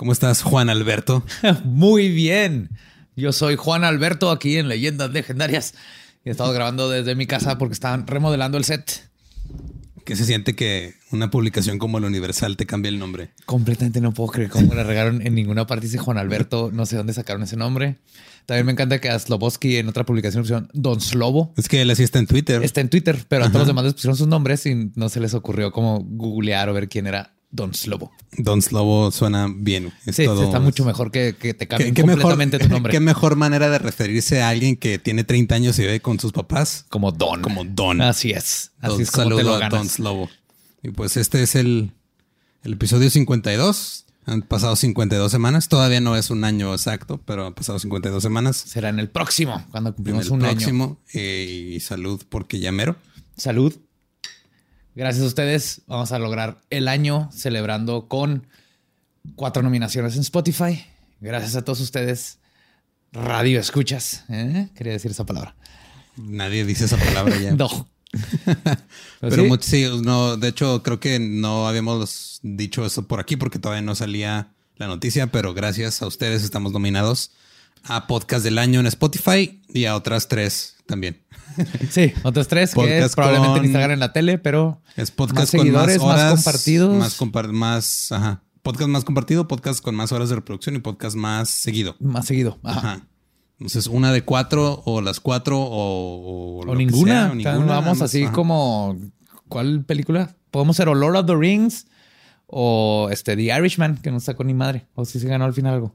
¿Cómo estás, Juan Alberto? Muy bien. Yo soy Juan Alberto aquí en Leyendas Legendarias. Y he estado grabando desde mi casa porque estaban remodelando el set. ¿Qué se siente que una publicación como el Universal te cambie el nombre? Completamente no puedo creer cómo le regaron en ninguna parte dice Juan Alberto. No sé dónde sacaron ese nombre. También me encanta que a Sloboski en otra publicación pusieron Don Slobo. Es que él así está en Twitter. Está en Twitter, pero a todos los demás les pusieron sus nombres y no se les ocurrió como googlear o ver quién era Don Slobo. Don Slobo suena bien. sí, está mucho mejor que, te cambien completamente tu nombre. Qué mejor manera de referirse a alguien que tiene 30 años y vive con sus papás. Como Don. Como Don. Así es. Así es como a Don Slobo. Y pues este es el, el episodio 52. Han pasado 52 semanas. Todavía no es un año exacto, pero han pasado 52 semanas. Será en el próximo, cuando cumplimos en el un próximo, año. Eh, y salud porque ya mero. Salud. Gracias a ustedes vamos a lograr el año celebrando con cuatro nominaciones en Spotify. Gracias a todos ustedes. Radio escuchas. ¿eh? Quería decir esa palabra. Nadie dice esa palabra ya. no. Pero sí? no, de hecho creo que no habíamos dicho eso por aquí porque todavía no salía la noticia, pero gracias a ustedes estamos nominados a podcast del año en Spotify y a otras tres también. Sí, otros tres que es probablemente en Instagram en la tele, pero es podcast más seguidores, con más, horas, más compartidos, más, más ajá. podcast más compartido, podcast con más horas de reproducción y podcast más seguido. Más seguido. Ajá. Entonces, una de cuatro o las cuatro o, o, ninguna. Vamos así como ¿cuál película? Podemos ser o Lord of the Rings o este The Irishman, que no sacó ni madre. O si se ganó al final algo.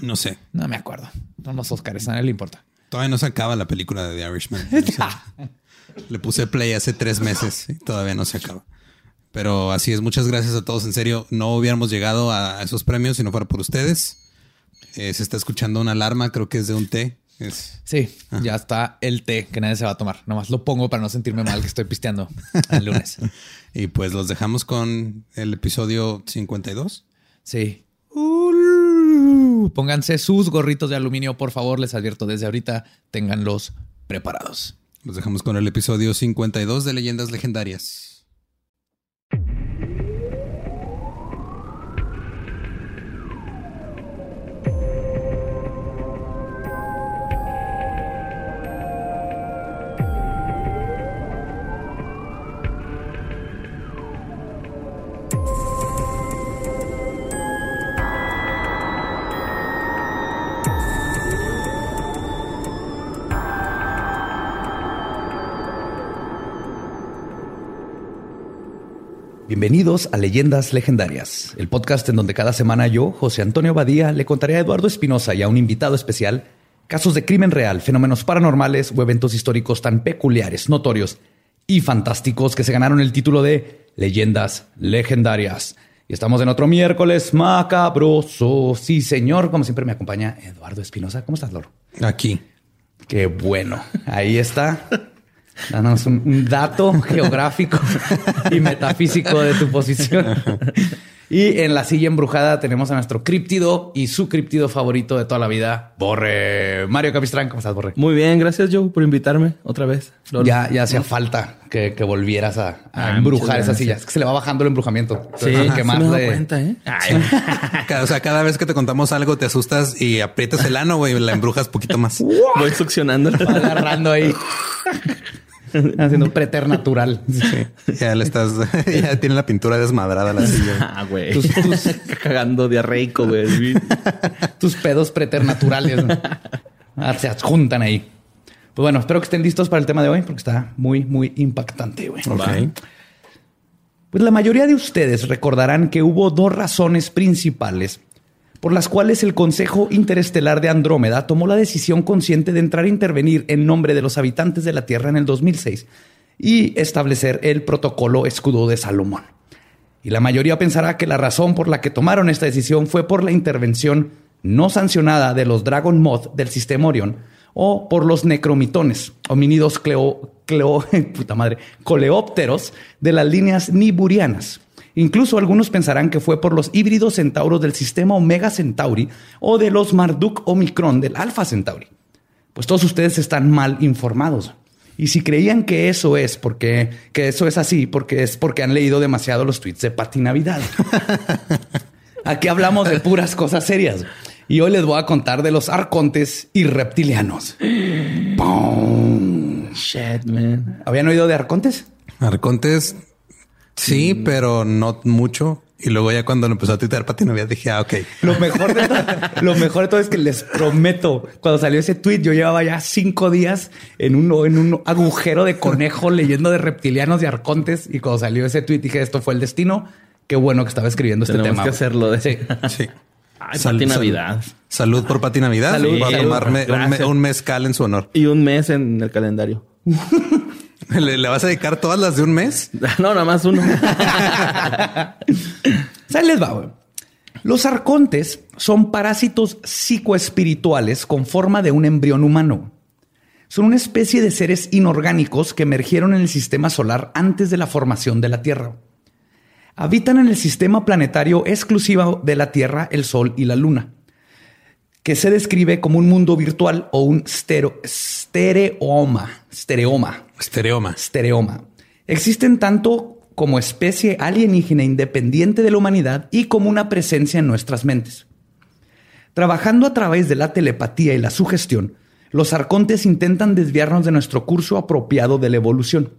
No sé. No me acuerdo. No los Oscars, a nadie le importa. Todavía no se acaba la película de The Irishman. le puse play hace tres meses y todavía no se acaba. Pero así es, muchas gracias a todos. En serio, no hubiéramos llegado a esos premios si no fuera por ustedes. Eh, se está escuchando una alarma, creo que es de un té. Sí, ya está el té que nadie se va a tomar. Nomás lo pongo para no sentirme mal que estoy pisteando el lunes. y pues los dejamos con el episodio 52. Sí. Pónganse sus gorritos de aluminio, por favor. Les advierto desde ahorita. Ténganlos preparados. Los dejamos con el episodio 52 de Leyendas Legendarias. Bienvenidos a Leyendas Legendarias, el podcast en donde cada semana yo, José Antonio Badía, le contaré a Eduardo Espinosa y a un invitado especial casos de crimen real, fenómenos paranormales o eventos históricos tan peculiares, notorios y fantásticos que se ganaron el título de Leyendas Legendarias. Y estamos en otro miércoles macabroso. Sí, señor, como siempre me acompaña Eduardo Espinosa. ¿Cómo estás, Loro? Aquí. Qué bueno. Ahí está. Danos un, dato geográfico y metafísico de tu posición. Y en la silla embrujada tenemos a nuestro criptido y su criptido favorito de toda la vida, Borre. Mario Capistrán, ¿cómo estás, Borre? Muy bien, gracias Joe por invitarme otra vez. Ya, ya hacía falta que, que volvieras a, a Ah, embrujar esas sillas. Es que se le va bajando el embrujamiento. Sí, Entonces, sí que más me de- cuenta, ¿eh? O sea, cada vez que te contamos algo te asustas y aprietas el ano, güey, y la embrujas poquito más. Voy succionando. va agarrando ahí. Haciendo preternatural. Ya le estás, ya tiene la pintura desmadrada la silla. Ah, güey. cagando diarreico, güey. Tus pedos preternaturales ¿no? Ah, se adjuntan ahí. Pues bueno, espero que estén listos para el tema de hoy porque está muy, muy impactante. güey. Ok. Pues la mayoría de ustedes recordarán que hubo dos razones principales por las cuales el Consejo Interestelar de Andrómeda tomó la decisión consciente de entrar a intervenir en nombre de los habitantes de la Tierra en el 2006 y establecer el protocolo escudo de Salomón. Y la mayoría pensará que la razón por la que tomaron esta decisión fue por la intervención no sancionada de los Dragon Moth del sistema Orión o por los necromitones, homínidos cleo, coleópteros de las líneas niburianas. Incluso algunos pensarán que fue por los híbridos centauros del sistema Omega Centauri o de los Marduk Omicron del Alpha Centauri. Pues todos ustedes están mal informados. Y si creían que eso es porque que eso es así, porque es porque han leído demasiado los tweets de Pati Navidad. Aquí hablamos de puras cosas serias. Y hoy les voy a contar de los arcontes y reptilianos. ¡Pum! Shit, man. ¿Habían oído de arcontes? Arcontes, sí, pero no mucho. Y luego ya cuando lo empezó a tuitear Pati Navidad dije, ah, ok. Lo mejor, de todo, lo mejor de todo es que les prometo, cuando salió ese tweet, yo llevaba ya cinco días en un, en un agujero de conejo leyendo de reptilianos y arcontes. Y cuando salió ese tweet dije, esto fue el destino. Qué bueno que estaba escribiendo este Tenemos tema. que hacerlo de- Sí. Sí. Ay, Sal- Pati sal- Navidad. Salud por Pati Navidad. Salud, Voy a tomarme un, me- un mezcal en su honor. Y un mes en el calendario. ¿Le, le vas a dedicar todas las de un mes? No, nada más uno. Ahí les va, güey. Los arcontes son parásitos psicoespirituales con forma de un embrión humano. Son una especie de seres inorgánicos que emergieron en el sistema solar antes de la formación de la Tierra. Habitan en el sistema planetario exclusivo de la Tierra, el Sol y la Luna, que se describe como un mundo virtual o un estereoma. Estereoma Estereoma. estereoma. Existen tanto como especie alienígena independiente de la humanidad y como una presencia en nuestras mentes. Trabajando a través de la telepatía y la sugestión, los arcontes intentan desviarnos de nuestro curso apropiado de la evolución.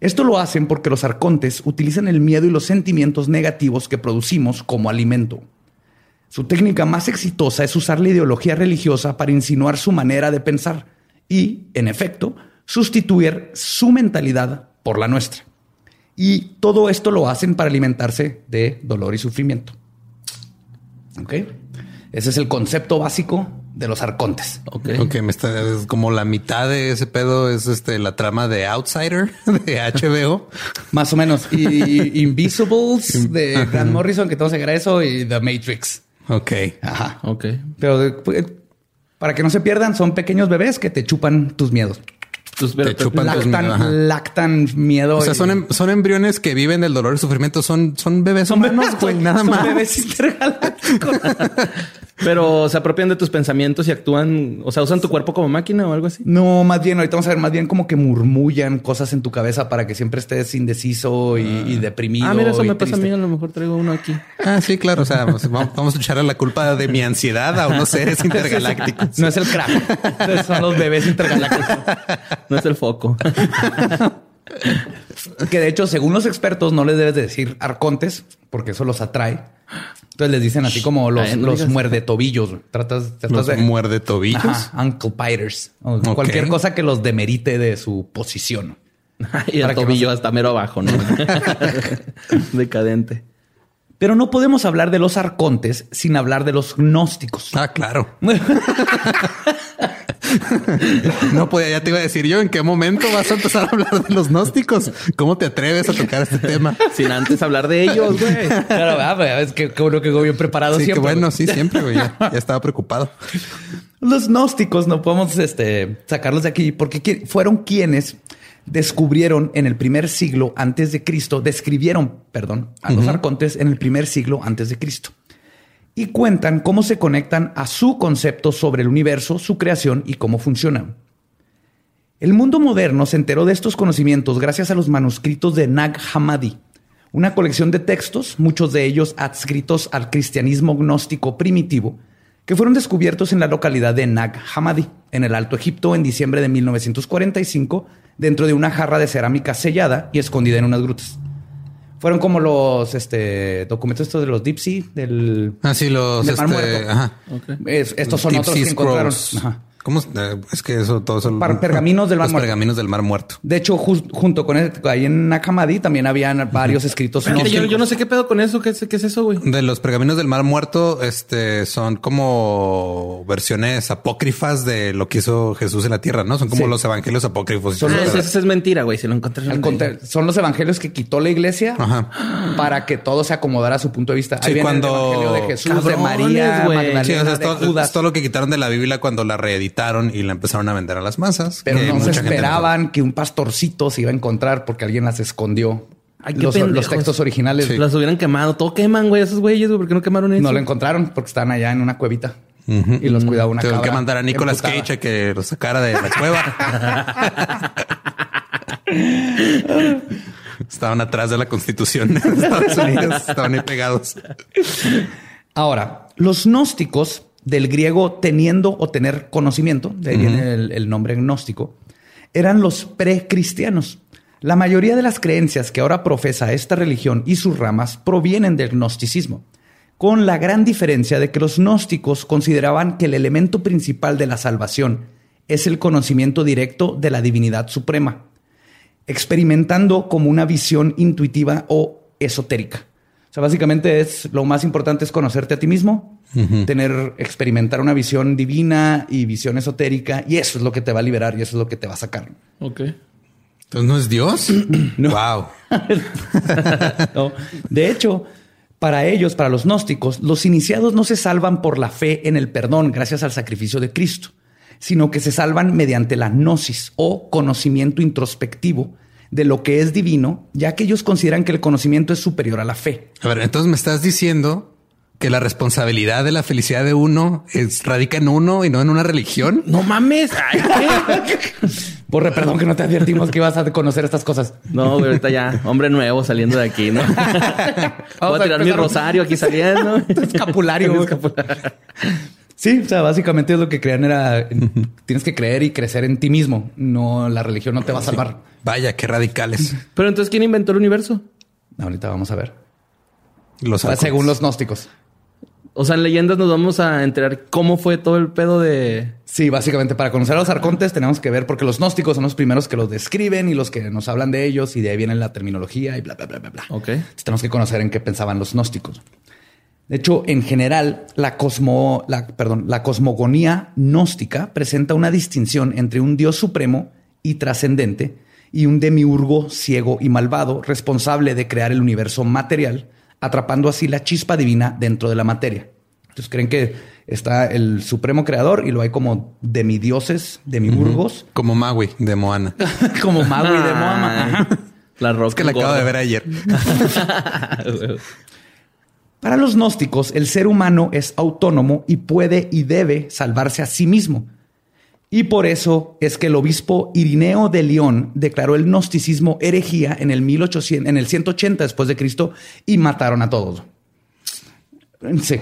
Esto lo hacen porque los arcontes utilizan el miedo y los sentimientos negativos que producimos como alimento. Su técnica más exitosa es usar la ideología religiosa para insinuar su manera de pensar y, en efecto, sustituir su mentalidad por la nuestra. Y todo esto lo hacen para alimentarse de dolor y sufrimiento. ¿Ok? Ese es el concepto básico de los arcontes. Ok. Ok, me está es como la mitad de ese pedo es este la trama de Outsider de HBO. Más o menos. Y, y Invisibles de Grant Morrison, que todos se eso, y The Matrix. Ok. Ajá. Ok. Pero eh, para que no se pierdan, son pequeños bebés que te chupan tus miedos. Tus- Te chupan tus Lactan, miedos, ajá. lactan miedo. O sea, y- son, em- son embriones que viven del dolor y sufrimiento. Son, son bebés son humanos, bebés, güey. Nada son más. bebés intergalácticos. Pero se apropian de tus pensamientos y actúan, o sea, usan tu cuerpo como máquina o algo así. No, más bien, ahorita vamos a ver, más bien como que murmullan cosas en tu cabeza para que siempre estés indeciso y, y deprimido. Ah, mira, eso me pasa a mí. A lo mejor traigo uno aquí. Ah, sí, claro. O sea, vamos vamos a echarle la culpa de mi ansiedad a unos seres intergalácticos. No es el crack, son los bebés intergalácticos. No es el foco. Que de hecho, según los expertos, no les debes de decir arcontes porque eso los atrae. Entonces les dicen así como los, Ay, no los muerde tobillos. Tratas, tratas Los de muerde tobillos. Ajá, Uncle Biters. O. Cualquier cosa que los demerite de su posición. y el no tobillo se- hasta mero abajo, ¿no? Decadente. Pero no podemos hablar de los arcontes sin hablar de los gnósticos. Ah, claro. No podía, ya te iba a decir yo en qué momento vas a empezar a hablar de los gnósticos. ¿Cómo te atreves a tocar este tema? Sin antes hablar de ellos, güey. Claro, ah, pues, es que, que uno que bien preparado Sí, que siempre. bueno, sí, siempre, güey. Ya, ya estaba preocupado. Los gnósticos no podemos este, sacarlos de aquí porque fueron quienes descubrieron en el primer siglo antes de Cristo, describieron, perdón, a los arcontes en el primer siglo antes de Cristo. Y cuentan cómo se conectan a su concepto sobre el universo, su creación y cómo funcionan. El mundo moderno se enteró de estos conocimientos gracias a los manuscritos de Nag Hammadi, una colección de textos, muchos de ellos adscritos al cristianismo gnóstico primitivo, que fueron descubiertos en la localidad de Nag Hammadi, en el Alto Egipto, en diciembre de 1945, dentro de una jarra de cerámica sellada y escondida en unas grutas. Fueron como los este, documentos estos de los Deep Sea, del, Ah, sí, los. del Mar este, Muerto. ajá. Es- estos son Deep otros Sea que encontraron. Ajá. ¿Cómo? es? Eh, Es que eso todo son pergaminos del Mar los Muerto. pergaminos del Mar Muerto. De hecho, junto con el, ahí en Nakamadi también habían varios escritos. Fíjate, yo, gnósticos. yo no sé qué pedo con eso. ¿Qué es, qué es eso, güey? De los pergaminos del Mar Muerto, este son como versiones apócrifas de lo que hizo Jesús en la tierra, ¿no? Son como Sí. los evangelios apócrifos. Son Ah, los- eso, eso es mentira, güey. Si lo. Al contrario, son los evangelios que quitó la iglesia Ajá. para que todo se acomodara a su punto de vista. Ahí Sí, viene cuando- el evangelio de Jesús, de María. Magdalena, Sí, o sea, es de todo, Judas. es todo lo que quitaron de la Biblia cuando la reeditaron y la empezaron a vender a las masas. Pero no se esperaban que un pastorcito se iba a encontrar porque alguien las escondió. Ay, los, los textos originales Sí. Las hubieran quemado. Todo queman, güey. Esos güeyes, güey. ¿Por qué no quemaron eso? no lo encontraron porque estaban allá en una cuevita y los cuidaba una Tengo que mandar a Nicolas. Cage a que lo sacara de la cueva. Estaban atrás de la constitución de Estados Unidos. Estaban ahí pegados. Ahora, los gnósticos, del griego teniendo o tener conocimiento, de ahí viene el, el nombre gnóstico, eran los precristianos. La mayoría de las creencias que ahora profesa esta religión y sus ramas provienen del gnosticismo, con la gran diferencia de que los gnósticos consideraban que el elemento principal de la salvación es el conocimiento directo de la divinidad suprema, experimentando como una visión intuitiva o esotérica. O sea, básicamente es lo más importante es conocerte a ti mismo, tener, experimentar una visión divina y visión esotérica, y eso es lo que te va a liberar y eso es lo que te va a sacar. Ok. Entonces no es Dios. No. Wow. ¿no? De hecho, para ellos, para los gnósticos, los iniciados no se salvan por la fe en el perdón gracias al sacrificio de Cristo, sino que se salvan mediante la gnosis o conocimiento introspectivo de lo que es divino, ya que ellos consideran que el conocimiento es superior a la fe. A ver, entonces me estás diciendo que la responsabilidad de la felicidad de uno es, radica en uno y no en una religión. No mames. Ay, ¿qué? Porre, perdón que no te advertimos que ibas a conocer estas cosas. No, güey, ahorita ya, hombre nuevo saliendo de aquí, ¿no? Voy Vamos a a tirar mi rosario aquí saliendo. Escapulario. Sí, o sea, básicamente es lo que crean era tienes que creer y crecer en ti mismo. No, la religión no te va a salvar. Vaya, qué radicales. Pero entonces, ¿quién inventó el universo? Ahorita vamos a ver. Los O sea, halcones. según los gnósticos. O sea, en leyendas nos vamos a enterar cómo fue todo el pedo de. Sí, básicamente para conocer a los arcontes tenemos que ver porque los gnósticos son los primeros que los describen y los que nos hablan de ellos y de ahí viene la terminología y bla, bla, bla, bla, bla. Ok. Entonces, tenemos que conocer en qué pensaban los gnósticos. De hecho, en general, la, cosmo, la, perdón, la cosmogonía gnóstica presenta una distinción entre un dios supremo y trascendente y un demiurgo ciego y malvado responsable de crear el universo material, atrapando así la chispa divina dentro de la materia. Entonces creen que está el supremo creador y lo hay como demidioses, demiurgos, Como Maui de Moana. como Maui de Moama. Ajá. La roca. Es que la acabo de ver ayer. Para los gnósticos, el ser humano es autónomo y puede y debe salvarse a sí mismo. Y por eso es que el obispo Irineo de León declaró el gnosticismo herejía en el 1800, en el 180 después de Cristo y mataron a todos. Sí.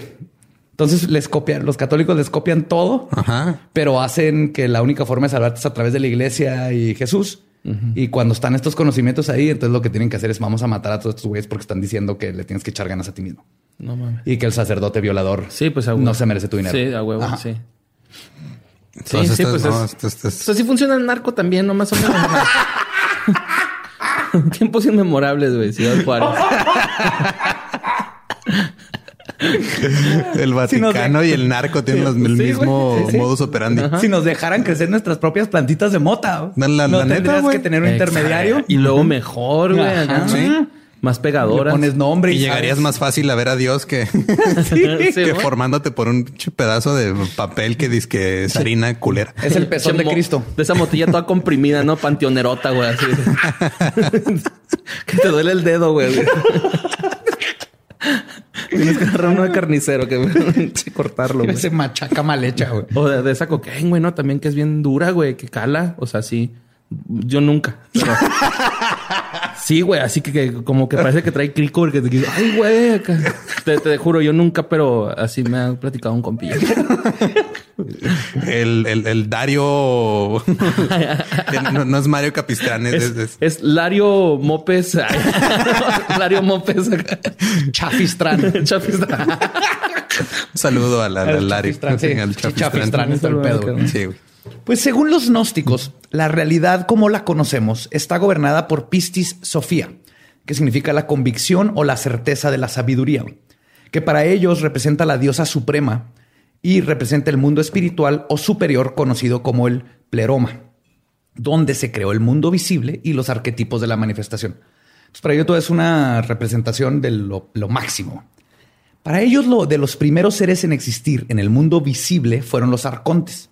Entonces les copian, los católicos les copian todo, Ajá. pero hacen que la única forma de salvarte es a través de la iglesia y Jesús. Y cuando están estos conocimientos ahí, entonces lo que tienen que hacer es vamos a matar a todos estos güeyes porque están diciendo que le tienes que echar ganas a ti mismo. No mames. Y que el sacerdote violador Sí, pues a no se merece tu dinero. Sí, a huevo, Ajá. sí. Entonces, sí, pues no, es- O sea, sí funciona el narco también, no más o menos. Tiempos inmemorables, güey. Ciudad Juárez. el Si nos Vaticano de- y el narco tienen los- el Sí, mismo. Sí, sí. modus operandi. Si nos dejaran crecer nuestras propias plantitas de mota, La- la- no la tendrías que tener un intermediario. Y luego mejor, güey. Más Le pegadoras. pones nombre y, Y llegarías más fácil a ver a Dios que, Sí, que güey. formándote por un pedazo de papel que dice que es harina culera. Es el pezón de Cristo. De esa motilla toda comprimida, ¿no? Panteonerota, güey. Así. que te duele el dedo, güey. Tienes que agarrar uno de carnicero que sí, cortarlo, güey. Ese machaca mal hecha, güey. O de, de esa cocaína, güey, no, también que es bien dura, güey, que cala. O sea, sí. Yo nunca. pero- sí, güey, así que, que como que parece que trae crico porque te dice, ay, güey, acá". te, te juro, yo nunca, pero así me ha platicado un compillo. El, el, el Dario no, no es Mario Capistrán, es, Es, es- es- es Lario Mopes. Lario Mopes. Chafistrán. Chafistrán. un saludo al, al, Al al Dario. Chafistrán, sí. Chafistrán es el pedo. Sí, güey. Pues según los gnósticos, la realidad como la conocemos está gobernada por Pistis Sofía, que significa la convicción o la certeza de la sabiduría, que para ellos representa la diosa suprema y representa el mundo espiritual o superior conocido como el pleroma, donde se creó el mundo visible y los arquetipos de la manifestación. Para ellos todo es una representación de lo, lo máximo. Para ellos, lo de los primeros seres en existir en el mundo visible fueron los arcontes,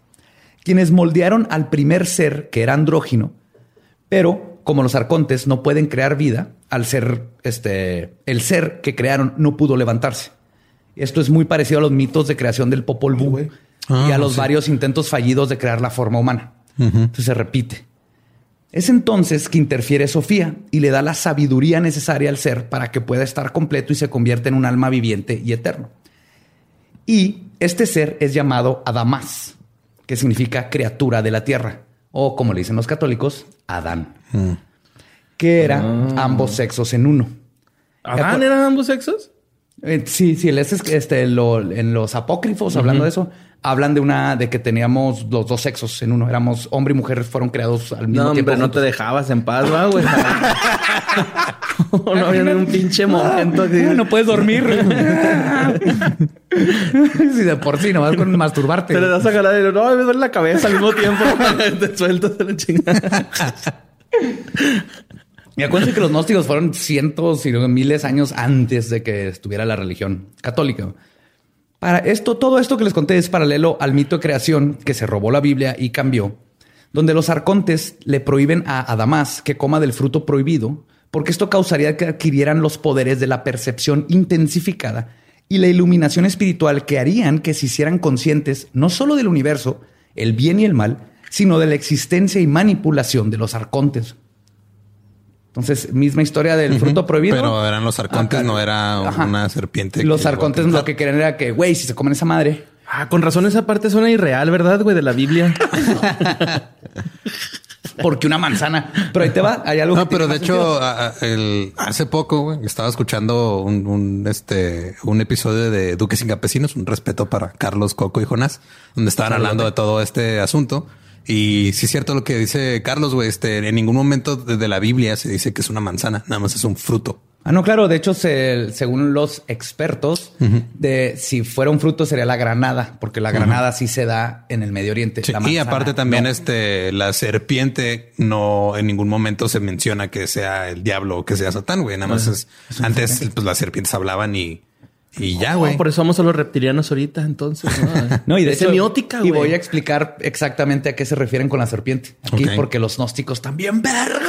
quienes moldearon al primer ser que era andrógino, pero como los arcontes no pueden crear vida, al ser este el ser que crearon no pudo levantarse. Esto es muy parecido a los mitos de creación del Popol Vuh y Ah, a los sí. varios intentos fallidos de crear la forma humana. Entonces se repite. Es entonces que interfiere Sofía y le da la sabiduría necesaria al ser para que pueda estar completo y se convierta en un alma viviente y eterno. Y este ser es llamado Adamás, que significa criatura de la tierra, o como le dicen los católicos, Adán, que era ambos sexos en uno. ¿Adán eran ambos sexos? Eh, sí, sí, el es, este, lo- en los apócrifos, hablando de eso, hablan de una, de que teníamos los dos sexos en uno. Éramos hombre y mujer, fueron creados al mismo No, tiempo. hombre, no te dejabas en paz, güey. no ni un pinche momento. que- Ah, No puedes dormir. si de por sí, nomás con masturbarte. Te le das a jalar y no, me duele la cabeza al mismo tiempo. te sueltas de la chingada. Y acuérdense que los gnósticos fueron cientos y miles de años antes de que estuviera la religión católica. Para esto, todo esto que les conté es paralelo al mito de creación que se robó la Biblia y cambió, donde los arcontes le prohíben a Adamás que coma del fruto prohibido, porque esto causaría que adquirieran los poderes de la percepción intensificada y la iluminación espiritual que harían que se hicieran conscientes no solo del universo, el bien y el mal, sino de la existencia y manipulación de los arcontes. Entonces, misma historia del fruto prohibido. Pero eran los arcontes, Acá. no era Ajá. una serpiente. Los arcontes lo que querían era que, güey, si se comen esa madre, Ah, con razón esa parte suena irreal, ¿verdad, güey? De la Biblia. porque una manzana. Pero ahí te va, hay algo No, pero de hecho, a- el- hace poco güey, estaba escuchando un, un, este, un episodio de Duques sin Campesinos, un respeto para Carlos, Coco y Jonás, donde estaban hablando de todo este asunto. Y sí es cierto lo que dice Carlos, güey, este, en ningún momento de la Biblia se dice que es una manzana, nada más es un fruto. Ah, no, claro. De hecho, se- según los expertos, de si fuera un fruto sería la granada, porque la granada sí se da en el Medio Oriente. Sí, La y aparte también no. este la serpiente no en ningún momento se menciona que sea el diablo o que sea Satán, güey. Nada más es, antes pues las serpientes hablaban y, y ya, güey. No, por eso vamos a los reptilianos ahorita, entonces. No, No, y de hecho, semiótica, Y güey. voy a explicar exactamente a qué se refieren con la serpiente. Aquí, Ok. porque los gnósticos también vergas.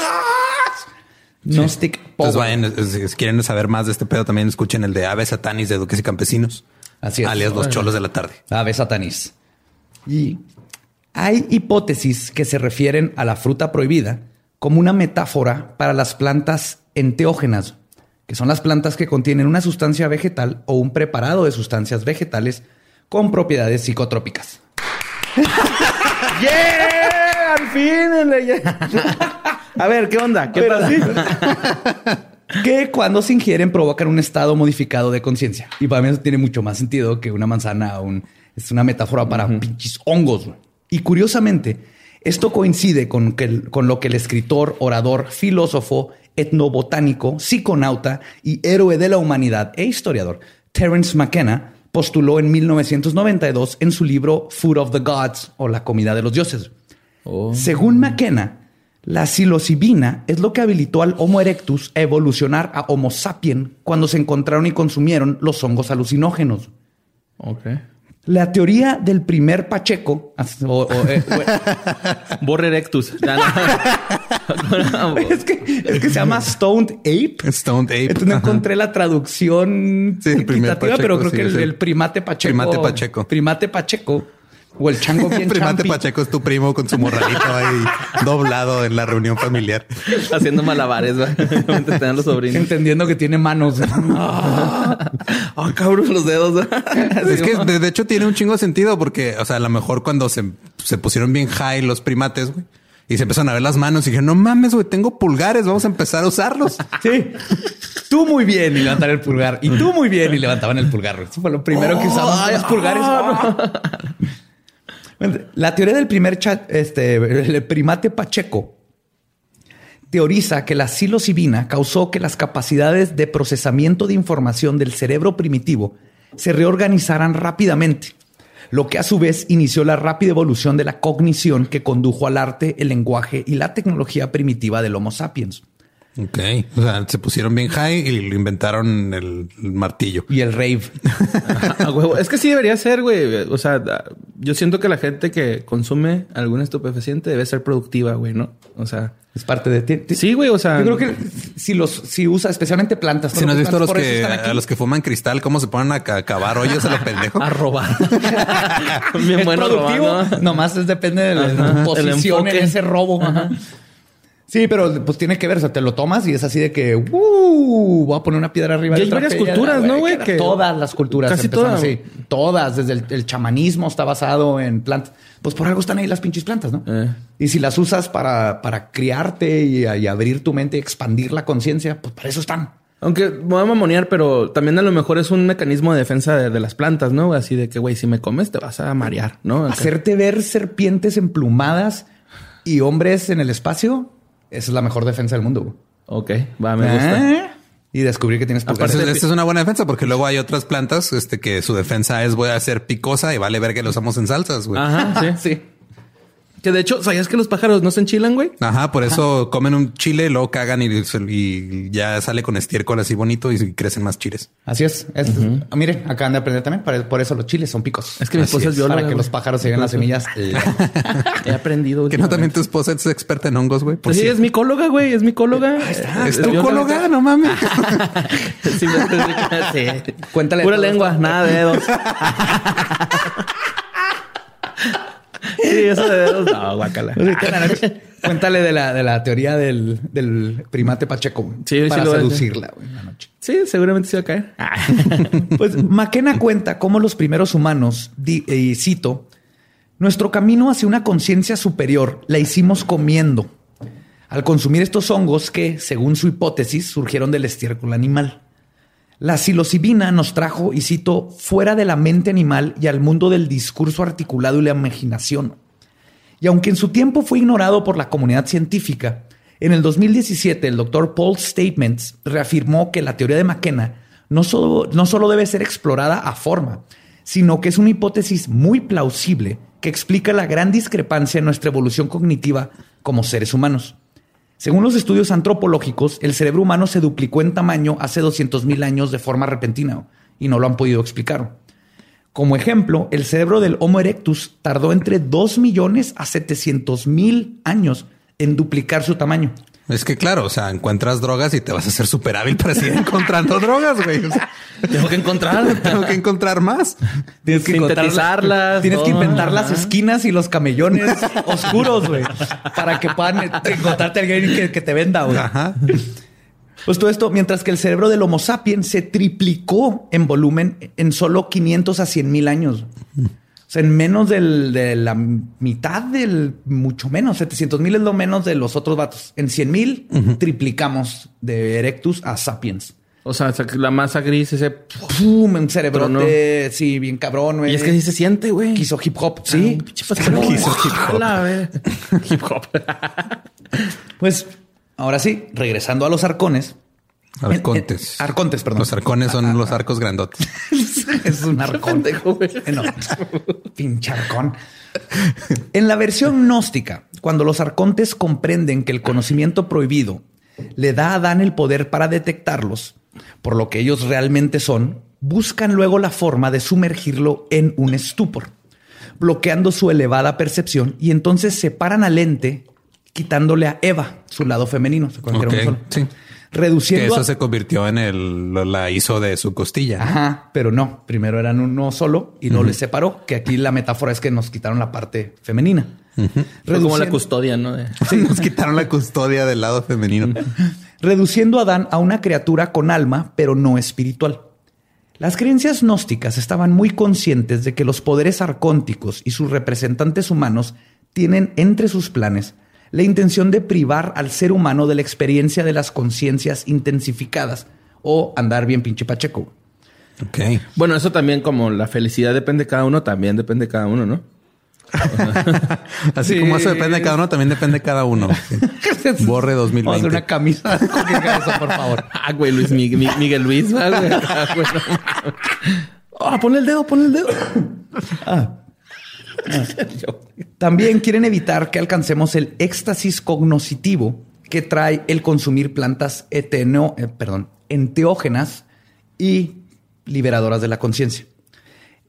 Gnostic Entonces power. vayan, eh, si quieren saber más de este pedo, también escuchen el de Aves Satanis de Duques y Campesinos. Así es. Alias los cholos de la tarde. Ave satanis. Y hay hipótesis que se refieren a la fruta prohibida como una metáfora para las plantas enteógenas, que son las plantas que contienen una sustancia vegetal o un preparado de sustancias vegetales con propiedades psicotrópicas. ¡Yeah! ¡Al fin! A ver, ¿qué onda? ¿Qué Pero pasa? que cuando se ingieren provocan un estado modificado de conciencia. Y para mí eso tiene mucho más sentido que una manzana o un- es una metáfora para pinches hongos. Y curiosamente, esto coincide con, que con lo que el escritor, orador, filósofo, etnobotánico, psiconauta y héroe de la humanidad e historiador Terence McKenna postuló en 1992 en su libro Food of the Gods o La comida de los dioses. Oh. Según McKenna, La psilocibina es lo que habilitó al Homo erectus a evolucionar a Homo sapien cuando se encontraron y consumieron los hongos alucinógenos. Ok. La teoría del primer Pacheco, o- o, eh, Borre erectus. No. es, que, es que se llama Stoned Ape. Stoned Ape. Entonces no encontré la traducción Sí, el primer equitativa, Pacheco, pero creo sí, que el primate Pacheco. primate Pacheco. Primate Pacheco. O el chango bien Primate champi. Pacheco es tu primo con su morralito ahí doblado en la reunión familiar. Haciendo malabares, ¿va? Los sobrinos. Entendiendo que tiene manos. Ah, cabrón, los dedos. Es que de, hecho tiene un chingo de sentido porque, o sea, a lo mejor cuando se, se pusieron bien high los primates, güey, y se empezaron a ver las manos y dije, no mames, güey, tengo pulgares, vamos a empezar a usarlos. Sí. Tú muy bien y levantar el pulgar. Y tú muy bien y levantaban el pulgar. Eso fue lo primero que usamos Ay, los pulgares. La teoría del primer chat, este, el primate Pacheco teoriza que la psilocibina causó que las capacidades de procesamiento de información del cerebro primitivo se reorganizaran rápidamente, lo que a su vez inició la rápida evolución de la cognición que condujo al arte, el lenguaje y la tecnología primitiva del Homo sapiens. Ok. O sea, se pusieron bien high y lo inventaron el, el martillo. Y el rave. A huevo. Es que sí debería ser, güey. O sea, yo siento que la gente que consume algún estupefaciente debe ser productiva, güey, ¿no? O sea, Es parte de ti. sí, güey. O sea, Yo creo que si los si usa especialmente plantas. Si no has visto a los que, a los que fuman cristal, cómo se ponen a ca- cavar hoyos a lo pendejo. a robar. Bien es bueno productivo. robando. Nomás es- depende de la Ajá, posición en ese robo. Ajá. Sí, pero pues tiene que ver. O sea, te lo tomas y es así de que uh, voy a poner una piedra arriba Y hay varias culturas, ¿no, güey? Que- Todas las culturas. Casi todas. así. Todas. Desde el, el chamanismo está basado en plantas. Pues por algo están ahí las pinches plantas, ¿no? Eh. Y si las usas para, para criarte y, y abrir tu mente y expandir la conciencia, pues para eso están. Aunque voy a mamonear, pero también a lo mejor es un mecanismo de defensa de, de las plantas, ¿no? Así de que, güey, si me comes te vas a marear, ¿no? Hacerte ver serpientes emplumadas y hombres en el espacio, esa es la mejor defensa del mundo. güey. Ok, va, me gusta. ¿Eh? Y descubrir que tienes pulgares. Entonces, esta es una buena defensa porque luego hay otras plantas este, que su defensa es voy a ser picosa y vale ver que lo usamos en salsas, güey. Ajá, sí. Sí. Que de hecho, ¿sabías que los pájaros no se enchilan, güey? Ajá, por eso comen un chile, luego cagan y, ya sale con estiércol así bonito y crecen más chiles. Así es. Es- ah, Miren, acaban de aprender también. Por por eso los chiles son picos. Es que mi esposa es bióloga, Para que güey. los pájaros se lleven las semillas. He aprendido. Que no también tu esposa es experta en hongos, güey. Pues sí, es micóloga, güey. Es micóloga. está. ¿Es tu cóloga? No mames. Sí, me- sí. Cuéntale Pura lengua, nada de dedos. sí, eso de dedos. No, guácala. Cuéntale de la, de la teoría del, del primate Pacheco. güey, Sí, sí para lo a seducirla güey, en la noche. Sí, seguramente se va a caer. Pues McKenna cuenta cómo los primeros humanos, di- y cito, nuestro camino hacia una conciencia superior la hicimos comiendo, al consumir estos hongos que, según su hipótesis, surgieron del estiércol animal. La psilocibina nos trajo, y cito, fuera de la mente animal y al mundo del discurso articulado y la imaginación. Y aunque en su tiempo fue ignorado por la comunidad científica, en el 2017 el doctor Paul Statements reafirmó que la teoría de McKenna no solo, no solo debe ser explorada a forma, sino que es una hipótesis muy plausible que explica la gran discrepancia en nuestra evolución cognitiva como seres humanos. Según los estudios antropológicos, el cerebro humano se duplicó en tamaño hace 200.000 años de forma repentina y no lo han podido explicar. Como ejemplo, el cerebro del Homo erectus tardó entre 2 millones a 700 mil años en duplicar su tamaño. Es que claro, o sea, encuentras drogas y te vas a hacer súper hábil para seguir encontrando drogas, güey. O sea, Tengo que encontrar. tengo que encontrar más. Tienes que Sintetizarlas, Tienes que inventar las esquinas y los camellones oscuros, güey, para que puedan encontrarte a alguien que, que te venda, güey. Ajá. Pues todo esto, mientras que el cerebro del Homo sapiens se triplicó en volumen en solo 500 a 100 mil años. Sea, en menos del- de la mitad del, mucho menos, 700 mil es lo menos de los otros vatos. En 100 mil triplicamos de Erectus a Sapiens. O sea, la masa gris, ese. ¡Pum! Un cerebrote, sí, bien cabrón, güey. Y es que sí se siente, güey. Quiso hip hop, sí. Quiso hip hop. Hip hop. Pues ahora sí, regresando a los arcones, Arcontes. En- en- arcontes, perdón. Los arcones son los arcos grandotes. es un arcón. No, pinche arcón. En la versión gnóstica, cuando los arcontes comprenden que el conocimiento prohibido le da a Adán el poder para detectarlos, por lo que ellos realmente son, buscan luego la forma de sumergirlo en un estupor, bloqueando su elevada percepción y entonces separan al ente, quitándole a Eva su lado femenino. ¿Se acuerdan que sí. Que Reduciendo eso a- se convirtió en el, la hizo de su costilla. Ajá, pero no. Primero eran uno solo y no les separó. Que aquí la metáfora es que nos quitaron la parte femenina. Fue como la Reduciendo- custodia, ¿no? Sí, nos quitaron la custodia del lado femenino. reduciendo a Adán a una criatura con alma, pero no espiritual. Las creencias gnósticas estaban muy conscientes de que los poderes arcónticos y sus representantes humanos tienen entre sus planes la intención de privar al ser humano de la experiencia de las conciencias intensificadas o andar bien pinche pacheco. Ok. Bueno, eso también como la felicidad depende de cada uno, también depende de cada uno, ¿no? Así Sí. como eso depende de cada uno, también depende de cada uno. Borre Vamos a hacer 2020. una camisa con eso, por favor. Ah, güey, Luis Miguel, Mi- Miguel Luis, ¿va, güey. Ah, güey, no. Ah, pon el dedo, pon el dedo. También quieren evitar que alcancemos el éxtasis cognoscitivo que trae el consumir plantas eteno- eh, perdón, enteógenas y liberadoras de la conciencia.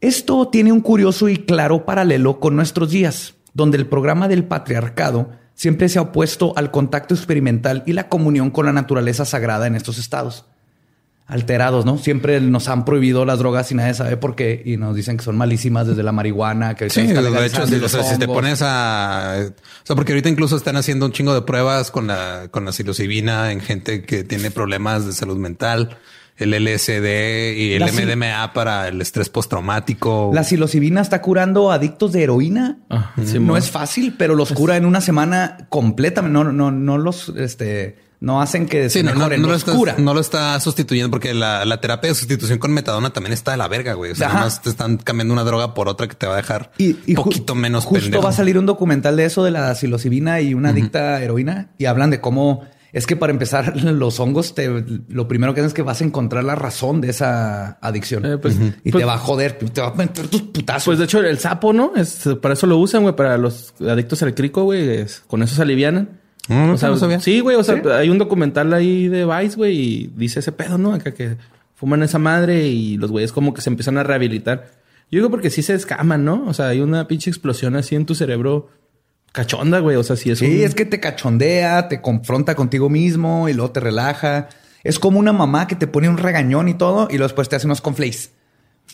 Esto tiene un curioso y claro paralelo con nuestros días, donde el programa del patriarcado siempre se ha opuesto al contacto experimental y la comunión con la naturaleza sagrada en estos estados. Alterados, ¿no? Siempre nos han prohibido las drogas y nadie sabe por qué. Y nos dicen que son malísimas desde la marihuana, que Sí, está de hecho, sí, o los sea, si te pones a... O sea, porque ahorita incluso están haciendo un chingo de pruebas con la, con la psilocibina en gente que tiene problemas de salud mental, el LSD y el La MDMA para el estrés postraumático. La psilocibina está curando adictos de heroína. Ah, sí, no es fácil, pero los cura en una semana completamente. No, no, no los, este, no hacen que Sí, se no, no, mejoren, no lo está, cura. no lo está sustituyendo porque la, la terapia de sustitución con metadona también está de la verga, güey. O sea, Ajá. nada más te están cambiando una droga por otra que te va a dejar Y, poquito menos Justo pendejo. va a salir un documental de eso, de la psilocibina y una adicta a heroína. Y hablan de cómo es que para empezar los hongos, te, lo primero que hacen es que vas a encontrar la razón de esa adicción. Eh, pues, y pues- te va a joder, te va a meter tus putazos. Pues de hecho, el sapo, ¿no? Es, para eso lo usan, güey, para los adictos al crico, güey. es- Con eso se alivianan. No, no, o sea, no sabía. sí, güey. O sea, hay un documental ahí de Vice, güey, y dice ese pedo, ¿no? Acá que fuman esa madre y los güeyes como que se empiezan a rehabilitar. Yo digo porque sí se escaman, ¿no? O sea, hay una pinche explosión así en tu cerebro cachonda, güey. O sea, sí es Sí, un- es que te cachondea, te confronta contigo mismo y luego te relaja. Es como una mamá que te pone un regañón y todo y luego después te hace unos conflays.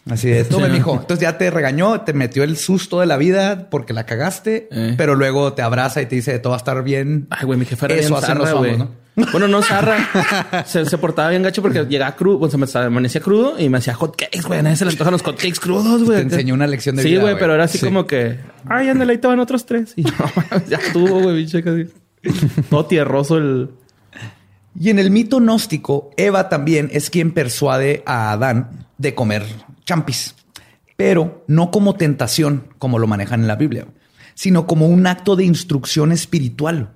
Así de, tome, Sí. mijo. Entonces ya te regañó, te metió el susto de la vida porque la cagaste, Eh. pero luego te abraza y te dice, todo va a estar bien. Ay, güey, mi jefe era Eso bien zarra, güey. Bueno, no zarra. se, se portaba bien gacho porque llegaba crudo. Bueno, se me amanecía crudo y me hacía hot cakes, güey. A nadie se le antojan los hot cakes crudos, güey. Te enseñó una lección de sí, vida, güey, güey. pero era así Sí. como que... Ay, ándale, ahí te van otros tres. Y no, ya estuvo, güey, bicho, casi. Todo tierroso el... Y en el mito gnóstico, Eva también es quien persuade a Adán de comer champis, pero no como tentación, como lo manejan en la Biblia, sino como un acto de instrucción espiritual,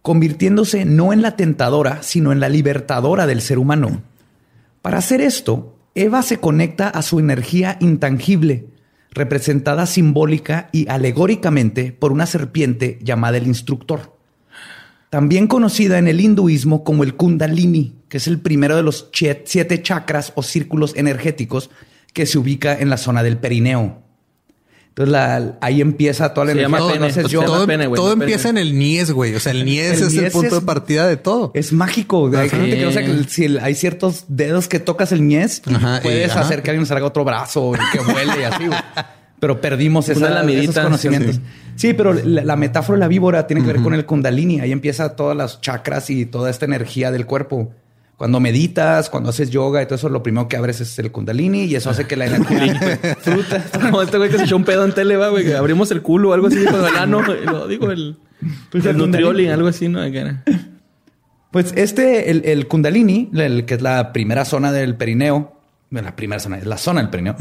convirtiéndose no en la tentadora, sino en la libertadora del ser humano. Para hacer esto, Eva se conecta a su energía intangible, representada simbólica y alegóricamente por una serpiente llamada el instructor también conocida en el hinduismo como el Kundalini, que es el primero de los siete chakras o círculos energéticos que se ubica en la zona del perineo. Entonces la- ahí empieza toda la Se energía. llama pene. Entonces Se yo- llama todo, pene, güey, todo no empieza pene. en el Nies, güey. O sea, el Nies El es el punto es- de partida de todo. es mágico. Hay gente que no sabe que si el- hay ciertos dedos que tocas el ñez, Ajá, y- puedes ajá. hacer que alguien salga otro brazo y que vuele y así. güey. Pero perdimos esa- esos conocimientos. Sí, pero la, la metáfora de la víbora tiene que ver con el kundalini. Ahí empieza todas las chakras y toda esta energía del cuerpo. Cuando meditas, cuando haces yoga y todo eso, lo primero que abres es el kundalini y eso hace que la energía fruta. Como este güey que se echó un pedo en tele, va, güey. Que abrimos el culo o algo así, dijo el ano. y Lo digo, el... Pues el el nutrioli, Kundalini. algo así, ¿no? Pues este, el, el kundalini, el que es la primera zona del perineo, la primera zona, es la zona del perineo,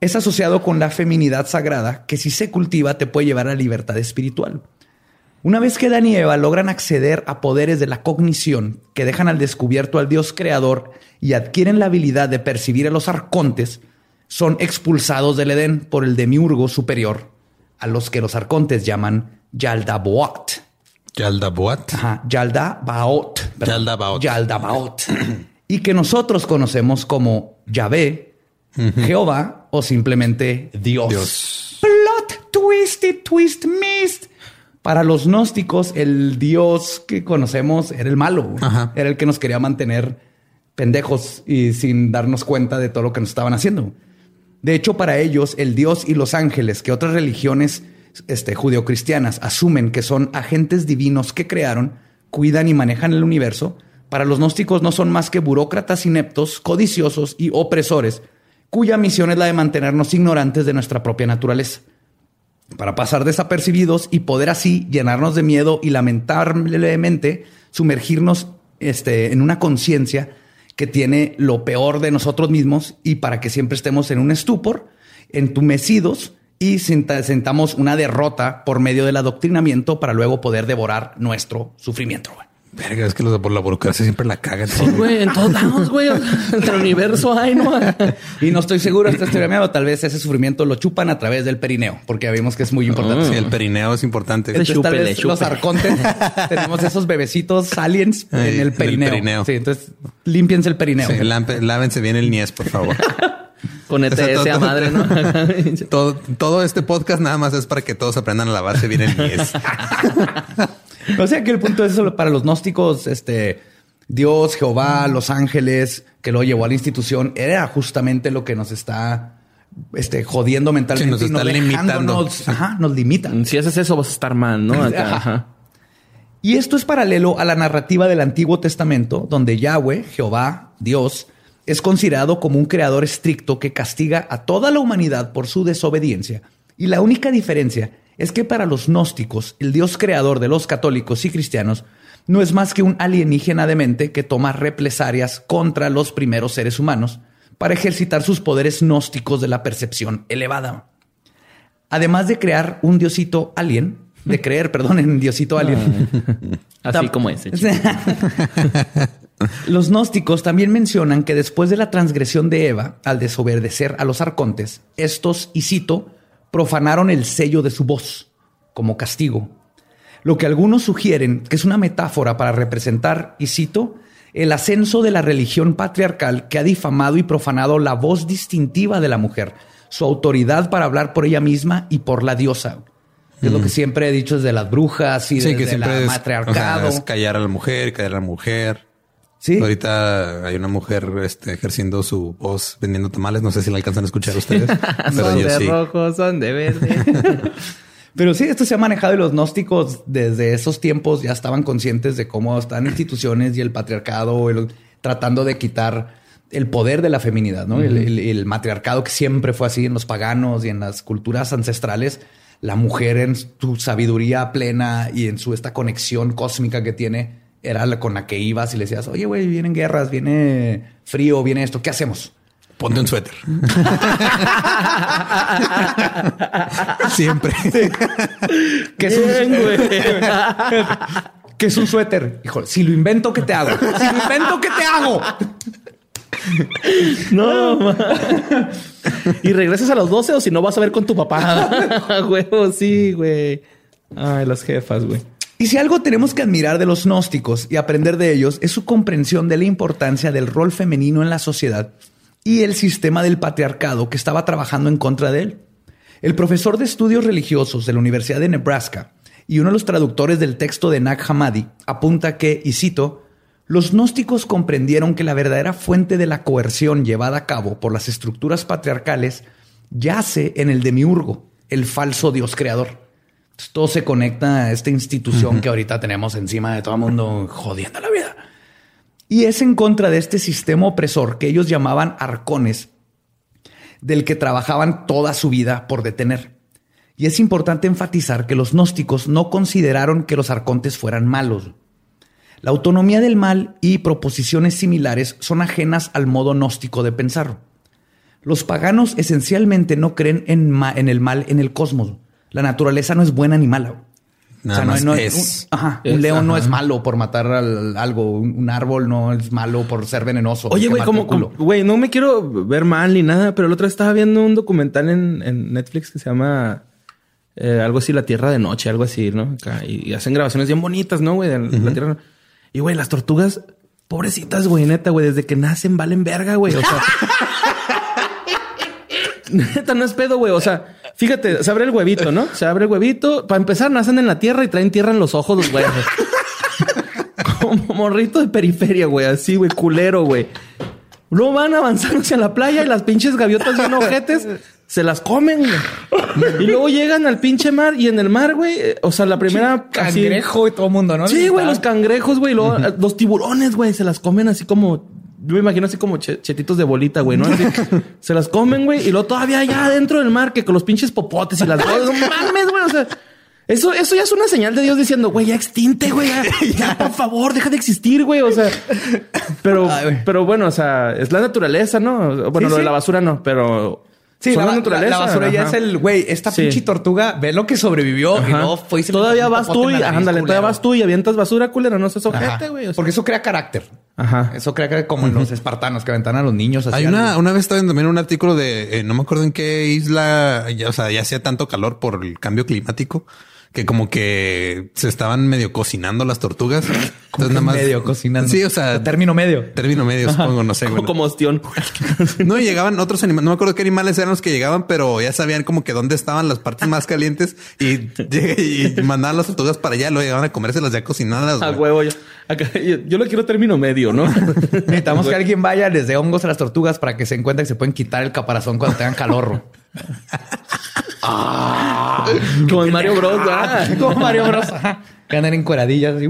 es asociado con la feminidad sagrada que si se cultiva te puede llevar a la libertad espiritual. Una vez que Dan y Eva logran acceder a poderes de la cognición que dejan al descubierto al Dios creador y adquieren la habilidad de percibir a los arcontes, son expulsados del Edén por el demiurgo superior, a los que los arcontes llaman Yaldabaoth. Yaldabaoth. Ajá, Yaldabaoth. Yaldabaoth. Yaldabaoth. y que nosotros conocemos como Yahvé, Jehová o simplemente Dios. Dios. Plot twisted, twist mist. Para los gnósticos, el Dios que conocemos era el malo. Ajá. Era el que nos quería mantener pendejos y sin darnos cuenta de todo lo que nos estaban haciendo. De hecho, para ellos, el Dios y los ángeles, que otras religiones este, judeocristianas asumen que son agentes divinos que crearon, cuidan y manejan el universo, para los gnósticos no son más que burócratas ineptos, codiciosos y opresores, cuya misión es la de mantenernos ignorantes de nuestra propia naturaleza para pasar desapercibidos y poder así llenarnos de miedo y lamentablemente sumergirnos este, en una conciencia que tiene lo peor de nosotros mismos y para que siempre estemos en un estupor, entumecidos y senta- sentamos una derrota por medio del adoctrinamiento para luego poder devorar nuestro sufrimiento. Verga, es que los de por la burocracia siempre la cagan. Sí, güey, en todos lados, güey. En el universo hay, ¿no? Y no estoy seguro, esta teoría mía, o tal vez ese sufrimiento lo chupan a través del perineo, porque vimos que es muy importante. Sí, el perineo es importante. Entonces, tal chupe, vez le chupe. los arcontes tenemos esos bebecitos aliens Ay, en en el perineo. Sí, entonces límpiense el perineo. Sí, lávense bien el niés, por favor. Con ETS todo- a madre, ¿no? todo, todo este podcast nada más es para que todos aprendan a lavarse bien el niés. O sea que el punto es eso para los gnósticos, este Dios, Jehová, los ángeles, que lo llevó a la institución, era justamente lo que nos está este, jodiendo mentalmente. Sí, nos y está limitando. dejándonos- Sí. Ajá, nos limitan. si haces eso, vas a estar mal, ¿no? Acá, ajá. Y esto es paralelo a la narrativa del Antiguo Testamento, donde Yahweh, Jehová, Dios, es considerado como un creador estricto que castiga a toda la humanidad por su desobediencia. Y la única diferencia es que para los gnósticos, el Dios creador de los católicos y cristianos no es más que un alienígena demente que toma represalias contra los primeros seres humanos para ejercitar sus poderes gnósticos de la percepción elevada. Además de crear un diosito alien, de creer, perdón, en diosito alien. Así Tam- como ese. Los gnósticos también mencionan que después de la transgresión de Eva, al desobedecer a los arcontes, estos, y cito, profanaron el sello de su voz como castigo. Lo que algunos sugieren que es una metáfora para representar, y cito, el ascenso de la religión patriarcal que ha difamado y profanado la voz distintiva de la mujer, su autoridad para hablar por ella misma y por la diosa. Es lo que siempre he dicho desde las brujas y Sí, desde es, matriarcado. o sea, es callar a la mujer, callar a la mujer. Sí. Ahorita hay una mujer este, ejerciendo su voz vendiendo tamales. No sé si la alcanzan a escuchar ustedes, pero son yo de sí. rojo, son de verde. Pero sí, esto se ha manejado y los gnósticos desde esos tiempos ya estaban conscientes de cómo están instituciones y el patriarcado el- tratando de quitar el poder de la feminidad, ¿no? El, el- el matriarcado que siempre fue así en los paganos y en las culturas ancestrales, la mujer en su sabiduría plena y en su esta conexión cósmica que tiene era la con la que ibas y le decías, oye, güey, vienen guerras, viene frío, viene esto, ¿qué hacemos? Ponte un suéter. Siempre. ¿Qué es un, ¿Qué es un suéter? Híjole, si lo invento, ¿qué te hago? Si lo invento, ¿qué te hago? No, ma. Y regresas a los 12 o si no vas a ver con tu papá. Huevo, sí, güey. Ay, las jefas, güey. Y si algo tenemos que admirar de los gnósticos y aprender de ellos es su comprensión de la importancia del rol femenino en la sociedad y el sistema del patriarcado que estaba trabajando en contra de él. El profesor de estudios religiosos de la Universidad de Nebraska y uno de los traductores del texto de Nag Hammadi apunta que, y cito, los gnósticos comprendieron que la verdadera fuente de la coerción llevada a cabo por las estructuras patriarcales yace en el demiurgo, el falso dios creador. Todo se conecta a esta institución que ahorita tenemos encima de todo el mundo jodiendo la vida. Y es en contra de este sistema opresor que ellos llamaban arcones, del que trabajaban toda su vida por detener. Y es importante enfatizar que los gnósticos no consideraron que los arcontes fueran malos. La autonomía del mal y proposiciones similares son ajenas al modo gnóstico de pensar. Los paganos esencialmente no creen en, en el mal en el cosmos. La naturaleza no es buena ni mala. Nada más es. un, ajá, Es, un león no es malo por matar al- algo. Un, un árbol no es malo por ser venenoso. Oye, güey, como, güey, no me quiero ver mal ni nada, pero el otro estaba viendo un documental en, en Netflix que se llama eh, algo así, La Tierra de Noche, algo así, ¿no? Y, y hacen grabaciones bien bonitas, ¿no, güey? De la Tierra. Y, güey, las tortugas, pobrecitas, güey, neta, güey, desde que nacen valen verga, güey. O sea, neta, no es pedo, güey. O sea, fíjate, se abre el huevito, ¿no? Se abre el huevito. Para empezar, nacen en la tierra y traen tierra en los ojos los güeyes. Como morrito de periferia, güey. Así, güey, culero, güey. Luego van avanzando hacia la playa y las pinches gaviotas bien ojetes se las comen, güey. Y luego llegan al pinche mar y en el mar, güey, o sea, la primera así- Cangrejo y todo el mundo, ¿no? Sí, güey, los cangrejos, güey, luego, los tiburones, güey, se las comen así como yo me imagino así como che- chetitos de bolita, güey, ¿no? Así, se las comen, güey, y luego todavía allá adentro del mar que con los pinches popotes y las no mames, güey, o sea, eso, eso ya es una señal de Dios diciendo, güey, ya extinte, güey, ya, ya, por favor, deja de existir, güey. O sea, pero, Ay, pero bueno, o sea, es la naturaleza, ¿no? Bueno, Sí, lo de la basura no, pero Sí, son la, la- la basura ya es el güey. Esta Sí. pinche tortuga ve lo que sobrevivió y no fue y se le Todavía vas tú y, ándale, todavía culero. vas tú y avientas basura, culera, no seas ojete, güey. o sea. Porque eso crea carácter. Ajá. Eso crea carácter como en los espartanos que aventan a los niños. así Hay una, una vez estaba viendo también un artículo de, eh, no me acuerdo en qué isla, ya, o sea, ya hacía tanto calor por el cambio climático que como que se estaban medio cocinando las tortugas. Entonces nada más medio cocinando. Sí, o sea, término medio. término medio, supongo, no sé. Como, güey. como ostión. No, y llegaban otros animales, no me acuerdo qué animales eran los que llegaban, pero ya sabían como que dónde estaban las partes más calientes y, y mandaban las tortugas para allá, luego llegaban a comérselas ya cocinadas. A huevo. Yo, acá, yo, yo lo quiero término medio, ¿no? Necesitamos que alguien vaya, les dé hongos a las tortugas para que se encuentren que se pueden quitar el caparazón cuando tengan calor. Como en Mario Bros. ¿verdad? Ah, Como Mario Bros. Ajá. Que andan en cueradillas así.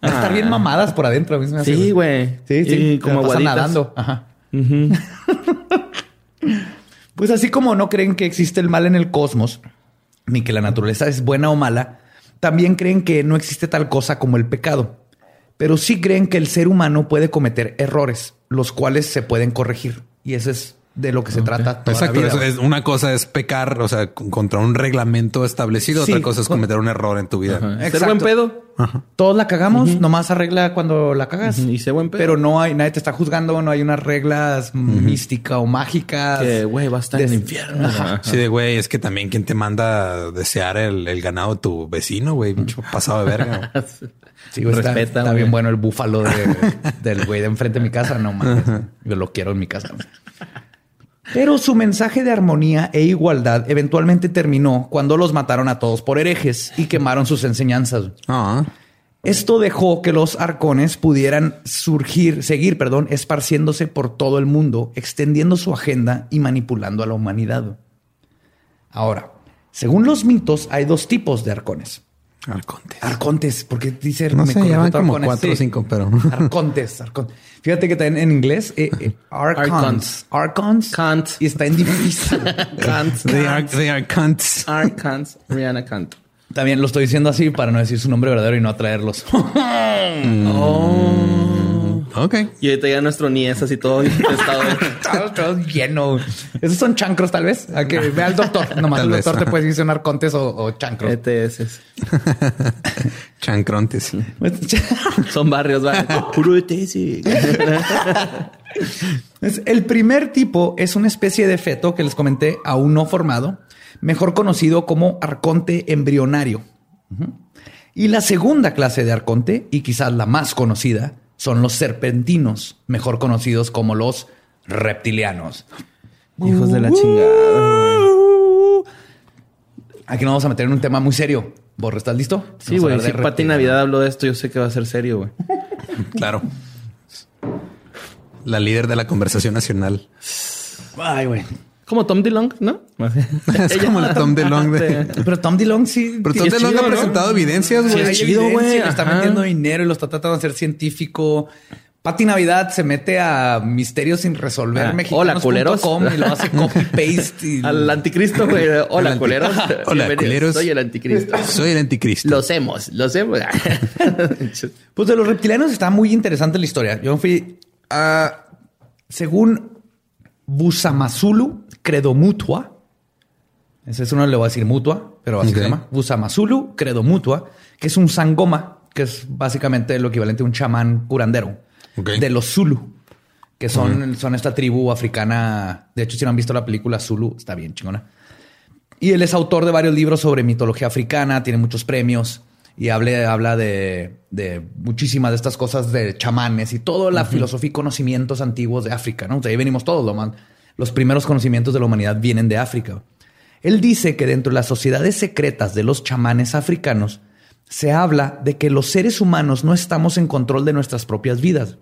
a estar bien mamadas por adentro. a mí se me hace, Sí, güey. Sí, sí. Y como como pasan nadando. Ajá. pues así como no creen que existe el mal en el cosmos, ni que la naturaleza es buena o mala, también creen que no existe tal cosa como el pecado. Pero sí creen que el ser humano puede cometer errores, los cuales se pueden corregir. Y eso es de lo que se trata. toda la Exacto. vida, eso güey. es, una cosa es pecar, o sea, con- contra un reglamento establecido. Sí, otra cosa es cometer un error en tu vida. Ser Exacto. buen pedo. Todos la cagamos, nomás arregla cuando la cagas. Y sé buen pedo. Pero no hay, nadie te está juzgando, no hay unas reglas místicas o mágicas. Que, güey, va a estar en el infierno. Ajá. Sí, de güey, es que también quien te manda a desear el, el ganado de tu vecino, güey, pinche pasado de verga. Sí, güey, está, Respeta, está güey. bien bueno el búfalo de- del güey de enfrente de mi casa. No mames. Yo lo quiero en mi casa. Pero su mensaje de armonía e igualdad eventualmente terminó cuando los mataron a todos por herejes y quemaron sus enseñanzas. Ah, Esto dejó que los arcones pudieran surgir, seguir, perdón, esparciéndose por todo el mundo, extendiendo su agenda y manipulando a la humanidad. Ahora, según los mitos, hay dos tipos de arcones. Arcontes. Arcontes, porque dice No me sé, llaman como arcones, cuatro o cinco, pero- arcontes, arcontes. Fíjate que también en inglés eh, eh, archons, archons, Kant. y está en difícil. Kant. They are, they are cunts. Kant. Rihanna Kant. También lo estoy diciendo así para no decir su nombre verdadero y no atraerlos. Ok. Y ahorita ya nuestro ni es así todo. Todo, todo lleno. Esos son chancros, tal vez. A que vea al doctor. Nomás Tal el vez. doctor te puede son arcontes o, o chancros. ETS. Chancrontes. Son barrios, va. Puro ETS. El primer tipo es una especie de feto que les comenté aún no formado, mejor conocido como arconte embrionario. Y la segunda clase de arconte, y quizás la más conocida, son los serpentinos, mejor conocidos como los reptilianos. Hijos de la chingada. Aquí nos vamos a meter en un tema muy serio. Borre, ¿estás listo? Sí, güey. Si Pati. Navidad habló de esto, yo sé que va a ser serio, güey. Claro. La líder de la conversación nacional. Ay, güey. Como Tom DeLong, ¿no? Es como el Tom DeLonge de... Pero Tom DeLonge sí. Pero Tom chido, ha ¿no? presentado evidencias, Sí, güey. hay es chido, güey, Le está metiendo dinero y lo está tratando de hacer científico. Pati Navidad se mete a misterios sin resolver Ah, hola, culeros. com y lo hace copy paste. Y... Al anticristo, güey. Hola, anti- culeros. Hola, Bienvenidos. culeros. Soy el anticristo. Soy el anticristo. Lo hacemos, lo hacemos. Pues de los reptilianos está muy interesante la historia. Yo fui a, según Busamazulu Credomutua, Ese es uno, le voy a decir mutua, pero así Ok. se llama. Usamazulu, credo mutua, que es un sangoma, que es básicamente lo equivalente a un chamán curandero de los Zulu, que son, son esta tribu africana. De hecho, si no han visto la película Zulu, está bien chingona. Y él es autor de varios libros sobre mitología africana, tiene muchos premios y hable- habla de, de muchísimas de estas cosas de chamanes y toda la filosofía y conocimientos antiguos de África. ¿no? De ahí venimos todos. Lo más, los primeros conocimientos de la humanidad vienen de África. Él dice que dentro de las sociedades secretas de los chamanes africanos se habla de que los seres humanos no estamos en control de nuestras propias vidas.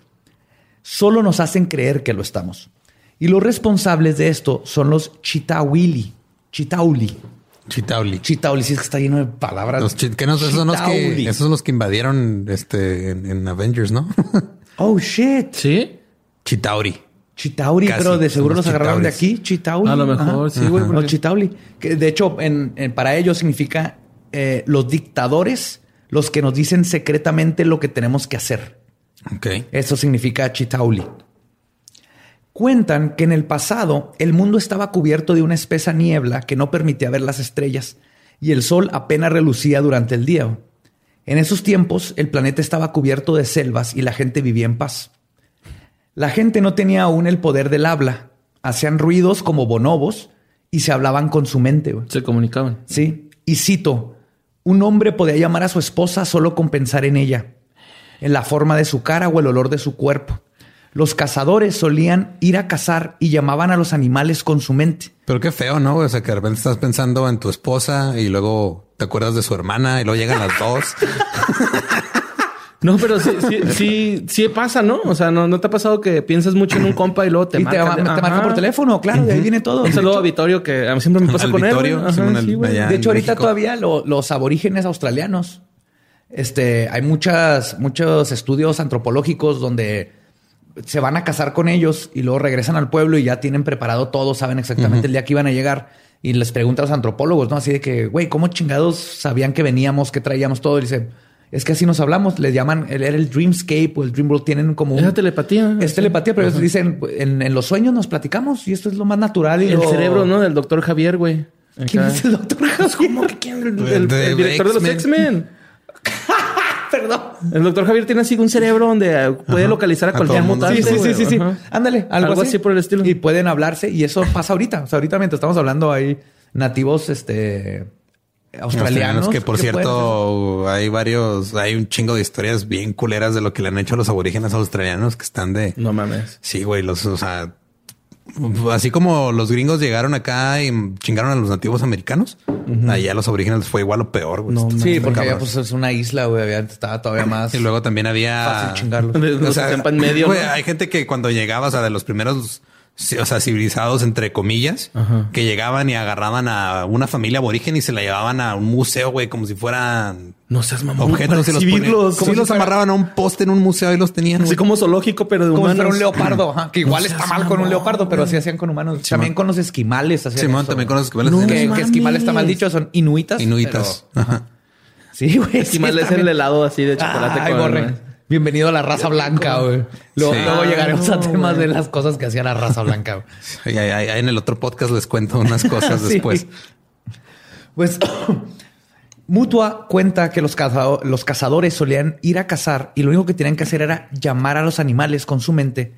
Solo nos hacen creer que lo estamos. Y los responsables de esto son los chitawili. Chitauli. Chitauli. Chitauli, sí es que está lleno de palabras. Los que no, esos, son los que, esos son los que invadieron este, en, en Avengers, ¿no? Oh, shit. ¿Sí? Chitauri. Chitauri, Casi, pero de seguro los los agarraron de aquí. Chitauli. A lo mejor, sí, güey, porque- Chitauli. Que de hecho, en, en- para ellos significa eh, los dictadores, los que nos dicen secretamente lo que tenemos que hacer. Ok. Eso significa Chitauli. Cuentan que en el pasado el mundo estaba cubierto de una espesa niebla que no permitía ver las estrellas y el sol apenas relucía durante el día. En esos tiempos el planeta estaba cubierto de selvas y la gente vivía en paz. La gente no tenía aún el poder del habla, hacían ruidos como bonobos y se hablaban con su mente. güey. Se comunicaban. Sí. Y cito, un hombre podía llamar a su esposa solo con pensar en ella, en la forma de su cara o el olor de su cuerpo. Los cazadores solían ir a cazar y llamaban a los animales con su mente. Pero qué feo, ¿no? O sea, que de repente estás pensando en tu esposa y luego te acuerdas de su hermana y luego llegan las dos. No, pero sí, sí, sí, sí pasa, ¿no? O sea, ¿no, ¿no te ha pasado que piensas mucho en un compa y luego te y marca? te, te marca por teléfono, claro, de ahí viene todo. Un saludo a Vittorio que a mí siempre me pasa Al con él. Vittorio. Ajá, sí. De hecho, ahorita México. todavía lo- los aborígenes australianos, este, hay muchas, muchos estudios antropológicos donde se van a casar con ellos y luego regresan al pueblo y ya tienen preparado todo, saben exactamente el día que iban a llegar. Y les preguntan a los antropólogos, ¿no? Así de que, güey, ¿cómo chingados sabían que veníamos, que traíamos todo? Y dice, es que así nos hablamos. Le llaman, el- era el Dreamscape o el Dream World. Tienen como un... Es telepatía. Es telepatía, pero ellos dicen, en, en los sueños nos platicamos y esto es lo más natural. Y El lo- cerebro, ¿no? Del doctor Javier, güey. ¿Quién es el doctor Javier? ¿Cómo que quién? El, el- director de los X-Men. Perdón. El doctor Javier tiene así un cerebro donde eh, puede localizar a A cualquier mutante. Sí, sí, sí, sí. Ajá. Ándale, algo, Algo así por el estilo. Y pueden hablarse y eso pasa ahorita. O sea, ahorita mientras estamos hablando hay nativos este australianos que por cierto hay varios, hay un chingo de historias bien culeras de lo que le han hecho a los aborígenes australianos que están de No mames. sí, güey, los, o sea, así como los gringos llegaron acá y chingaron a los nativos americanos, allá a los aborígenes les fue igual o peor. güey. No Sí, porque allá cabrón. pues es una isla, güey, allá estaba todavía más y luego también había fácil chingarlos. En medio, güey, ¿no? hay gente que cuando llegaba, o sea, de los primeros, o sea, civilizados entre comillas, que llegaban y agarraban a una familia aborigen y se la llevaban a un museo, güey, como si fueran No seas mamón. objetos y los ponían, como sí, si los fuera- amarraban a un poste en un museo y los tenían. Así como zoológico, pero de como si humanos. fuera un leopardo, que igual No está mal con un leopardo, pero así hacían con humanos. También con los esquimales hacían Simón, eso, también con los esquimales No, que, que esquimal está mal dicho, son inuitas. Inuitas. Ajá. Sí, güey. Esquimal sí, es también. el helado así de chocolate Ay, con... Bienvenido a la raza blanca, güey. Luego, Sí. luego llegaremos a temas de las cosas que hacía la raza blanca. en el otro podcast les cuento unas cosas Sí. después. Pues Mutua cuenta que los cazadores solían ir a cazar y lo único que tenían que hacer era llamar a los animales con su mente.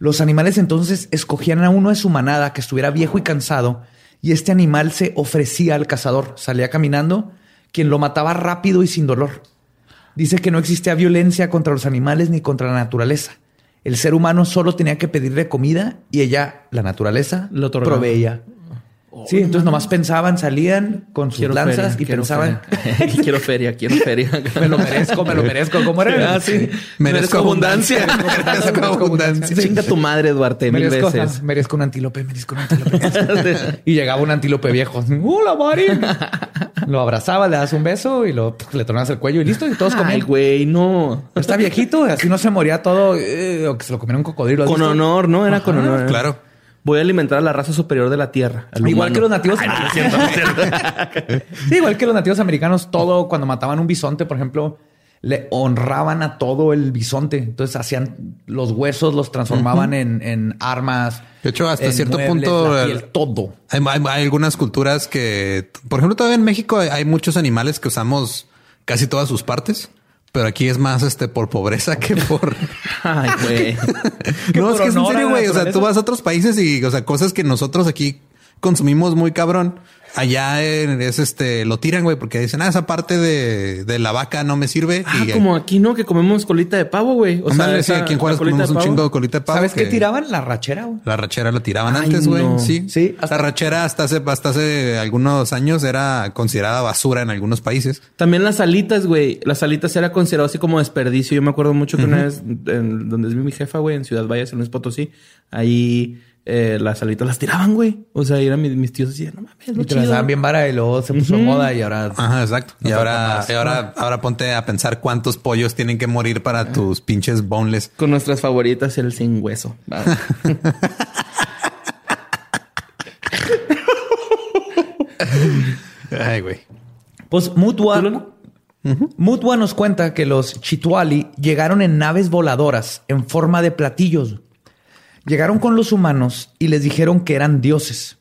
Los animales entonces escogían a uno de su manada que estuviera viejo y cansado y este animal se ofrecía al cazador. Salía caminando, quien lo mataba rápido y sin dolor. Dice que no existía violencia contra los animales ni contra la naturaleza. El ser humano solo tenía que pedirle comida y ella, la naturaleza, Lo otorgaba. Proveía. Sí, entonces nomás pensaban, salían con sus Quiero lanzas feria, y quiero pensaban, feria. quiero feria, quiero feria. me lo merezco, me lo merezco. ¿Cómo era? Ah, sí. Merezco abundancia. Merezco abundancia. Sí. Chinga tu madre, Duarte, mil Merezco, veces. merezco un antílope, merezco un antílope. y llegaba un antílope viejo. ¡Hola, Mari! Lo abrazaba, le das un beso y lo, le tornabas el cuello y listo. Y todos Ay, comían. güey, no. Está viejito, así no se moría todo. eh, o que se lo comiera un cocodrilo. ¿has Con visto? honor, ¿no? Era con honor. Claro. Voy a alimentar a la raza superior de la tierra. al Igual humano. que los nativos. Sí, igual que los nativos americanos, todo cuando mataban un bisonte, por ejemplo, le honraban a todo el bisonte. Entonces hacían los huesos, los transformaban en, en armas. De hecho, hasta en cierto muebles, punto, piel, todo. Hay, hay- hay algunas culturas que, por ejemplo, todavía en México hay, hay muchos animales que usamos casi todas sus partes, pero aquí es más este por pobreza que por. Ay, güey. no, es que es en serio, güey. O sea, tú vas a otros países y, o sea, cosas que nosotros aquí consumimos muy cabrón. Allá es este, lo tiran, güey, porque dicen, ah, esa parte de, de la vaca no me sirve. Ah, y, como aquí, ¿no? Que comemos colita de pavo, güey. O Ándale, sí, aquí en Juárez comemos un chingo de colita de pavo. ¿Sabes qué que- tiraban? La rachera, güey. La rachera la tiraban Ay, antes, güey. no. Sí. Sí, hasta- La rachera hasta hace, hasta hace algunos años era considerada basura en algunos países. También las alitas, güey. Las alitas era considerado así como desperdicio. Yo me acuerdo mucho que una vez, en donde es mi jefa, güey, en Ciudad Valles, en Luis Potosí, ahí eh, las alitas las tiraban, güey. O sea, eran mis, mis tíos así, no mames, lo Y te las daban bien vara y luego se puso moda y ahora... Ajá, exacto. Y No ahora, y ahora, ahora ponte a pensar cuántos pollos tienen que morir para tus pinches boneless. Con nuestras favoritas, el sin hueso. Ay, güey. Pues Mutua. Mutua nos cuenta que los Chituali llegaron en naves voladoras en forma de platillos. Llegaron con los humanos y les dijeron que eran dioses.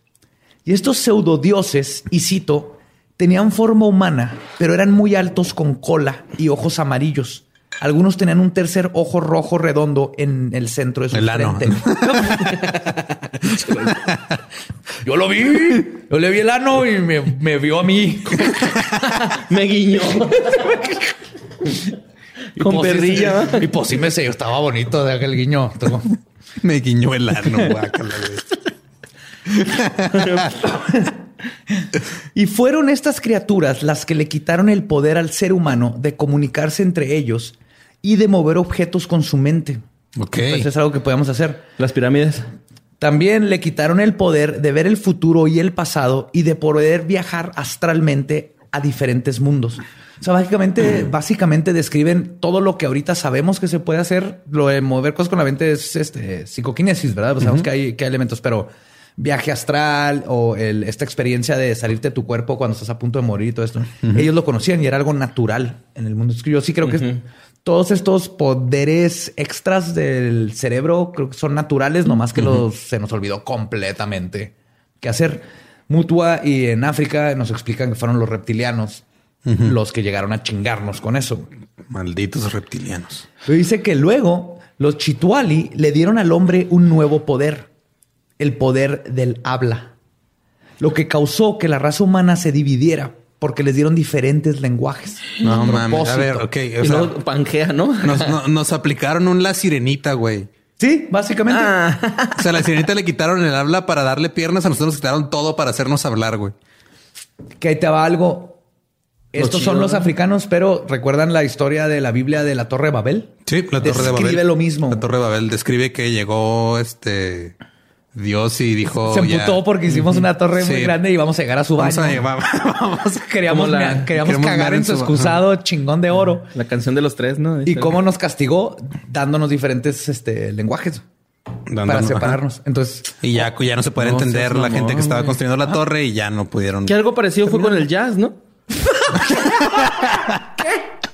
Y estos pseudodioses, y cito, tenían forma humana, pero eran muy altos con cola y ojos amarillos. Algunos tenían un tercer ojo rojo redondo en el centro de su El ano. Yo lo vi. Yo le vi el ano y me, me vio a mí. Me guiñó. Y Con pues perrilla. Y pues sí me sé, estaba bonito de aquel guiño. Me guiñó el ano, guácala, güey. Y fueron estas criaturas las que le quitaron el poder al ser humano de comunicarse entre ellos y de mover objetos con su mente. Ok. Pues es algo que podemos hacer. Las pirámides. También le quitaron el poder de ver el futuro y el pasado y de poder viajar astralmente a diferentes mundos. O sea, básicamente, básicamente describen todo lo que ahorita sabemos que se puede hacer. Lo de mover cosas con la mente es este, psicoquinesis, ¿verdad? Pues sabemos que, hay, que hay elementos, pero viaje astral o el- esta experiencia de salirte de tu cuerpo cuando estás a punto de morir y todo esto. Ellos lo conocían y era algo natural en el mundo. Es que yo sí creo que todos estos poderes extras del cerebro creo que son naturales, nomás que los, se nos olvidó completamente qué hacer. Mutua y en África nos explican que fueron los reptilianos los que llegaron a chingarnos con eso. Malditos reptilianos. Dice que luego los Chituali le dieron al hombre un nuevo poder, el poder del habla, lo que causó que la raza humana se dividiera porque les dieron diferentes lenguajes. No mames. A ver, ok. O y sea, luego Pangea, ¿no? nos, no- nos aplicaron un la sirenita, güey. Sí, básicamente. Ah. O sea, a la sirenita le quitaron el habla para darle piernas, a nosotros nos quitaron todo para hacernos hablar, güey. Que ahí te va algo. Estos chido, son los ¿no? africanos, pero ¿recuerdan la historia de la Biblia de la Torre de Babel? Sí, la Torre de Babel. Describe lo mismo. La Torre de Babel describe que llegó este Dios y dijo. Se ya, emputó porque hicimos una torre muy grande y vamos a llegar a su Vamos baño. a llevar- vamos. Queríamos, la- queríamos cagar en su su- excusado chingón de oro. La canción de los tres, ¿no? Y cómo nos castigó dándonos diferentes este, lenguajes para separarnos. Entonces, Y ya, ya no se puede No entender seas la gente que estaba construyendo la torre y ya no pudieron. Que algo parecido fue con el jazz, ¿no?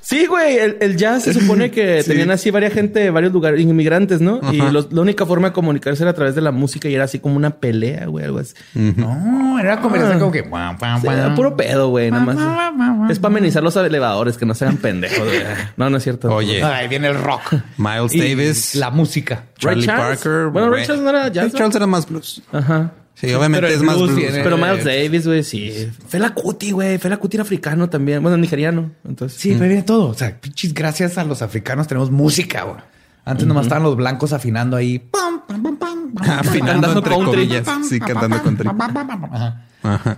Sí, güey, el, el jazz se supone que tenían así varias gente de varios lugares, inmigrantes, ¿no? Y los- la única forma de comunicarse era a través de la música y era así como una pelea, güey, algo así. no, era conversación como que... guau, guau, Sí, era puro pedo, güey, nada más. Es para amenizar los elevadores, que no sean pendejos, güey. No, no es cierto. Oye, Ahí viene el rock. Miles Y Davis, La música. Charlie Ray. Parker. Bueno, Ray Charles no era jazz, Ray. Charles era más blues. Ajá. Sí, obviamente Pero es más blues blues. tiene- Pero Eh, Miles Davis, güey, sí. Fela Kuti, güey. Fela Kuti era africano también. Bueno, nigeriano. Entonces, Sí, pero viene todo. O sea, pinches, gracias a los africanos tenemos música, güey. Antes nomás estaban los blancos afinando ahí. Pam, pam, pam, pam, pam. Afinando entre comillas. Sí, cantando country. Ajá. Ajá.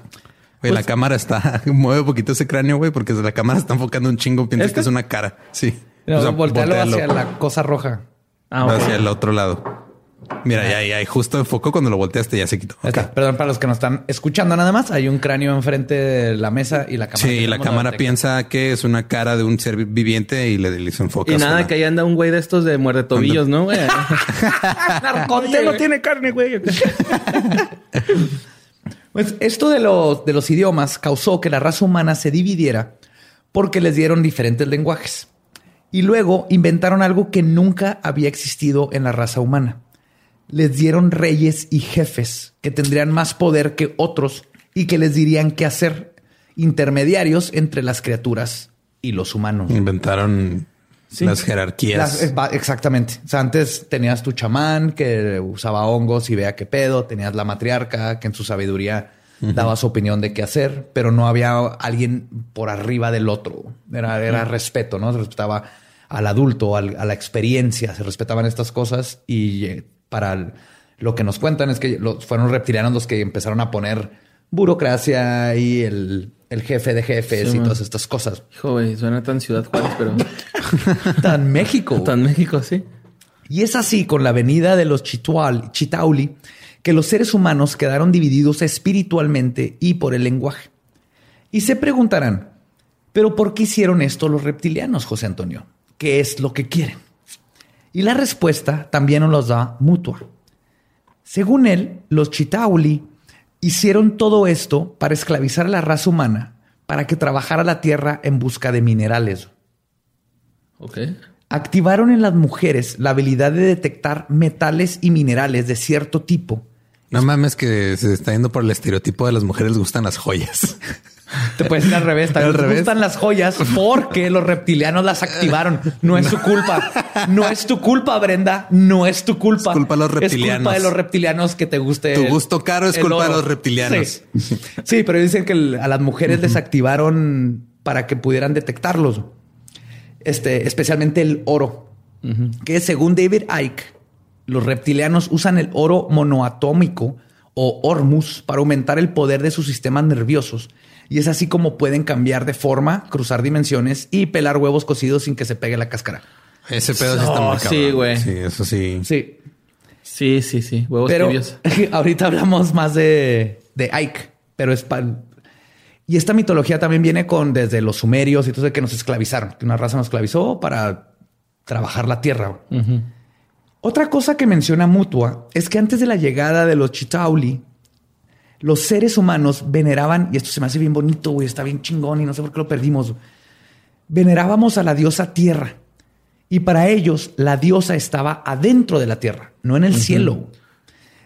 Güey, la cámara está... Mueve un poquito ese cráneo, güey, porque la cámara está enfocando un chingo. Piensa ¿Este? que es una cara. Sí. No, O sea, voltealo hacia la cosa roja. Ah, ok. Hacia el otro lado. Mira, ya, ya, justo enfocó cuando lo volteaste, ya se quitó. Está. Perdón para los que nos están escuchando nada más. Hay un cráneo enfrente de la mesa y la cámara. Sí, que la cámara piensa que es una cara de un ser viviente y le, le hizo enfoque. Y nada, que ahí anda un güey de estos de muerde tobillos, ¿no, güey? Narcote, no tiene carne, güey. Pues esto de los, de los idiomas causó que la raza humana se dividiera porque les dieron diferentes lenguajes. Y luego inventaron algo que nunca había existido en la raza humana. Les dieron reyes y jefes que tendrían más poder que otros y que les dirían qué hacer, intermediarios entre las criaturas y los humanos. Inventaron Sí. las jerarquías. Las- eh, exactamente. O sea, antes tenías tu chamán que usaba hongos y vea qué pedo. Tenías la matriarca que en su sabiduría daba su opinión de qué hacer, pero no había alguien por arriba del otro. Era, era respeto, ¿no? Se respetaba al adulto, al- a la experiencia, se respetaban estas cosas y eh, para el- lo que nos cuentan es que los, fueron reptilianos los que empezaron a poner burocracia y el, el jefe de jefes Sí, y man. todas estas cosas. Hijo, güey, suena tan Ciudad Juárez, pero Tan México. tan México, sí. Y es así con la venida de los Chitual- Chitauli que los seres humanos quedaron divididos espiritualmente y por el lenguaje. Y se preguntarán, ¿pero por qué hicieron esto los reptilianos, José Antonio? ¿Qué es lo que quieren? Y la respuesta también nos los da Mutua. Según él, los Chitauli hicieron todo esto para esclavizar a la raza humana, para que trabajara la tierra en busca de minerales Ok. activaron en las mujeres la habilidad de detectar metales y minerales de cierto tipo. No mames que se está yendo por el estereotipo de las mujeres les gustan las joyas. Te puedes ir al revés. También Al les revés. gustan las joyas porque los reptilianos las activaron. No es su culpa. No es tu culpa, Brenda. No es tu culpa. Es culpa de los Es culpa reptilianos. de los reptilianos que te guste. Tu gusto caro es culpa de los reptilianos. Sí, Sí, pero dicen que a las mujeres les activaron para que pudieran detectarlos. Este, especialmente el oro. Que según David Icke, los reptilianos usan el oro monoatómico o hormus para aumentar el poder de sus sistemas nerviosos. Y es así como pueden cambiar de forma, cruzar dimensiones y pelar huevos cocidos sin que se pegue la cáscara. Ese pedo sí está Oh, muy sí, güey. Sí, eso sí. Sí, Sí, sí, sí. Huevos pero tibios. ahorita hablamos más de, de Ike, pero es pa- y esta mitología también viene con desde los sumerios y todo eso que nos esclavizaron, que una raza nos esclavizó para trabajar la tierra. Otra cosa que menciona Mutua es que antes de la llegada de los Chitauli, los seres humanos veneraban, y esto se me hace bien bonito, güey, está bien chingón y no sé por qué lo perdimos. Venerábamos a la diosa tierra. Y para ellos, la diosa estaba adentro de la tierra, no en el cielo.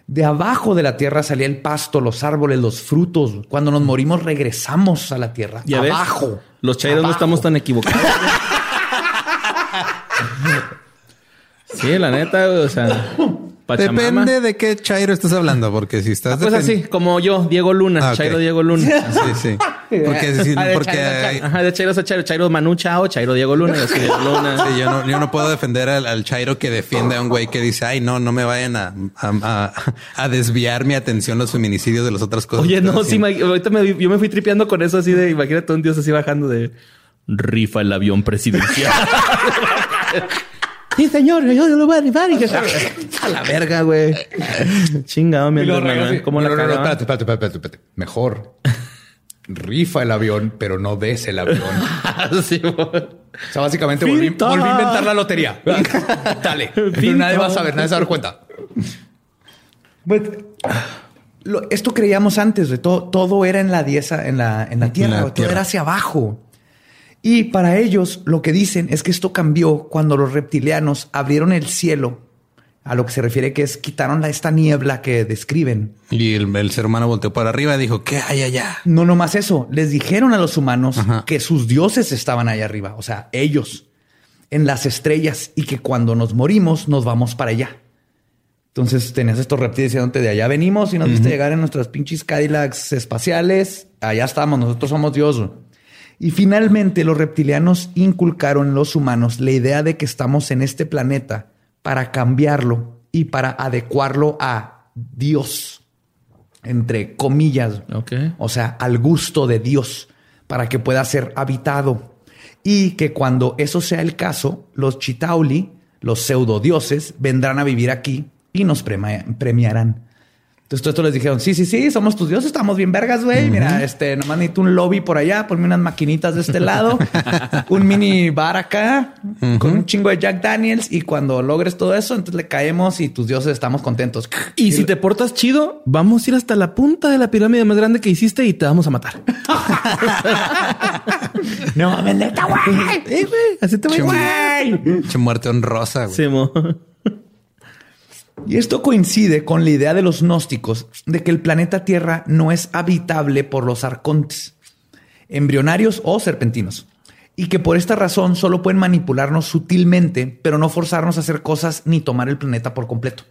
De abajo de la tierra salía el pasto, los árboles, los frutos. Cuando nos morimos, regresamos a la tierra. Ya ves, abajo. Los chairos no estamos tan equivocados. sí, la neta, güey, o sea, Pachamama. Depende de qué chairo estás hablando, porque si estás Ah, pues así, como yo, Diego Luna, Ah. Chairo Diego Luna. Sí, sí. Porque, si- Ah, de porque chairo a hay- Ajá, de Chairo a Chairo, Chairo Manu Chao, Chairo Diego Luna, yo soy Diego Luna. Sí, yo no, yo no puedo defender al, al Chairo que defiende a un güey que dice, ay, no, no me vayan a, a, a- a desviar mi atención los feminicidios de las otras cosas. Oye, no, sí, haciendo". ma- ahorita me, yo me fui tripeando con eso así de, imagínate un dios así bajando de rifa el avión presidencial. sí, señor, yo lo voy a rifar y que a la verga, güey. Chingado, mi así, ¿Cómo no, la no, no, espérate, espérate, espérate, espérate. Mejor. Rifa el avión, pero no des el avión. Sí, güey. O sea, básicamente volví, a inventar la lotería. Dale. Pero nadie va a saber, nadie se va a dar cuenta. But, lo- esto creíamos antes, de todo, todo era en la dieza, en la, en la tierra, la todo tierra. era hacia abajo. Y para ellos lo que dicen es que esto cambió cuando los reptilianos abrieron el cielo, a lo que se refiere que es quitaron la, esta niebla que describen. Y el, el ser humano volteó para arriba y dijo, ¿qué hay allá? No nomás eso, les dijeron a los humanos Ajá. que sus dioses estaban allá arriba, o sea, ellos, en las estrellas, y que cuando nos morimos nos vamos para allá. Entonces tenías estos reptiles diciéndote de allá venimos y nos viste llegar en nuestras pinches Cadillacs espaciales, allá estamos, nosotros somos Dios. Y finalmente los reptilianos inculcaron en los humanos la idea de que estamos en este planeta para cambiarlo y para adecuarlo a Dios, entre comillas. Ok. O sea, al gusto de Dios para que pueda ser habitado. Y que cuando eso sea el caso, los Chitauli, los pseudodioses, vendrán a vivir aquí y nos premiarán. Entonces, todo esto les dijeron, sí, sí, sí, somos tus dioses, estamos bien vergas, güey. Mira, este, nomás necesito un lobby por allá, ponme unas maquinitas de este lado, un mini bar acá, con un chingo de Jack Daniels. Y cuando logres todo eso, entonces le caemos y tus dioses estamos contentos. Y si te portas chido, vamos a ir hasta la punta de la pirámide más grande que hiciste y te vamos a matar. no mames, neta, güey. Eh, güey, así te voy, Che, muerte honrosa, güey. Sí, mo. Y esto coincide con la idea de los gnósticos de que el planeta Tierra no es habitable por los arcontes, embrionarios o serpentinos, y que por esta razón solo pueden manipularnos sutilmente, pero no forzarnos a hacer cosas ni tomar el planeta por completo.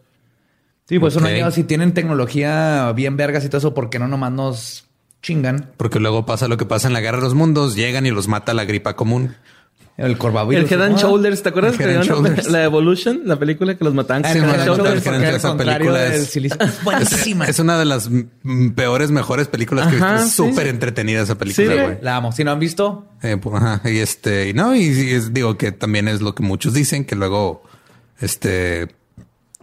Sí, pues eso no si tienen tecnología bien vergas y todo eso, ¿por qué no nomás nos chingan? Porque luego pasa lo que pasa en la guerra de los mundos, llegan y los mata la gripa común. El corbavirus. El Head and. Shoulders, ¿te acuerdas que la Evolution, la película que los mataban? Ah, Shoulders? Esa película es- buenísima. Es una de las peores, mejores películas que he visto. Es sí. súper entretenida esa película, Sí, güey. güey. La amo. Si no han visto, Eh, pues, ajá, y este, y no, y, y es, digo que también es lo que muchos dicen, que luego, este,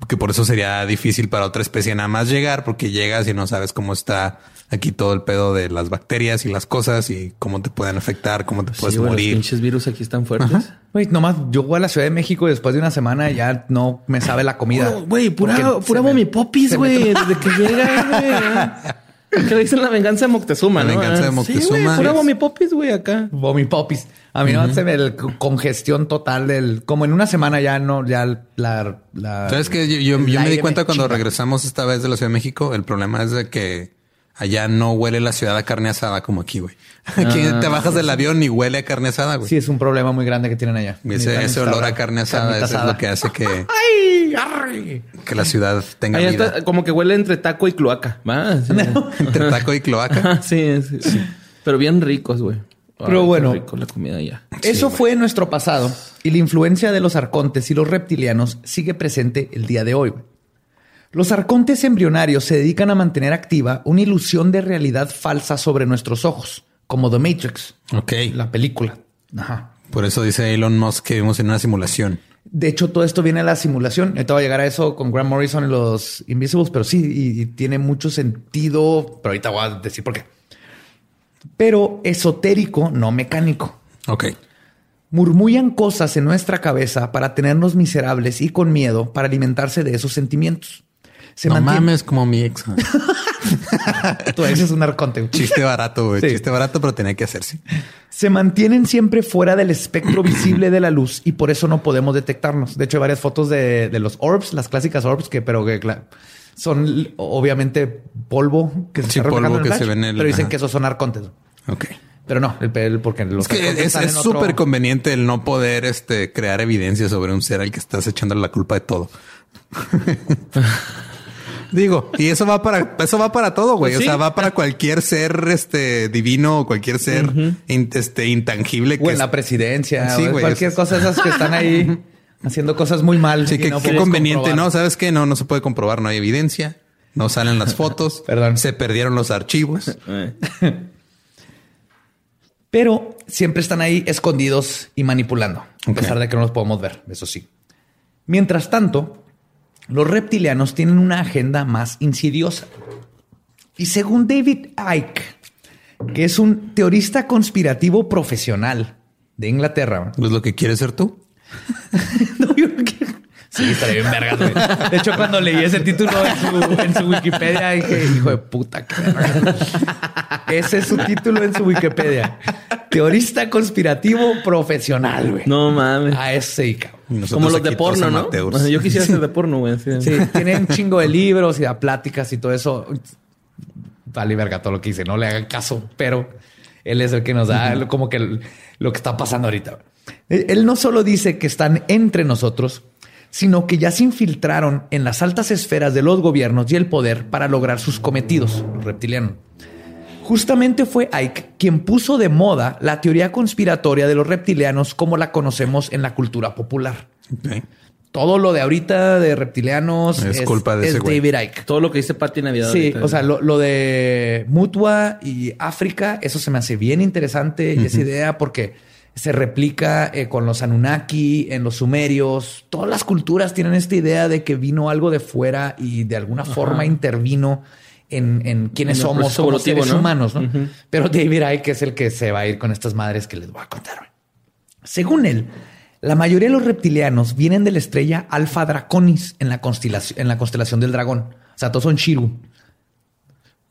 que por eso sería difícil para otra especie nada más llegar, porque llegas y no sabes cómo está aquí todo el pedo de las bacterias y las cosas y cómo te pueden afectar, cómo te puedes Sí, güey, los morir. pinches virus aquí están fuertes. Güey, nomás yo voy a la Ciudad de México y después de una semana ya no me sabe la comida. Güey, pura, pura me- me güey. Desde que llega, güey. ¿Qué le dicen la venganza de Moctezuma, La no? venganza de Ah, Moctezuma. Sí, güey, pura vomipopis, güey, acá. Vomipopis. A mí no se me el congestión total del como en una semana ya no ya la, la ¿Sabes que Yo, yo- me di cuenta cuando chinga. regresamos esta vez de la Ciudad de México, el problema es de que allá no huele la ciudad a carne asada como aquí, güey. Aquí Ah. te bajas del avión y huele a carne asada, güey. Sí, es un problema muy grande que tienen allá. Ese, olor a carne asada es lo que hace que, ¡Ay! arre! que la ciudad tenga vida. está, como que huele entre taco y cloaca. ¿va? Sí. Entre taco y cloaca. Ajá, sí, sí, sí. Pero bien ricos, güey. Pero Ay, bueno. rico la comida ya. Eso fue nuestro pasado y la influencia de los arcontes y los reptilianos sigue presente el día de hoy. Los arcontes embrionarios se dedican a mantener activa una ilusión de realidad falsa sobre nuestros ojos, como The Matrix, Ok. la película. Ajá. Por eso dice Elon Musk que vivimos en una simulación. De hecho, todo esto viene de la simulación. Ahorita voy a llegar a eso con Grant Morrison y los Invisibles, pero sí, y, y tiene mucho sentido. Pero ahorita voy a decir por qué. Pero esotérico, no mecánico. Ok. Murmullan cosas en nuestra cabeza para tenernos miserables y con miedo para alimentarse de esos sentimientos. Se no mantiene- mames como mi ex. Tu ex es un arconte. Chiste barato, güey. Sí. Chiste barato, pero tenía que hacerse. Se mantienen siempre fuera del espectro visible de la luz y por eso no podemos detectarnos. De hecho, hay varias fotos de, de los orbs, las clásicas orbs, que pero que son obviamente polvo que se Sí, está polvo en el que se flash, ve en el- pero dicen ajá. que esos son arcontes. Ok. Pero no, el, el- porque los Es que es otro- súper conveniente el no poder este, crear evidencia sobre un ser al que estás echándole la culpa de todo. Digo, y eso va para eso va para todo, güey. Pues O sea, va para cualquier ser este divino o cualquier ser in- este intangible o en es- la presidencia, Sí, o güey, cualquier es- cosa de esas que están ahí haciendo cosas muy mal. Sí, que no qué conveniente, comprobar. ¿no? ¿Sabes qué? No, no se puede comprobar, no hay evidencia. No salen las fotos. Perdón. Se perdieron los archivos. Eh. Pero siempre están ahí escondidos y manipulando, a pesar de que no los podemos ver, eso sí. Mientras tanto, los reptilianos tienen una agenda más insidiosa. Y según David Icke, que es un teorista conspirativo profesional de Inglaterra, ¿Es lo que quieres ser tú? No, yo creo que- Sí, estaría bien vergas, güey. De hecho, cuando leí ese título en su, en su Wikipedia, dije, hijo de puta, qué verga". Ese es su título en su Wikipedia. Teorista conspirativo profesional, güey. No mames. A ese, cabrón. Y nosotros Como los de porno, ¿no? amateurs. O sea, yo quisiera ser de porno, güey. sí. Sí, tiene un chingo de libros y de pláticas y todo eso. Vale, verga, todo lo que dice. No le hagan caso, pero él es el que nos da como que lo que está pasando ahorita. Él él no solo dice que están entre nosotros, sino que ya se infiltraron en las altas esferas de los gobiernos y el poder para lograr sus cometidos, los reptilianos. Justamente fue Ike quien puso de moda la teoría conspiratoria de los reptilianos como la conocemos en la cultura popular. Todo lo de ahorita de reptilianos Es culpa de es ese güey. David Icke. Todo lo que dice Pati Navidad. Sí, ahorita. o sea, lo, lo de Mutua y África, eso se me hace bien interesante y esa idea porque se replica eh, con los Anunnaki, en los sumerios. Todas las culturas tienen esta idea de que vino algo de fuera y de alguna forma intervino en, en quiénes En somos como seres ¿no? humanos. ¿no? Pero David Icke es el que se va a ir con estas madres que les voy a contar. Según él, la mayoría de los reptilianos vienen de la estrella Alpha Draconis en la constelación, en la constelación del dragón. O sea, todos son Shiru.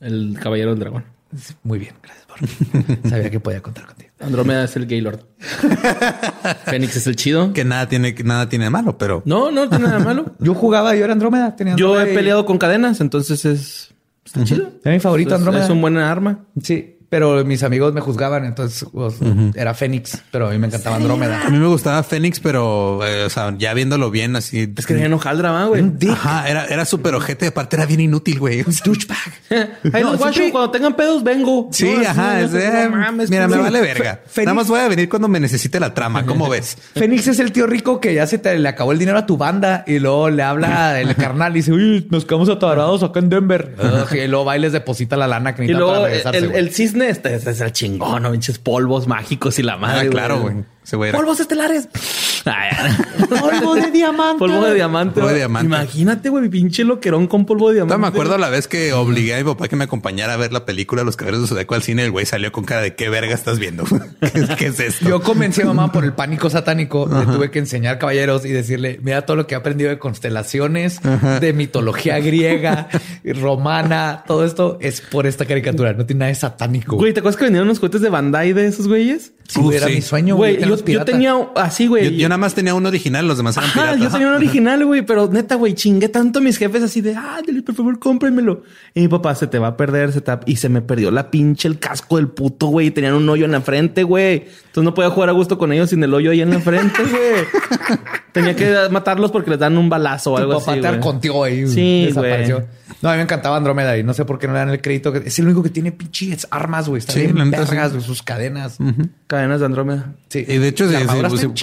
El caballero del dragón. Muy bien, gracias por. Sabía que podía contar contigo. Andrómeda es el Gaylord. Fénix es el chido. Que nada tiene, que nada tiene de malo, pero No, no tiene nada malo. Yo jugaba, yo era Andrómeda. Tenía Yo he y- peleado con cadenas, entonces es... Está chido. Era mi favorito, Es- Andrómeda. Es un buen arma. Sí, pero mis amigos me juzgaban, entonces pues, era Fénix, pero a mí me encantaba Andrómeda. a mí me gustaba Fénix, pero eh, o sea, ya viéndolo bien así. Es que tenía hojaldra, va, güey. Un. Ajá, era, era súper ojete. Aparte era bien inútil, güey. Sea, Douchebag. Ahí No, los guacho, siempre- cuando tengan pedos, vengo. Sí, No, ajá. no, es eh, mames, mira, me vale verga. Nada más voy a venir cuando me necesite la trama. ¿Cómo ves? Fénix es el tío rico que ya se te le acabó el dinero a tu banda y luego le habla el carnal y dice, uy, nos quedamos atorados acá en Denver. Ugh, y luego va y les deposita la lana que Y luego para el, regresarse. el cisne este, este es el chingón, ¿no? Pinches polvos mágicos y la madre. Ah, claro, güey. Polvos estelares. Polvo de diamante. polvo de diamante. Polvo de güey. diamante. Imagínate, güey, pinche loquerón con polvo de diamante. Todavía me acuerdo la vez que obligué a mi papá que me acompañara a ver la película Los Caballeros de Zodíaco al cine. El güey salió con cara de qué verga estás viendo. ¿Qué, es- qué es esto? Yo convencí a mamá por el pánico satánico. Le tuve que enseñar caballeros y decirle, mira todo lo que he aprendido de constelaciones, de mitología griega, romana. Todo esto es por esta caricatura. No tiene nada de satánico. Güey, ¿te acuerdas que vendieron unos cohetes de Bandai de esos güeyes? Sí, Uf, era sí. mi sueño. Güey, yo, yo tenía así, güey. Yo, yo nada más tenía uno original, los demás eran Ajá, piratas. yo tenía un original, güey, pero neta, güey, chingué tanto a mis jefes así de, ah, dile, por favor, cómprenmelo. Y mi papá se te va a perder, se te y se me perdió la pinche el casco del puto, güey. Tenían un hoyo en la frente, güey. Entonces no podía jugar a gusto con ellos sin el hoyo ahí en la frente, güey. Tenía que matarlos porque les dan un balazo o Tu algo papá así. te arconteó ahí. Sí, desapareció. güey. No, a mí me encantaba Andrómeda y no sé por qué no le dan el crédito. que- Es el único que tiene pinches armas, güey. Está Sí, bien vergas, güey, sus cadenas. Cadenas de Andrómeda. Sí. Y de hecho, si,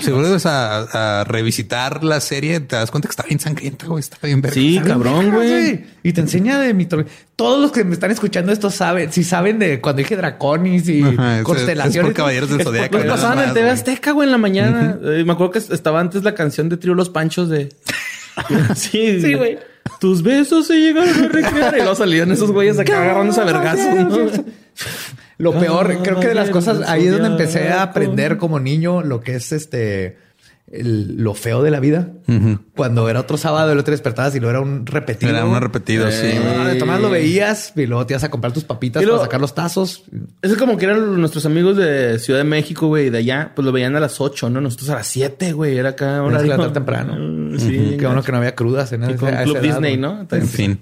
si- vuelves a, a revisitar la serie, te das cuenta que está bien sangrienta, güey. Está bien verga. Sí, cabrón, güey. Y te enseña de mitología. Todos los que me están escuchando esto saben, si saben de cuando dije draconis y Ajá, es- constelaciones. es por Caballeros del Zodiaco, Los Nada pasaban en TV. Azteca, güey, en la mañana. Eh, me acuerdo que estaba antes la canción de Trío Los Panchos de... sí, sí, güey. Tus besos se llegaron a recrear. Y luego salían esos güeyes acá agarrándose a vergazos. ¿no? Lo peor, creo que de las cosas, ahí es donde empecé a aprender como niño lo que es este, el- lo feo de la vida. Cuando era otro sábado y el otro despertabas y lo era un repetido. Era uno repetido, sí. Ah, de tomás lo veías y luego te ibas a comprar tus papitas luego- para sacar los tazos. Eso es como que eran nuestros amigos de Ciudad de México, güey, de allá. Pues lo veían a las 8, ¿no? Nosotros a las 7, güey. Era acá. Horario. levantar temprano. Mm, Sí. Qué bueno que no había crudas en esa Club Disney. ¿no? En fin.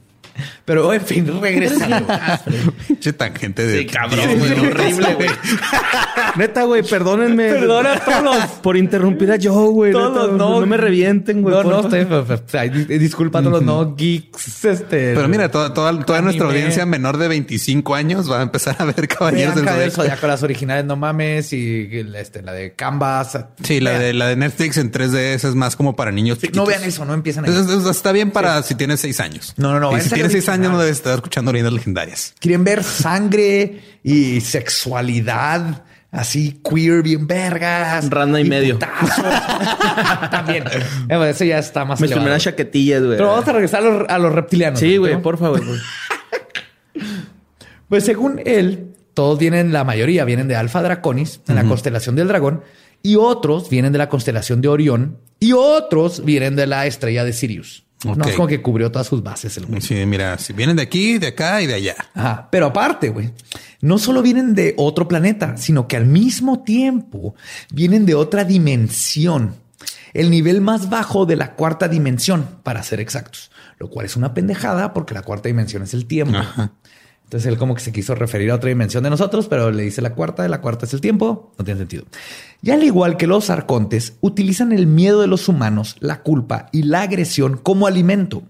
Pero en fin, regresando. Pinche tangente de. Sí, cabrón, Sí, güey, horrible, güey. Neta, güey, perdónenme. Perdona a todos. Por interrumpir a Joe, güey. Todos, Neta, no. No me revienten, güey. no, no, estoy, dis- disculpa a todos los no geeks. Este, Pero mira, toda, toda, toda nuestra audiencia menor de 25 años va a empezar a ver Caballeros del Vean del Zodiaco. Las originales, no mames, y este, la de Canvas. Sí, la de, la de Netflix en 3D esa es más como para niños. No vean eso, no empiezan es- está bien para si tienes seis años. No, no, no, si lo seis años no debes estar escuchando leyendas legendarias. Quieren ver sangre y sexualidad así queer, bien vergas. Rana y medio. También. Eh, bueno, Eso ya está más Me elevado. chaquetillas, güey. Pero vamos a regresar a los, a los reptilianos. Sí, güey, ¿no? por favor. güey. Pues según él, todos vienen, la mayoría vienen de Alfa Draconis, en la constelación del dragón, y otros vienen de la constelación de Orión, y otros vienen de la estrella de Sirius. No es como que cubrió todas sus bases el güey. Sí, mira, si vienen de aquí, de acá y de allá. Ajá. Pero aparte, güey, no solo vienen de otro planeta, sino que al mismo tiempo vienen de otra dimensión. El nivel más bajo de la cuarta dimensión, para ser exactos. Lo cual es una pendejada porque la cuarta dimensión es el tiempo. Ajá. Entonces él como que se quiso referir a otra dimensión de nosotros, pero le dice la cuarta, la cuarta es el tiempo. No tiene sentido. Y al igual que los arcontes, utilizan el miedo de los humanos, la culpa y la agresión como alimento.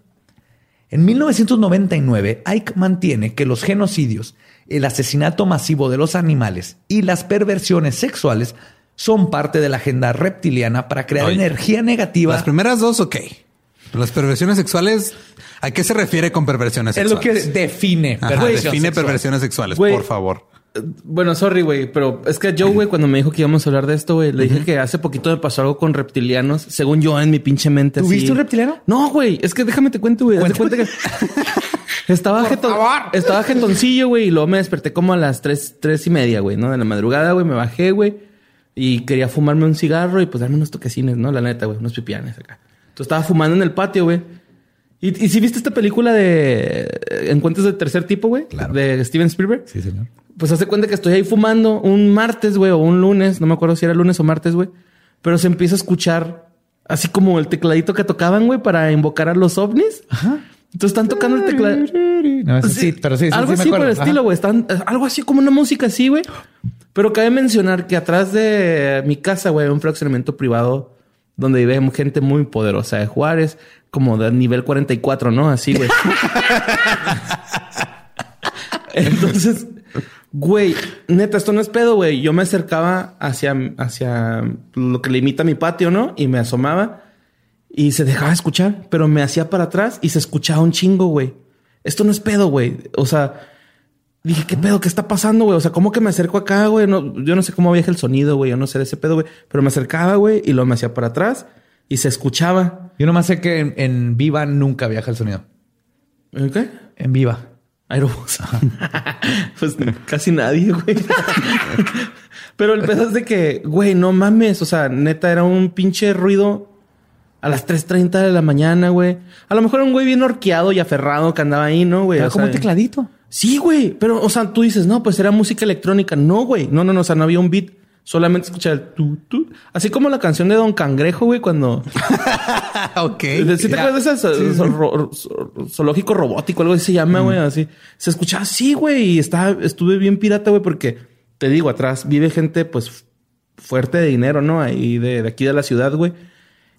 En 1999, Ike mantiene que los genocidios, el asesinato masivo de los animales y las perversiones sexuales son parte de la agenda reptiliana para crear Oye, energía negativa. Las primeras dos, ok. Las perversiones sexuales, ¿a qué se refiere con perversiones es lo que sexuales? define. Ajá, perversión define sexual. perversiones sexuales, Güey. por favor. Bueno, sorry, güey, pero es que Joe, güey, cuando me dijo que íbamos a hablar de esto, güey, le dije que hace poquito me pasó algo con reptilianos, según yo en mi pinche mente. así. ¿Tuviste un reptiliano? No, güey, es que déjame te cuento, güey. Cuenta que estaba, jeton, estaba jetoncillo, güey, y luego me desperté como a las tres, tres y media, güey, ¿no? De la madrugada, güey, me bajé, güey, y quería fumarme un cigarro y pues darme unos toquecines, ¿no? La neta, güey, unos pipianes acá. Entonces estaba fumando en el patio, güey. ¿Y, si viste esta película de eh, Encuentros de Tercer Tipo, güey? Claro. De Steven Spielberg. Sí, señor. Pues hace cuenta que estoy ahí fumando un martes, güey, o un lunes, no me acuerdo si era lunes o martes, güey. Pero se empieza a escuchar así como el tecladito que tocaban, güey, para invocar a los ovnis. Ajá. Entonces están tocando el teclado. No, eso sí, pero sí, sí, algo sí me así por el estilo, güey. Están eh, algo así como una música así, güey. Pero cabe mencionar que atrás de mi casa, güey, hay un fraccionamiento privado donde vive gente muy poderosa de Juárez, como de nivel 44, ¿no? Así, güey. Entonces, güey, neta, esto no es pedo, güey. Yo me acercaba hacia, hacia lo que limita mi patio, ¿no? Y me asomaba y se dejaba escuchar, pero me hacía para atrás y se escuchaba un chingo, güey. Esto no es pedo, güey. O sea, dije, ¿qué pedo? ¿Qué está pasando, güey? O sea, ¿cómo que me acerco acá, güey? No, yo no sé cómo viaja el sonido, güey. Yo no sé de ese pedo, güey. Pero me acercaba, güey, y luego me hacía para atrás y se escuchaba. Yo nomás sé que en, en Viva nunca viaja el sonido. ¿En ¿Qué? En Viva. Aerobús. pues casi nadie, güey. Pero el pedo es de que, güey, no mames. O sea, neta, era un pinche ruido a las 3.30 de la mañana, güey. A lo mejor era un güey bien horqueado y aferrado que andaba ahí, ¿no, güey? Era O como sea, un tecladito. Sí, güey. Pero, o sea, tú dices, no, pues era música electrónica. No, güey. No, no, no. O sea, no había un beat. Solamente escuchaba el tu, tu. Así como la canción de Don Cangrejo, güey, cuando... ok. ¿Sí te acuerdas de ro- zo- zoológico robótico? Algo así se llama, güey, así. Se escuchaba así, güey, y estaba, estuve bien pirata, güey, porque te digo, atrás vive gente, pues, fuerte de dinero, ¿no? Ahí de, de aquí de la ciudad, güey.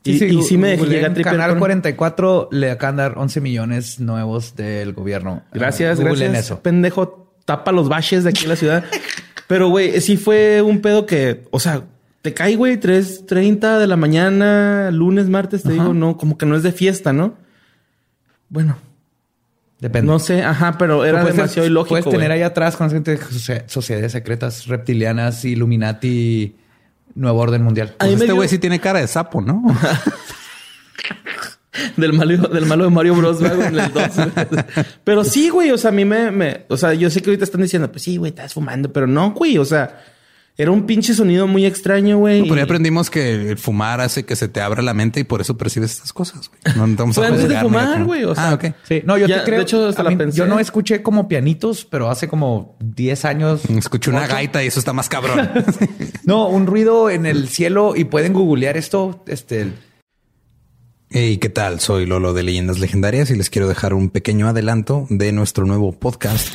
Y sí, y sí me llegué a tripear Canal con- 44 le acaban de dar 11 millones nuevos del gobierno. Gracias, Ah, googleen gracias. eso. Pendejo, tapa los baches de aquí en la ciudad. Pero, güey, sí fue un pedo que, o sea, te cae, güey, 3.30 de la mañana, lunes, martes, te digo, no, como que no es de fiesta, ¿no? Bueno, Depende. no sé, ajá, pero era Puedes- demasiado ilógico. Puedes tener ahí atrás con gente de socie- sociedades secretas, reptilianas, Illuminati, Nuevo Orden Mundial. A mí Pues me este dio- güey sí tiene cara de sapo, ¿no? del malo, del malo de Mario Bros. güey, en el 2. pero sí, güey, o sea, a mí me, me, o sea, yo sé que ahorita están diciendo, pues sí, güey, estás fumando, pero no, güey, o sea, era un pinche sonido muy extraño, güey. Pero ya aprendimos que el fumar hace que se te abra la mente y por eso percibes estas cosas. güey. No estamos Fue a antes de fumar, güey, o sea, ah, ok. Sí, no, yo Ya, te creo. de hecho, hasta a la mí- pensé. Yo no escuché como pianitos, pero hace como 10 años. Escuché una Ocho. gaita y eso está más cabrón. No, un ruido en el cielo y pueden googlear esto. Este, Hey, ¿qué tal? Soy Lolo de Leyendas Legendarias y les quiero dejar un pequeño adelanto de nuestro nuevo podcast.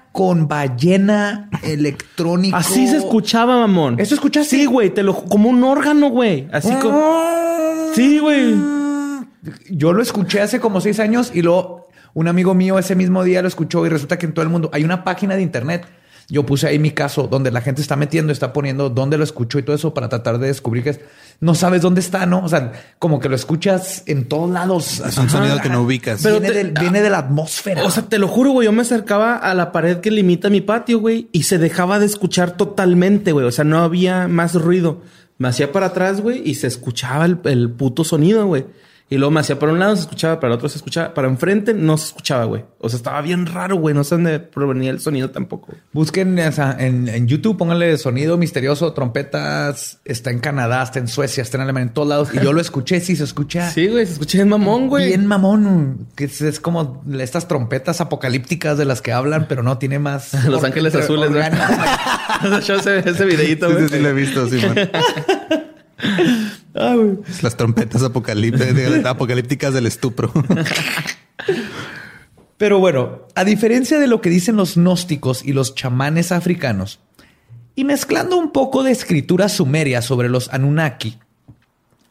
con ballena electrónico. Así se escuchaba, mamón. ¿Eso escuchaste? Sí, güey, te lo como un órgano, güey. Así como. Sí, güey. Yo lo escuché hace como seis años y luego un amigo mío ese mismo día lo escuchó y resulta que en todo el mundo hay una página de internet. Yo puse ahí mi caso donde la gente está metiendo, está poniendo dónde lo escuchó y todo eso para tratar de descubrir que es- no sabes dónde está, ¿no? O sea, como que lo escuchas en todos lados. Es un sonido que no ubicas. Pero viene, te- del- viene de la atmósfera. O sea, te lo juro, güey. Yo me acercaba a la pared que limita mi patio, güey, y se dejaba de escuchar totalmente, güey. O sea, no había más ruido. Me hacía para atrás, güey, y se escuchaba el, el puto sonido, güey. Y luego me hacía para un lado se escuchaba, para el otro se escuchaba, para enfrente no se escuchaba, güey. O sea, estaba bien raro, güey. No sé dónde provenía el sonido tampoco. Busquen en, en YouTube, pónganle sonido misterioso, trompetas. Está en Canadá, está en Suecia, está en Alemania, en todos lados. Y yo lo escuché, sí, se escucha. Sí, güey, se escucha bien mamón, güey. Bien mamón, que es, es como estas trompetas apocalípticas de las que hablan, pero no tiene más. Los Ángeles Azules, güey. Yo ese, ese videíto, Sí, güey. sí, sí, lo he visto, Simón. Ah. Las trompetas apocalípticas, apocalípticas del estupro. Pero bueno, a diferencia de lo que dicen los gnósticos y los chamanes africanos, y mezclando un poco de escritura sumeria sobre los Anunnaki,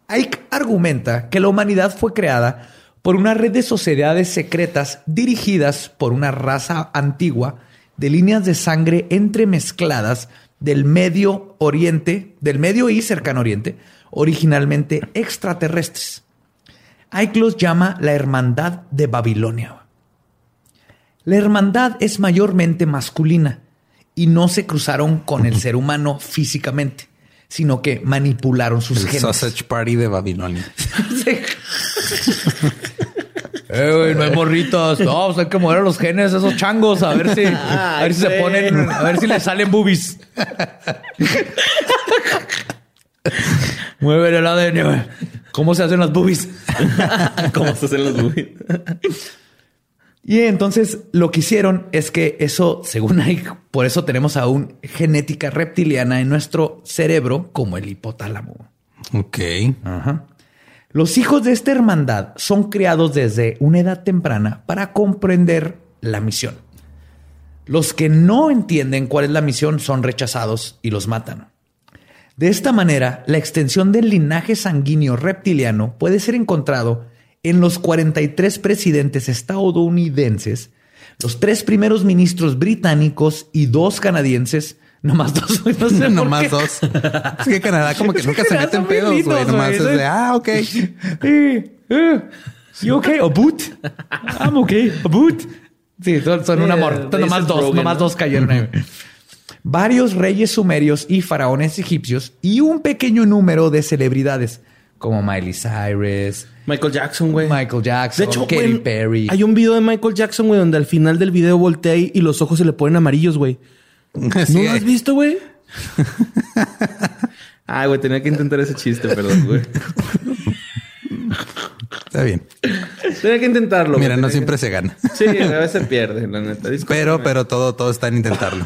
Ike argumenta que la humanidad fue creada por una red de sociedades secretas dirigidas por una raza antigua de líneas de sangre entremezcladas del Medio Oriente, del Medio y Cercano Oriente, originalmente extraterrestres. Ike los llama la Hermandad de Babilonia. La hermandad es mayormente masculina y no se cruzaron con el ser humano físicamente, sino que manipularon sus El genes. Sausage Party de Babilonia. Sí. Eh, güey, no hay morritos. No, pues hay que mover los genes esos changos a ver si, a ver si se ponen, a ver si les salen boobies. Mueve el ADN. ¿Cómo se hacen las boobies? ¿Cómo se hacen los güey? Y entonces lo que hicieron es que eso, según Ike, por eso tenemos aún genética reptiliana en nuestro cerebro como el hipotálamo. Ok. Ajá. Los hijos de esta hermandad son criados desde una edad temprana para comprender la misión. Los que no entienden cuál es la misión son rechazados y los matan. De esta manera, la extensión del linaje sanguíneo reptiliano puede ser encontrado en los 43 presidentes estadounidenses, los tres primeros ministros británicos y dos canadienses, nomás dos, no sé Nomás qué. dos. Es que Canadá como que nunca se Canadá mete en son bien pedos, güey. Nomás es de, ah, ok. Eh, eh, you okay? A boot? I'm okay. A boot. Sí, son, son un Sí, amor. nomás dos, nomás ¿no? dos cayeron ahí. Varios reyes sumerios y faraones egipcios y un pequeño número de celebridades como Miley Cyrus, Michael Jackson, güey. Michael Jackson, De hecho, Katy Perry. hay un video de Michael Jackson, güey, donde al final del video voltea y y los ojos se le ponen amarillos, güey. Sí, ¿No lo has visto, güey? Ah, güey, tenía que intentar ese chiste, perdón, güey. Está bien. Tenía que intentarlo. güey, Mira, no siempre se gana. Sí, a veces pierde, la neta. Pero, pero todo, todo está en intentarlo.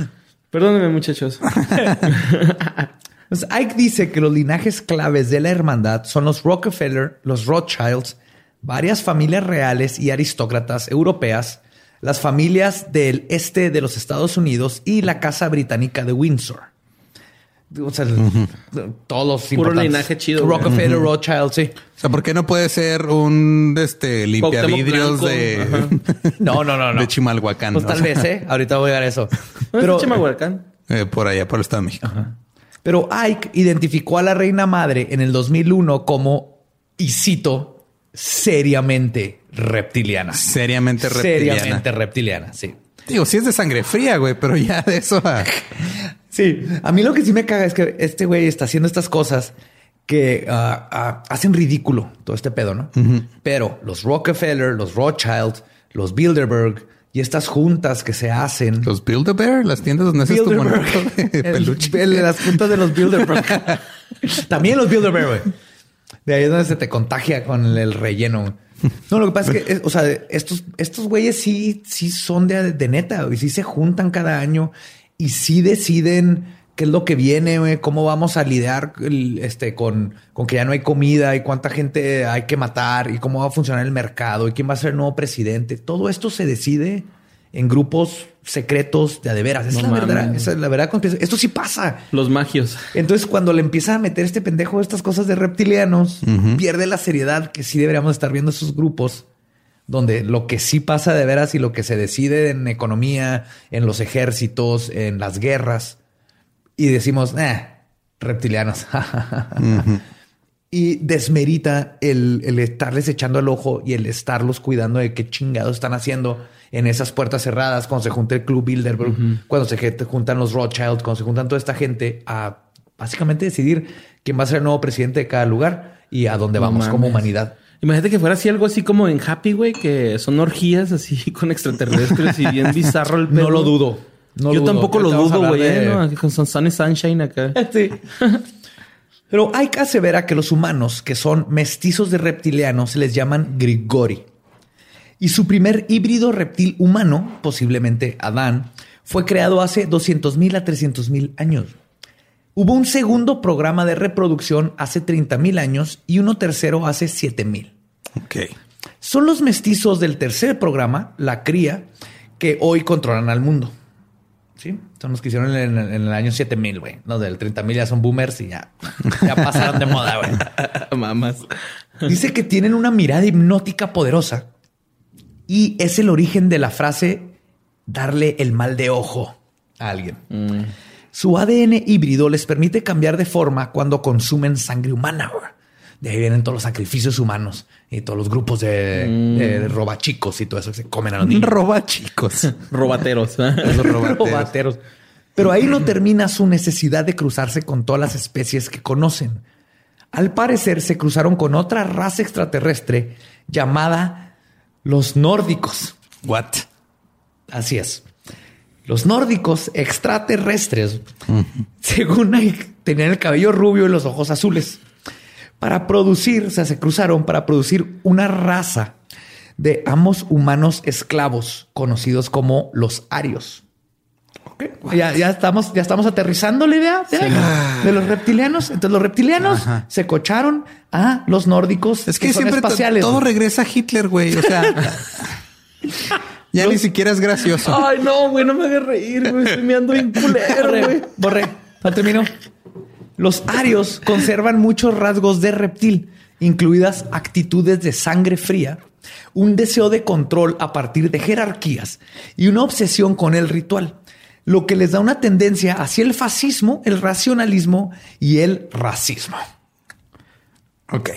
Perdónenme, muchachos. Entonces, Ike dice que los linajes claves de la hermandad son los Rockefeller, los Rothschilds, varias familias reales y aristócratas europeas, las familias del este de los Estados Unidos y la Casa Británica de Windsor. O sea, todos los Puro importantes. linaje chido. Rockefeller, Rothschild, sí. O sea, ¿por qué no puede ser un este limpiavidrios de. No, no, no, no. de Chimalhuacán? Pues tal vez, ¿eh? Ahorita voy a llegar a eso. ¿No Pero, es Chimalhuacán? eh, por allá, por el Estado de México. Pero Ike identificó a la reina madre en el 2001 como, y cito, seriamente reptiliana. Seriamente reptiliana. Seriamente reptiliana, sí. Digo, sí es de sangre fría, güey, pero ya de eso a... Sí, a mí lo que sí me caga es que este güey está haciendo estas cosas que ah, ah, hacen ridículo todo este pedo, ¿no? Pero los Rockefeller, los Rothschild, los Bilderberg y estas juntas que se hacen. Los Build-A-Bear, las tiendas donde haces tu Bilderberg. monito de El- peluche. el las juntas de los Bilderberg. También los Bilderberg, güey. De ahí es donde se te contagia con el, el relleno. No, lo que pasa es que, o sea, estos, estos güeyes sí, sí son de, de neta, güey. Sí se juntan cada año y sí deciden qué es lo que viene, güey, cómo vamos a lidiar el- este, con, con que ya no hay comida y cuánta gente hay que matar y cómo va a funcionar el mercado y quién va a ser el nuevo presidente. Todo esto se decide en grupos secretos de a de veras. Esa No es la verdad. Esa es la verdad. Esto sí pasa. Los magios. Entonces, cuando le empieza a meter este pendejo estas cosas de reptilianos, pierde la seriedad que sí deberíamos estar viendo esos grupos donde lo que sí pasa de veras y lo que se decide en economía, en los ejércitos, en las guerras, y decimos, eh, reptilianos. Y desmerita el, el estarles echando el ojo y el estarlos cuidando de qué chingados están haciendo en esas puertas cerradas, cuando se junta el Club Bilderberg, cuando se juntan los Rothschild, cuando se juntan toda esta gente a básicamente decidir quién va a ser el nuevo presidente de cada lugar y a dónde No vamos como humanidad. Imagínate que fuera así algo así como en Happy, güey, que son orgías así con extraterrestres y bien bizarro el pedo. No lo dudo. No Yo dudo. tampoco lo dudo, güey. de- ¿eh? ¿no? Con Sunshine acá. Sí. Pero hay que aseverar que los humanos, que son mestizos de reptilianos, se les llaman Grigori. Y su primer híbrido reptil humano, posiblemente Adán, fue creado hace 200.000 a 300.000 años. Hubo un segundo programa de reproducción hace 30.000 años y uno tercero hace 7.000. Ok. Son los mestizos del tercer programa, la cría, que hoy controlan al mundo. ¿Sí? Son los que hicieron en, el- en el año 7000, güey. Los del 30.000 ya son boomers y ya, ya pasaron de moda, güey. Mamas. Dice que tienen una mirada hipnótica poderosa y es el origen de la frase darle el mal de ojo a alguien. Su ADN híbrido les permite cambiar de forma cuando consumen sangre humana. güey. De ahí vienen todos los sacrificios humanos y todos los grupos de, de robachicos y todo eso que se comen a los niños. Roba chicos. Robateros. Los robateros. Robateros. Pero ahí no termina su necesidad de cruzarse con todas las especies que conocen. Al parecer se cruzaron con otra raza extraterrestre llamada los nórdicos. What? Así es. Los nórdicos extraterrestres, según hay, tenían el cabello rubio y los ojos azules. Para producir, o sea, se cruzaron para producir una raza de amos humanos esclavos conocidos como los arios. Ok. Ya, ya estamos, ya estamos aterrizando la idea de, de los reptilianos. Entonces los reptilianos Ajá. se cocharon a los nórdicos. Es que, son siempre espaciales. todo regresa a Hitler, güey. O sea, ya ni siquiera es gracioso. Ay, no, güey, no me hagas reír, güey. Estoy meando bien culero, güey. Borré, borré, no termino. Los arios conservan muchos rasgos de reptil, incluidas actitudes de sangre fría, un deseo de control a partir de jerarquías y una obsesión con el ritual, lo que les da una tendencia hacia el fascismo, el racionalismo y el racismo. Ok.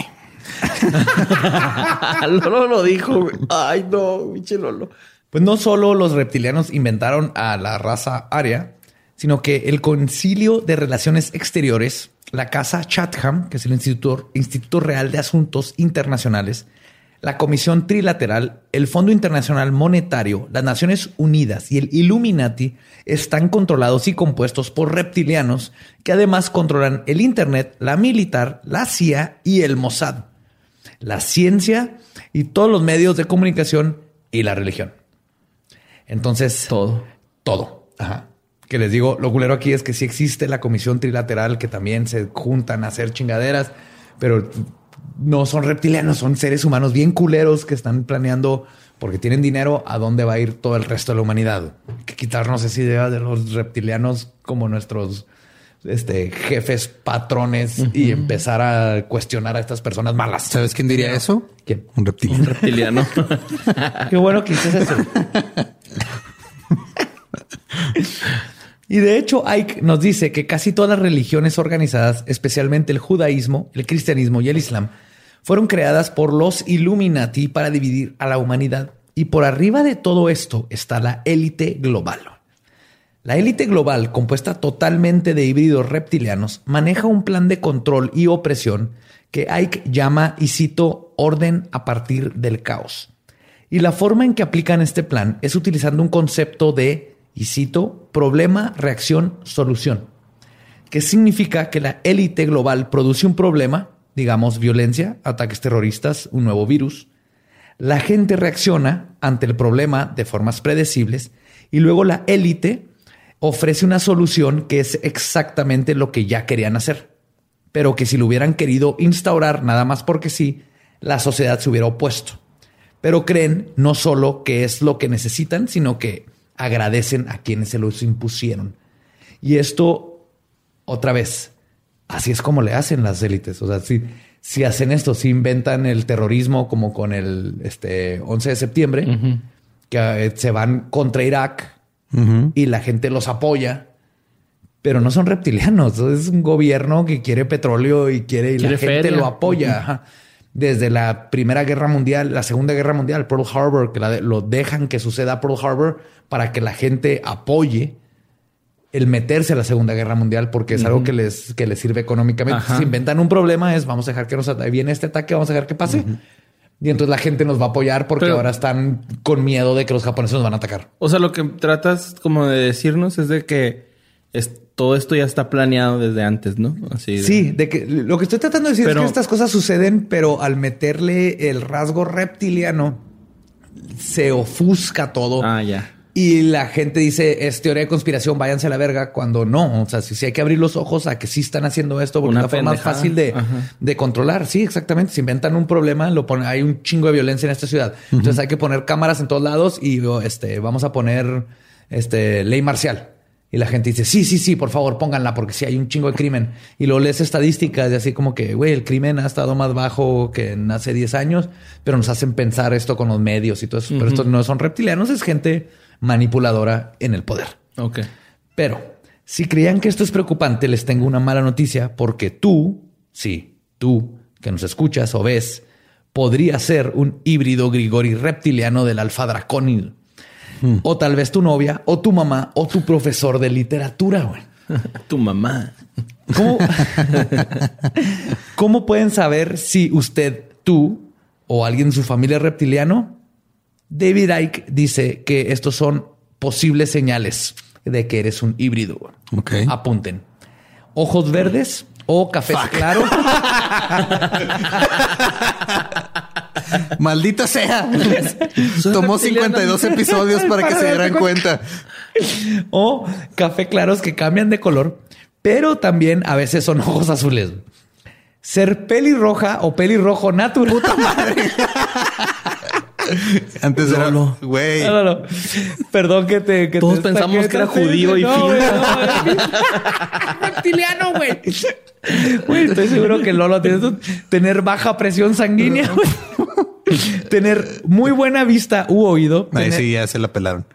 Lolo lo dijo, güey. Ay, no, pinche Lolo. Pues no solo los reptilianos inventaron a la raza aria, sino que el Concilio de Relaciones Exteriores, la Casa Chatham, que es el Instituto, Instituto Real de Asuntos Internacionales, la Comisión Trilateral, el Fondo Internacional Monetario, las Naciones Unidas y el Illuminati están controlados y compuestos por reptilianos que además controlan el Internet, la militar, la CIA y el Mossad, la ciencia y todos los medios de comunicación y la religión. Entonces, Todo. todo. Ajá. Que les digo, lo culero aquí es que sí existe la comisión trilateral que también se juntan a hacer chingaderas, pero no son reptilianos, son seres humanos bien culeros que están planeando porque tienen dinero a dónde va a ir todo el resto de la humanidad. Que quitarnos esa idea de los reptilianos como nuestros este, jefes, patrones y empezar a cuestionar a estas personas malas. ¿Sabes quién diría eso? ¿Quién? Un reptil. Reptiliano. Qué bueno que hiciste eso. Y de hecho, Ike nos dice que casi todas las religiones organizadas, especialmente el judaísmo, el cristianismo y el islam, fueron creadas por los Illuminati para dividir a la humanidad. Y por arriba de todo esto está la élite global. La élite global, compuesta totalmente de híbridos reptilianos, maneja un plan de control y opresión que Ike llama, y cito, orden a partir del caos. Y la forma en que aplican este plan es utilizando un concepto de, y cito, problema, reacción, solución. Que significa que la élite global produce un problema, digamos violencia, ataques terroristas, un nuevo virus. La gente reacciona ante el problema de formas predecibles y luego la élite ofrece una solución que es exactamente lo que ya querían hacer, pero que si lo hubieran querido instaurar nada más porque sí, la sociedad se hubiera opuesto. Pero creen no solo que es lo que necesitan, sino que agradecen a quienes se los impusieron. Y esto, otra vez, así es como le hacen las élites. O sea, si, si hacen esto, si inventan el terrorismo como con el este, 11 de septiembre, que eh, se van contra Irak y la gente los apoya, pero no son reptilianos. Es un gobierno que quiere petróleo y quiere, y Quiere la gente feria. lo apoya. Desde la Primera Guerra Mundial, la Segunda Guerra Mundial, Pearl Harbor, que la de- lo dejan que suceda Pearl Harbor para que la gente apoye el meterse a la Segunda Guerra Mundial porque es algo que les, que les sirve económicamente. Si inventan un problema es vamos a dejar que nos viene este ataque, vamos a dejar que pase. Y entonces la gente nos va a apoyar porque Pero- ahora están con miedo de que los japoneses nos van a atacar. O sea, lo que tratas como de decirnos es de que es- todo esto ya está planeado desde antes, ¿no? Así de- Sí, de que lo que estoy tratando de decir Pero- es que estas cosas suceden, pero al meterle el rasgo reptiliano, se ofusca todo. Ah, ya. Y la gente dice, es teoría de conspiración, váyanse a la verga, cuando no. O sea, si, si hay que abrir los ojos a que sí están haciendo esto, porque Una es la forma más fácil de, de controlar. Sí, exactamente. Si inventan un problema, lo ponen, hay un chingo de violencia en esta ciudad. Entonces hay que poner cámaras en todos lados y este, vamos a poner este, ley marcial. Y la gente dice, sí, sí, sí, por favor, pónganla, porque sí hay un chingo de crimen. Y luego lees estadísticas de así como que, güey, el crimen ha estado más bajo que en hace 10 años, pero nos hacen pensar esto con los medios y todo eso. Pero estos no son reptilianos, es gente manipuladora en el poder. Ok. Pero si creían que esto es preocupante, les tengo una mala noticia porque tú, sí, tú que nos escuchas o ves, podría ser un híbrido grigori reptiliano del alfa draconil. O tal vez tu novia, o tu mamá, o tu profesor de literatura, güey. Tu mamá. ¿Cómo, ¿Cómo pueden saber si usted, tú o alguien de su familia es reptiliano? David Icke dice que estos son posibles señales de que eres un híbrido. Ok. Apunten. Ojos verdes o café claro. Maldita sea. Tomó 52 episodios para que se dieran cuenta. o café claros que cambian de color, pero también a veces son ojos azules. Ser pelirroja o pelirrojo natural. Puta madre. Antes era, Lolo. güey. No, no, no. Perdón que te. Que Todos te pensamos que era judío y no, fin. güey, no, güey. Reptiliano, güey. Güey, estoy seguro que Lolo tiene tener baja presión sanguínea, güey. tener muy buena vista u oído. Ahí tener- sí ya se la pelaron.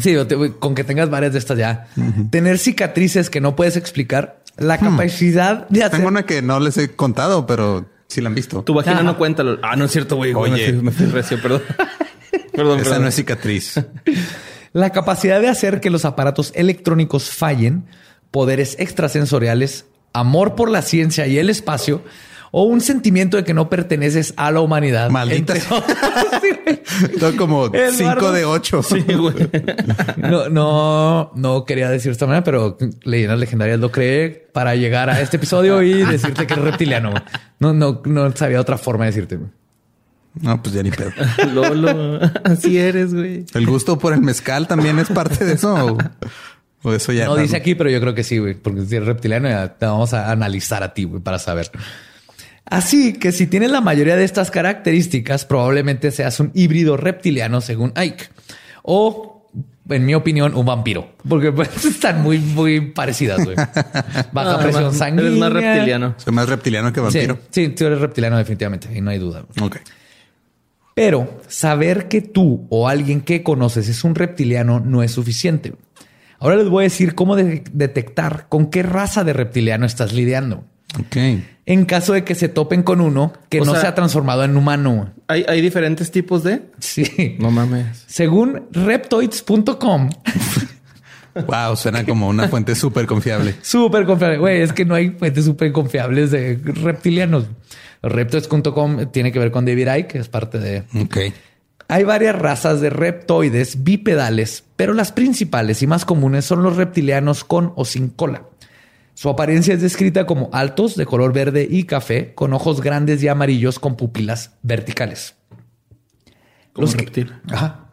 Sí, con que tengas varias de estas ya. Tener cicatrices que no puedes explicar. La capacidad de hacer. Tengo una que no les he contado, pero sí la han visto. Tu vagina Ajá. no cuenta. lo- Ah, no es cierto, güey. Oye. Me fui, me fui recio, perdón. perdón, Esa perdón. no es cicatriz. La capacidad de hacer que los aparatos electrónicos fallen, poderes extrasensoriales, amor por la ciencia y el espacio, o un sentimiento de que no perteneces a la humanidad. Maldita. Todo como Eduardo. 5 de 8. Sí, güey. no, no, no quería decir de esta manera, pero leyendas legendarias lo cree para llegar a este episodio y decirte que eres reptiliano. No, no, no sabía otra forma de decirte. No, pues ya ni pedo. Lolo, así eres, güey. ¿El gusto por el mezcal también es parte de eso? ¿O, o eso ya No dice aquí, pero yo creo que sí, güey, porque si eres reptiliano ya te vamos a analizar a ti, güey, para saber. Así que si tienes la mayoría de estas características, probablemente seas un híbrido reptiliano según Ike. O, en mi opinión, un vampiro. Porque pues, están muy, muy parecidas, güey. Baja Ah, presión más- sanguínea. Eres más reptiliano. Soy más reptiliano que Sí, vampiro. sí, tú eres reptiliano definitivamente y no hay duda. Ok. Pero saber que tú o alguien que conoces es un reptiliano no es suficiente. Ahora les voy a decir cómo de- detectar con qué raza de reptiliano estás lidiando. Ok. En caso de que se topen con uno que O no sea- se ha transformado en humano. ¿Hay, hay diferentes tipos de. Sí. No mames. Según reptoids.com, Wow, suena como una fuente súper confiable. súper confiable. Güey, es que no hay fuentes súper confiables de reptilianos. Reptoids.com tiene que ver con David Icke, que es parte de Ok. Hay varias razas de reptoides bipedales, pero las principales y más comunes son los reptilianos con o sin cola. Su apariencia es descrita como altos, de color verde y café, con ojos grandes y amarillos con pupilas verticales. Como Los que- reptil. Ajá.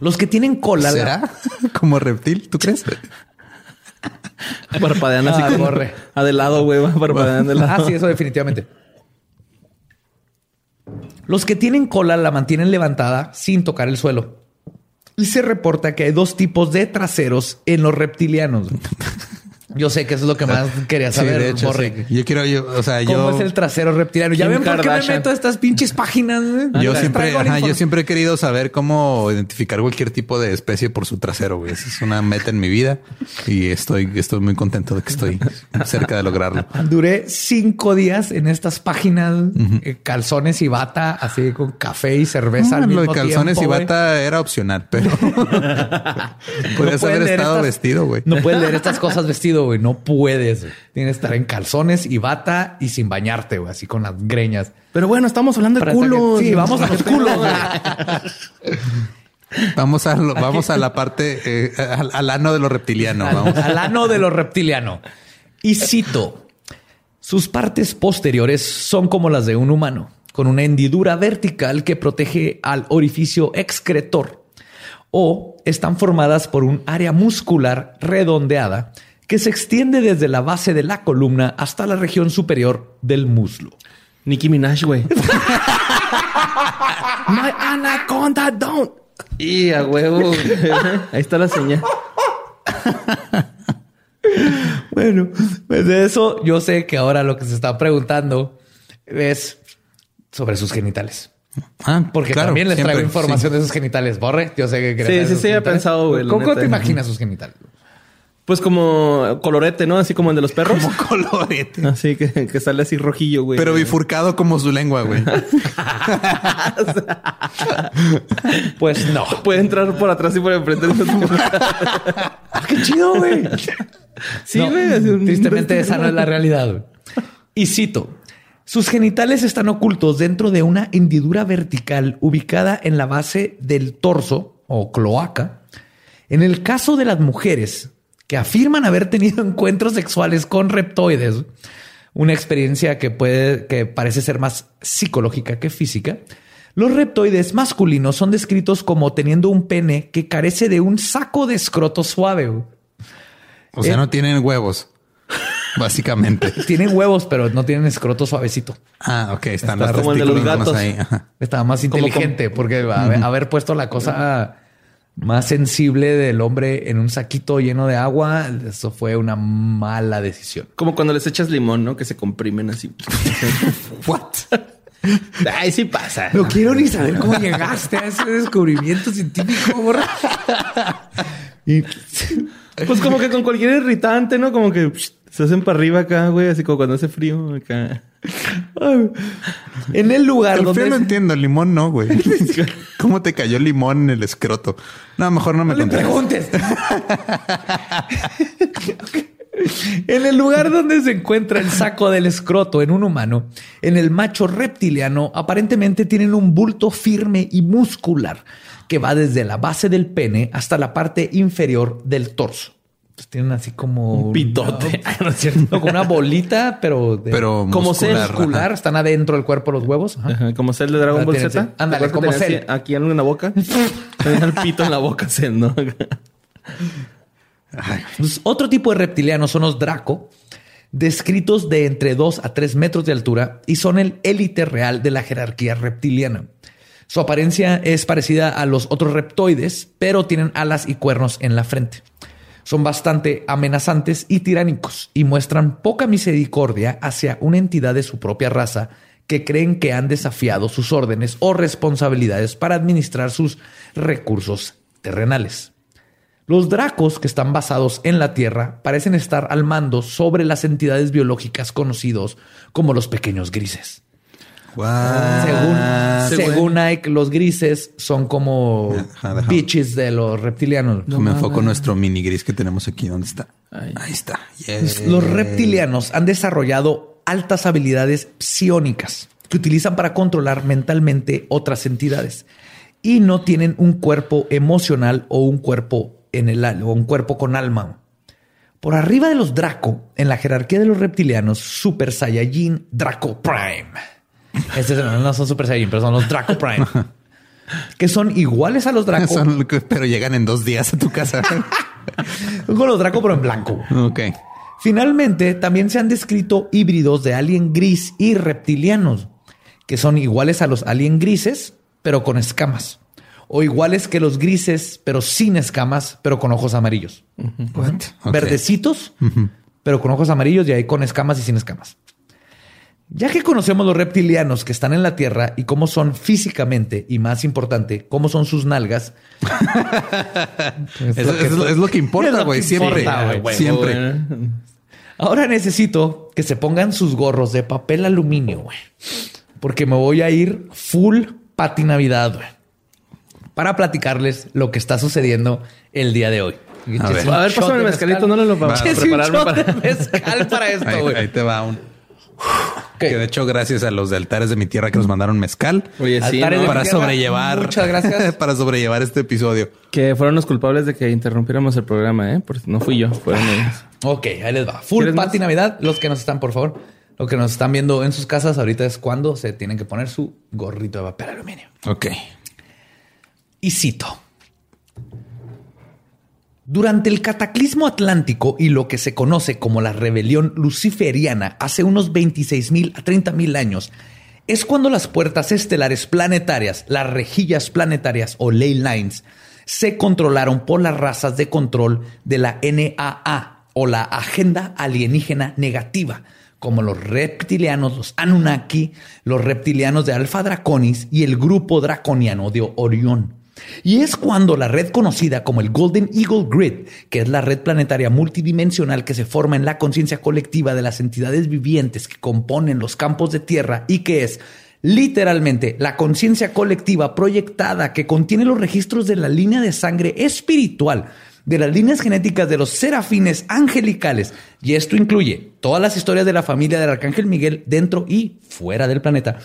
Los que tienen cola. la- ¿Será? ¿Como reptil? ¿Tú crees? Parpadean así Ah, como. corre. Ah, de lado, güey. Parpadean de lado. Ah, sí, eso definitivamente. Los que tienen cola la mantienen levantada sin tocar el suelo. Y se reporta que hay dos tipos de traseros en los reptilianos. Yo sé que eso es lo que más quería saber, sí, de hecho, sí. Yo quiero, yo, o sea, ¿Cómo yo, es el trasero reptiliano? ¿Ya ven por qué me meto a estas pinches páginas? yo siempre, ajá, yo siempre he querido saber cómo identificar cualquier tipo de especie por su trasero. güey. Esa es una meta en mi vida y estoy, estoy muy contento de que estoy cerca de lograrlo. Duré cinco días en estas páginas, eh, calzones y bata, así con café y cerveza. Ah, al lo de calzones tiempo, y güey. bata era opcional, pero No pueden haber estado estas- vestido, güey. No puedes leer estas cosas vestido. Güey. No puedes. güey. Tienes que estar en calzones y bata y sin bañarte, güey. Así con las greñas. Pero bueno, estamos hablando de culos. que- Sí, vamos a los culos, güey. Vamos a, lo- vamos a la parte, eh, al, al ano de lo reptiliano. Vamos. al ano de lo reptiliano. Y cito, sus partes posteriores son como las de un humano, con una hendidura vertical que protege al orificio excretor, o están formadas por un área muscular redondeada que se extiende desde la base de la columna hasta la región superior del muslo. Nicki Minaj, güey. My anaconda don't. Y a huevo. Ahí está la señal. Bueno, pues de eso yo sé que ahora lo que se está preguntando es sobre sus genitales. Ah, Porque claro, también les siempre, traigo información sí. de sus genitales. Borre, yo sé que Sí, sí, sí, he pensado, güey, ¿Cómo, cómo te imaginas sus genitales? Pues como colorete, ¿no? Así como el de los perros. Como colorete. Así que, que sale así rojillo, güey. Pero bifurcado como su lengua, güey. Pues no. Puede entrar por atrás y por enfrente. Ah, qué chido, güey. sí, No, güey. un- Tristemente esa no es la realidad. güey. Y cito. Sus genitales están ocultos dentro de una hendidura vertical ubicada en la base del torso o cloaca. En el caso de las mujeres que afirman haber tenido encuentros sexuales con reptoides, una experiencia que puede, que parece ser más psicológica que física, los reptoides masculinos son descritos como teniendo un pene que carece de un saco de escroto suave. O sea, no tienen huevos. Básicamente. Tienen huevos, pero no tienen escroto suavecito. Ah, ok. Están Está los como el de los testículos gatos. ahí. Estaba más Como inteligente porque haber, haber puesto la cosa más sensible del hombre en un saquito lleno de agua, eso fue una mala decisión. Como cuando les echas limón, ¿no? Que se comprimen así. What? Ay, sí pasa. No quiero ni saber cómo llegaste a ese descubrimiento científico. borra. y Pues como que con cualquier irritante, ¿no? Como que psh, se hacen para arriba acá, güey. Así como cuando hace frío acá. en el lugar El donde frío lo entiendo, el limón no, güey. ¿Cómo te cayó limón en el escroto? No, mejor no me No le contes. preguntes. en el lugar donde se encuentra el saco del escroto en un humano, en el macho reptiliano, aparentemente tienen un bulto firme y muscular que va desde la base del pene hasta la parte inferior del torso. Pues tienen así como Un pitote. Ay, no es cierto. No, como una bolita, pero de- Pero Como muscular, muscular. ajá. Están adentro del cuerpo los huevos. Ajá. Ajá, como Cell de Dragon Ah, Ball Z. ándale, ¿Te acuerdas que como así Aquí en la boca. El pito en la boca, Cell, ¿no? Pues, otro tipo de reptilianos son los Draco, descritos de entre 2 a 3 metros de altura y son el élite real de la jerarquía reptiliana. Su apariencia es parecida a los otros reptoides, pero tienen alas y cuernos en la frente. Son bastante amenazantes y tiránicos y muestran poca misericordia hacia una entidad de su propia raza que creen que han desafiado sus órdenes o responsabilidades para administrar sus recursos terrenales. Los dracos que están basados en la Tierra parecen estar al mando sobre las entidades biológicas conocidos como los pequeños grises. What? según, según Ike, los grises son como bitches de los reptilianos. me enfoco en nuestro mini gris que tenemos aquí. ¿Dónde está? Ahí. Ahí está. Yeah. Los reptilianos han desarrollado altas habilidades psiónicas que utilizan para controlar mentalmente otras entidades y no tienen un cuerpo emocional o un cuerpo en el o un cuerpo con alma. Por arriba de los Draco, en la jerarquía de los reptilianos, Super Saiyajin Draco Prime. Este es- no son Super Saiyajin, pero son los Draco Prime. que son iguales a los Draco. Son- pero llegan en dos días a tu casa. Son con los Draco, pero en blanco. ok. Finalmente, también se han descrito híbridos de alien gris y reptilianos, que son iguales a los alien grises, pero con escamas. O iguales que los grises, pero sin escamas, pero con ojos amarillos. What? Verdecitos, pero con ojos amarillos y ahí con escamas y sin escamas. Ya que conocemos los reptilianos que están en la Tierra y cómo son físicamente, y más importante, cómo son sus nalgas. Es, lo, es lo que importa, güey. Siempre. importa. Siempre. Ahora necesito que se pongan sus gorros de papel aluminio, güey. Porque me voy a ir full pati Navidad, güey. Para platicarles lo que está sucediendo el día de hoy. A ver. A ver, pásame el mezcalito, mezcal. no lo Échese un prepararme shot para... de mezcal para esto, Ahí, güey. ahí te va un. Que de hecho, gracias a los de altares de mi tierra que nos mandaron mezcal Oye, sí, para sobrellevar. muchas gracias. para sobrellevar este episodio. Que fueron los culpables de que interrumpiéramos el programa, ¿eh? Porque no fui yo, fueron ellos. Ok, ahí les va. Full ¿Quieres Party más? Navidad. Los que nos están, por favor, los que nos están viendo en sus casas, ahorita es cuando se tienen que poner su gorrito de papel aluminio. Ok. Y cito. Durante el cataclismo atlántico y lo que se conoce como la rebelión luciferiana hace unos 26 mil a 30 mil años, es cuando las puertas estelares planetarias, las rejillas planetarias o ley lines, se controlaron por las razas de control de la NAA o la Agenda Alienígena Negativa, como los reptilianos, los Anunnaki, los reptilianos de Alpha Draconis y el grupo draconiano de Orión. Y es cuando la red conocida como el Golden Eagle Grid, que es la red planetaria multidimensional que se forma en la conciencia colectiva de las entidades vivientes que componen los campos de tierra y que es literalmente la conciencia colectiva proyectada que contiene los registros de la línea de sangre espiritual de las líneas genéticas de los serafines angelicales, y esto incluye todas las historias de la familia del arcángel Miguel dentro y fuera del planeta,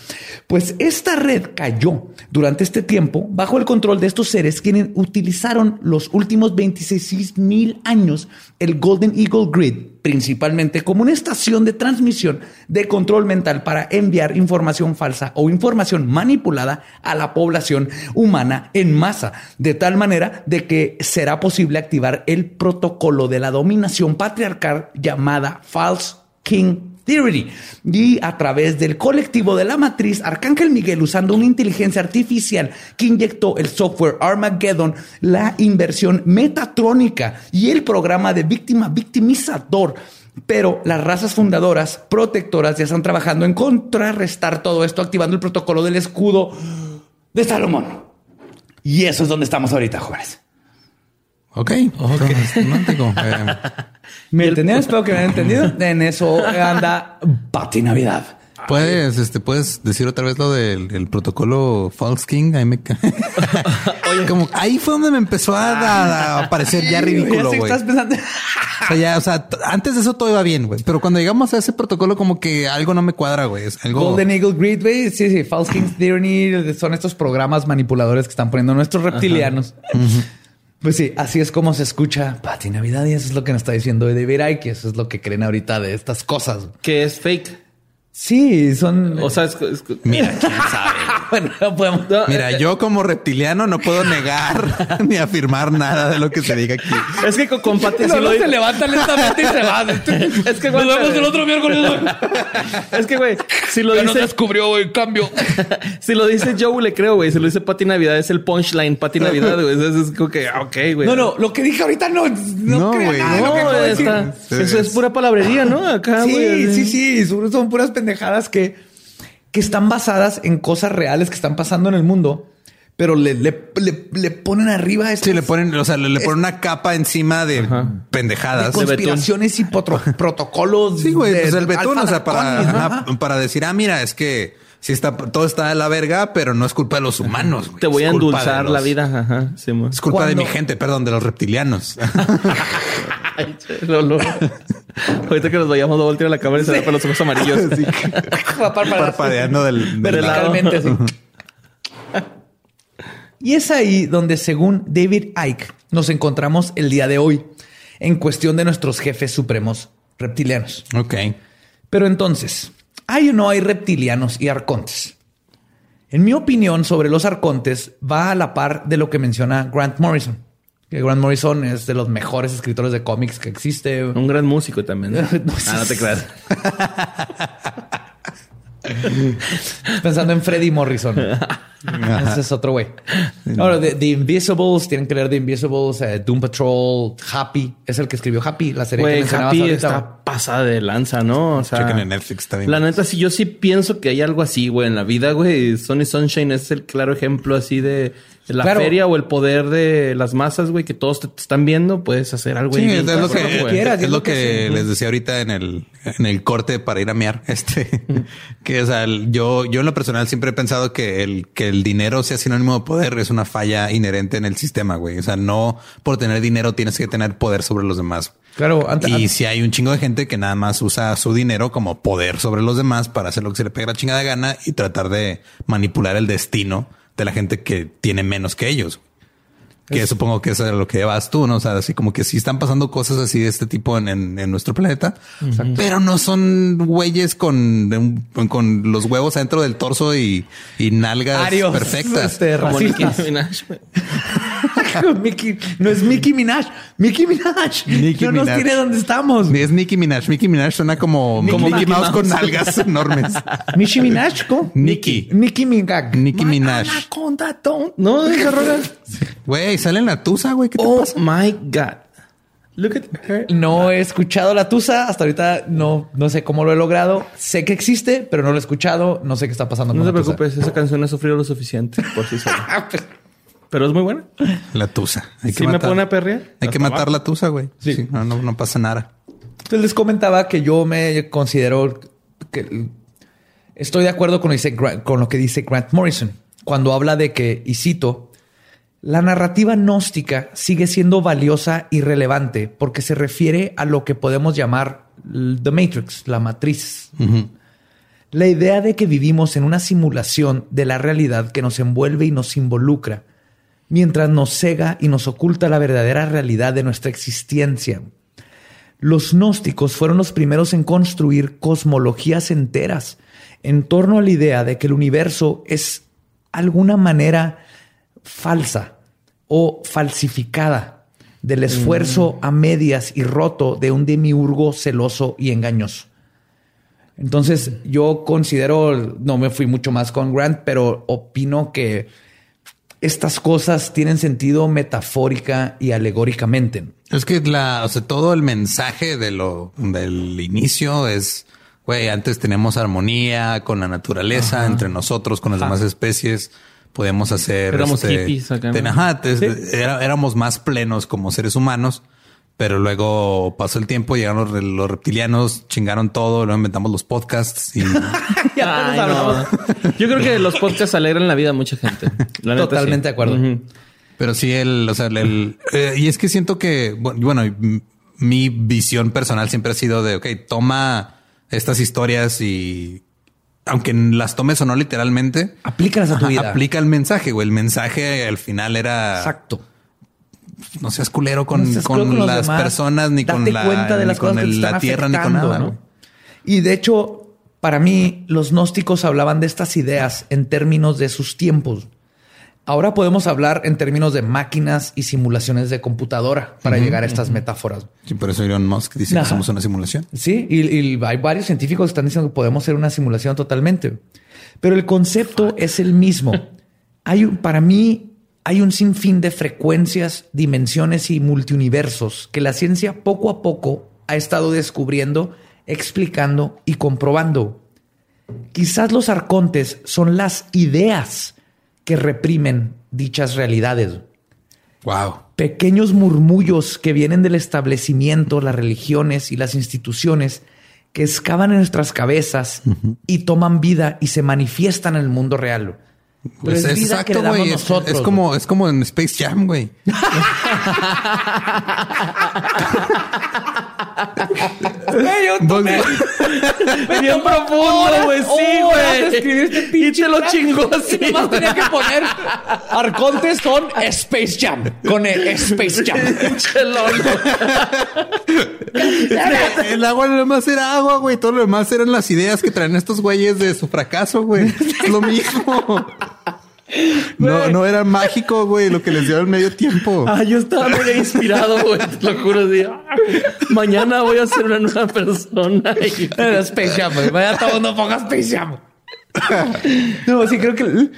pues esta red cayó durante este tiempo bajo el control de estos seres quienes utilizaron los últimos 26 mil años el Golden Eagle Grid principalmente como una estación de transmisión de control mental para enviar información falsa o información manipulada a la población humana en masa, de tal manera de que será posible activar el protocolo de la dominación patriarcal llamada False King Theory y a través del colectivo de la matriz Arcángel Miguel usando una inteligencia artificial que inyectó el software Armageddon, la inversión metatrónica y el programa de víctima victimizador. Pero las razas fundadoras, protectoras, ya están trabajando en contrarrestar todo esto, activando el protocolo del escudo de Salomón. Y eso es donde estamos ahorita, jóvenes. Ok. No tengo, eh, ¿Me entendieron? Espero que me hayan entendido. En eso anda Pati Navidad. Puedes, este, puedes decir otra vez lo del el protocolo False King. Ahí me Oye, como ahí fue donde me empezó a, a- a parecer ya ridículo, güey. estás pensando. O sea, ya, o sea, antes de eso todo iba bien, güey. Pero cuando llegamos a ese protocolo, como que algo no me cuadra, güey. Es algo. Golden Eagle Grid, güey. Sí, sí. False King Theory son estos programas manipuladores que están poniendo nuestros reptilianos. Pues sí, así es como se escucha Pati Navidad y eso es lo que nos está diciendo David Icke. Eso es lo que creen ahorita de estas cosas. Que es fake. Sí, son. O sea, es, es- Mira, quién sabe. bueno, no podemos. No, Mira, eh, yo como reptiliano no puedo negar ni afirmar nada de lo que se diga aquí. Es que con, con Pati No, sí no se levanta lentamente y se va. Es que Nos aguanta, vemos el güey. otro miércoles. Es que, güey, si lo Ya dice, descubrió, güey, cambio. si lo dice Joe, le creo, güey. Si lo dice Pati Navidad, es el punchline Pati Navidad, güey. Es como que, ah, ok, güey. No, no, lo que dije ahorita no, no, No, güey, nada No, está- Sí, eso es pura palabrería, ¿no? Acá, Sí, güey. sí, sí, son, son puras pendejadas que, que están basadas en cosas reales que están pasando en el mundo, pero le, le, le, le ponen arriba estas Sí, le ponen, o sea, le, le ponen una capa encima de pendejadas. conspiraciones y potro- protocolos. Sí, güey, de pues el betún, o sea, para, ajá, para decir, ah, mira, es que sí está, todo está de la verga, pero no es culpa de los humanos. güey. Te voy a de endulzar los- la vida. Ajá. Sí, mo. Es culpa de mi gente, perdón, de los reptilianos. Ay, Ahorita que nos vayamos a voltear la cámara y se con los ojos amarillos. A. Parpadeando del, del lado. Y es ahí donde, según David Icke, nos encontramos el día de hoy en cuestión de nuestros jefes supremos reptilianos. Ok. Pero entonces, ¿hay o no hay reptilianos y arcontes? En mi opinión sobre los arcontes va a la par de lo que menciona Grant Morrison. Que Grant Morrison es de los mejores escritores de cómics que existe. Un gran músico también. ¿no? Ah, no te creas. Pensando en Freddie Morrison. Ese es otro güey. Ahora, The, The Invisibles, tienen que leer The Invisibles, eh, Doom Patrol, Happy, es el que escribió Happy, la serie que Happy ahorita. está pasada de lanza, ¿no? O sea, Chequen en Netflix, bien. La neta, sí, yo sí pienso que hay algo así, güey, en la vida, güey. Sonny Sunshine es el claro ejemplo así de la Claro. feria o el poder de las masas, güey, que todos te, te están viendo, puedes hacer algo. Sí, es, lo que, quieras, es es lo que que sí. les decía ahorita en el, en el corte para ir a mear. Este, que o sea, el- yo, yo en lo personal siempre he pensado que el, que el dinero sea sinónimo de poder es una falla inherente en el sistema, güey. O sea, no por tener dinero tienes que tener poder sobre los demás. Claro, ante- Y si hay un chingo de gente que nada más usa su dinero como poder sobre los demás para hacer lo que se le pega la chingada gana y tratar de manipular el destino de la gente que tiene menos que ellos. Que supongo que es a lo que vas tú, ¿no? O sea, así como que sí están pasando cosas así de este tipo en, en- en nuestro planeta, pero no son güeyes con, con los huevos adentro del torso y, y nalgas Arios, perfectas. este, Como. Nicki Minaj. Mickey, no es Mickey Minaj, Mickey Minaj. Nicki no nos tiene donde estamos. Es Nicki Minaj. Nicki Minaj suena como Nicki Mickey, Mickey Mouse, con nalgas enormes. Nicki Minaj, ¿cómo? Nicki. Nicki Minaj. Nicki Minaj. No, esa rola. Güey, sale en la tusa, güey. ¿Qué te Oh pasa? my God. Look at her. No he escuchado la tusa hasta ahorita. No, no sé cómo lo he logrado. Sé que existe, pero no lo he escuchado. No sé qué está pasando. No con te la tusa. preocupes, esa canción ha sufrido lo suficiente por sí sola. Pero es muy buena. La tusa. Hay Sí me pone a perrear. Hay que matar la tusa, güey. Sí. Sí. no, no, no pasa nada. Entonces les comentaba que yo me considero que estoy de acuerdo con lo, dice Grant- con lo que dice Grant Morrison cuando habla de que, y cito, la narrativa gnóstica sigue siendo valiosa y relevante porque se refiere a lo que podemos llamar The Matrix, la matriz. La idea de que vivimos en una simulación de la realidad que nos envuelve y nos involucra, mientras nos cega y nos oculta la verdadera realidad de nuestra existencia. Los gnósticos fueron los primeros en construir cosmologías enteras en torno a la idea de que el universo es alguna manera falsa o falsificada del esfuerzo a medias y roto de un demiurgo celoso y engañoso. Entonces yo considero, no me fui mucho más con Grant, pero opino que estas cosas tienen sentido metafórica y alegóricamente. Es que la, o sea, todo el mensaje de lo, del inicio es, güey, antes tenemos armonía con la naturaleza, entre nosotros, con las demás especies. Podemos hacer. Éramos hippies acá, ¿no? ten- ajá, te- era- éramos más plenos como seres humanos, pero luego pasó el tiempo, llegaron los, re- los reptilianos, chingaron todo, luego inventamos los podcasts y Ay, no. Yo creo que los podcasts alegran la vida a mucha gente. La neta, Totalmente sí. de acuerdo. Pero sí, el, o sea, el, el- eh, y es que siento que, bu- bueno, mi visión personal siempre ha sido de, ok, toma estas historias y aunque las tomes o no literalmente, Aplícalas a tu vida. aplica el mensaje, güey. El mensaje al final era, Exacto. no seas culero con, No seas con culero con los las demás. personas, ni con la, cuenta de las con cosas que te el- la tierra, ni con nada. ¿no? Y de hecho, para mí, los gnósticos hablaban de estas ideas en términos de sus tiempos. Ahora podemos hablar en términos de máquinas y simulaciones de computadora para llegar a estas metáforas. Sí, por eso Elon Musk dice Ajá. que somos una simulación. Sí, y, y hay varios científicos que están diciendo que podemos ser una simulación totalmente. Pero el concepto es el mismo. Hay un- para mí hay un sinfín de frecuencias, dimensiones y multiuniversos que la ciencia poco a poco ha estado descubriendo, explicando y comprobando. Quizás los arcontes son las ideas que reprimen dichas realidades Wow. pequeños murmullos que vienen del establecimiento, las religiones y las instituciones que excavan en nuestras cabezas y toman vida y se manifiestan en el mundo real. Pero Pues es vida exacto, güey. Es, como, es como en Space Jam, güey. Bien profundo, güey. Sí, güey. este Y te lo chingó Y así. nomás tenía que poner Arcontes con Space Jam. Con el Space Jam. El agua nada más era agua, güey. Todo lo demás eran las ideas que traen estos güeyes de su fracaso, güey. Es lo mismo. No, no era mágico, güey, lo que les dio al medio tiempo. Ah, yo estaba muy inspirado, güey. Te lo juro. así, ah, mañana voy a ser una nueva persona. Y- Era Space Jam. güey. Vaya todo no ponga Space Jam. No, sí creo que el,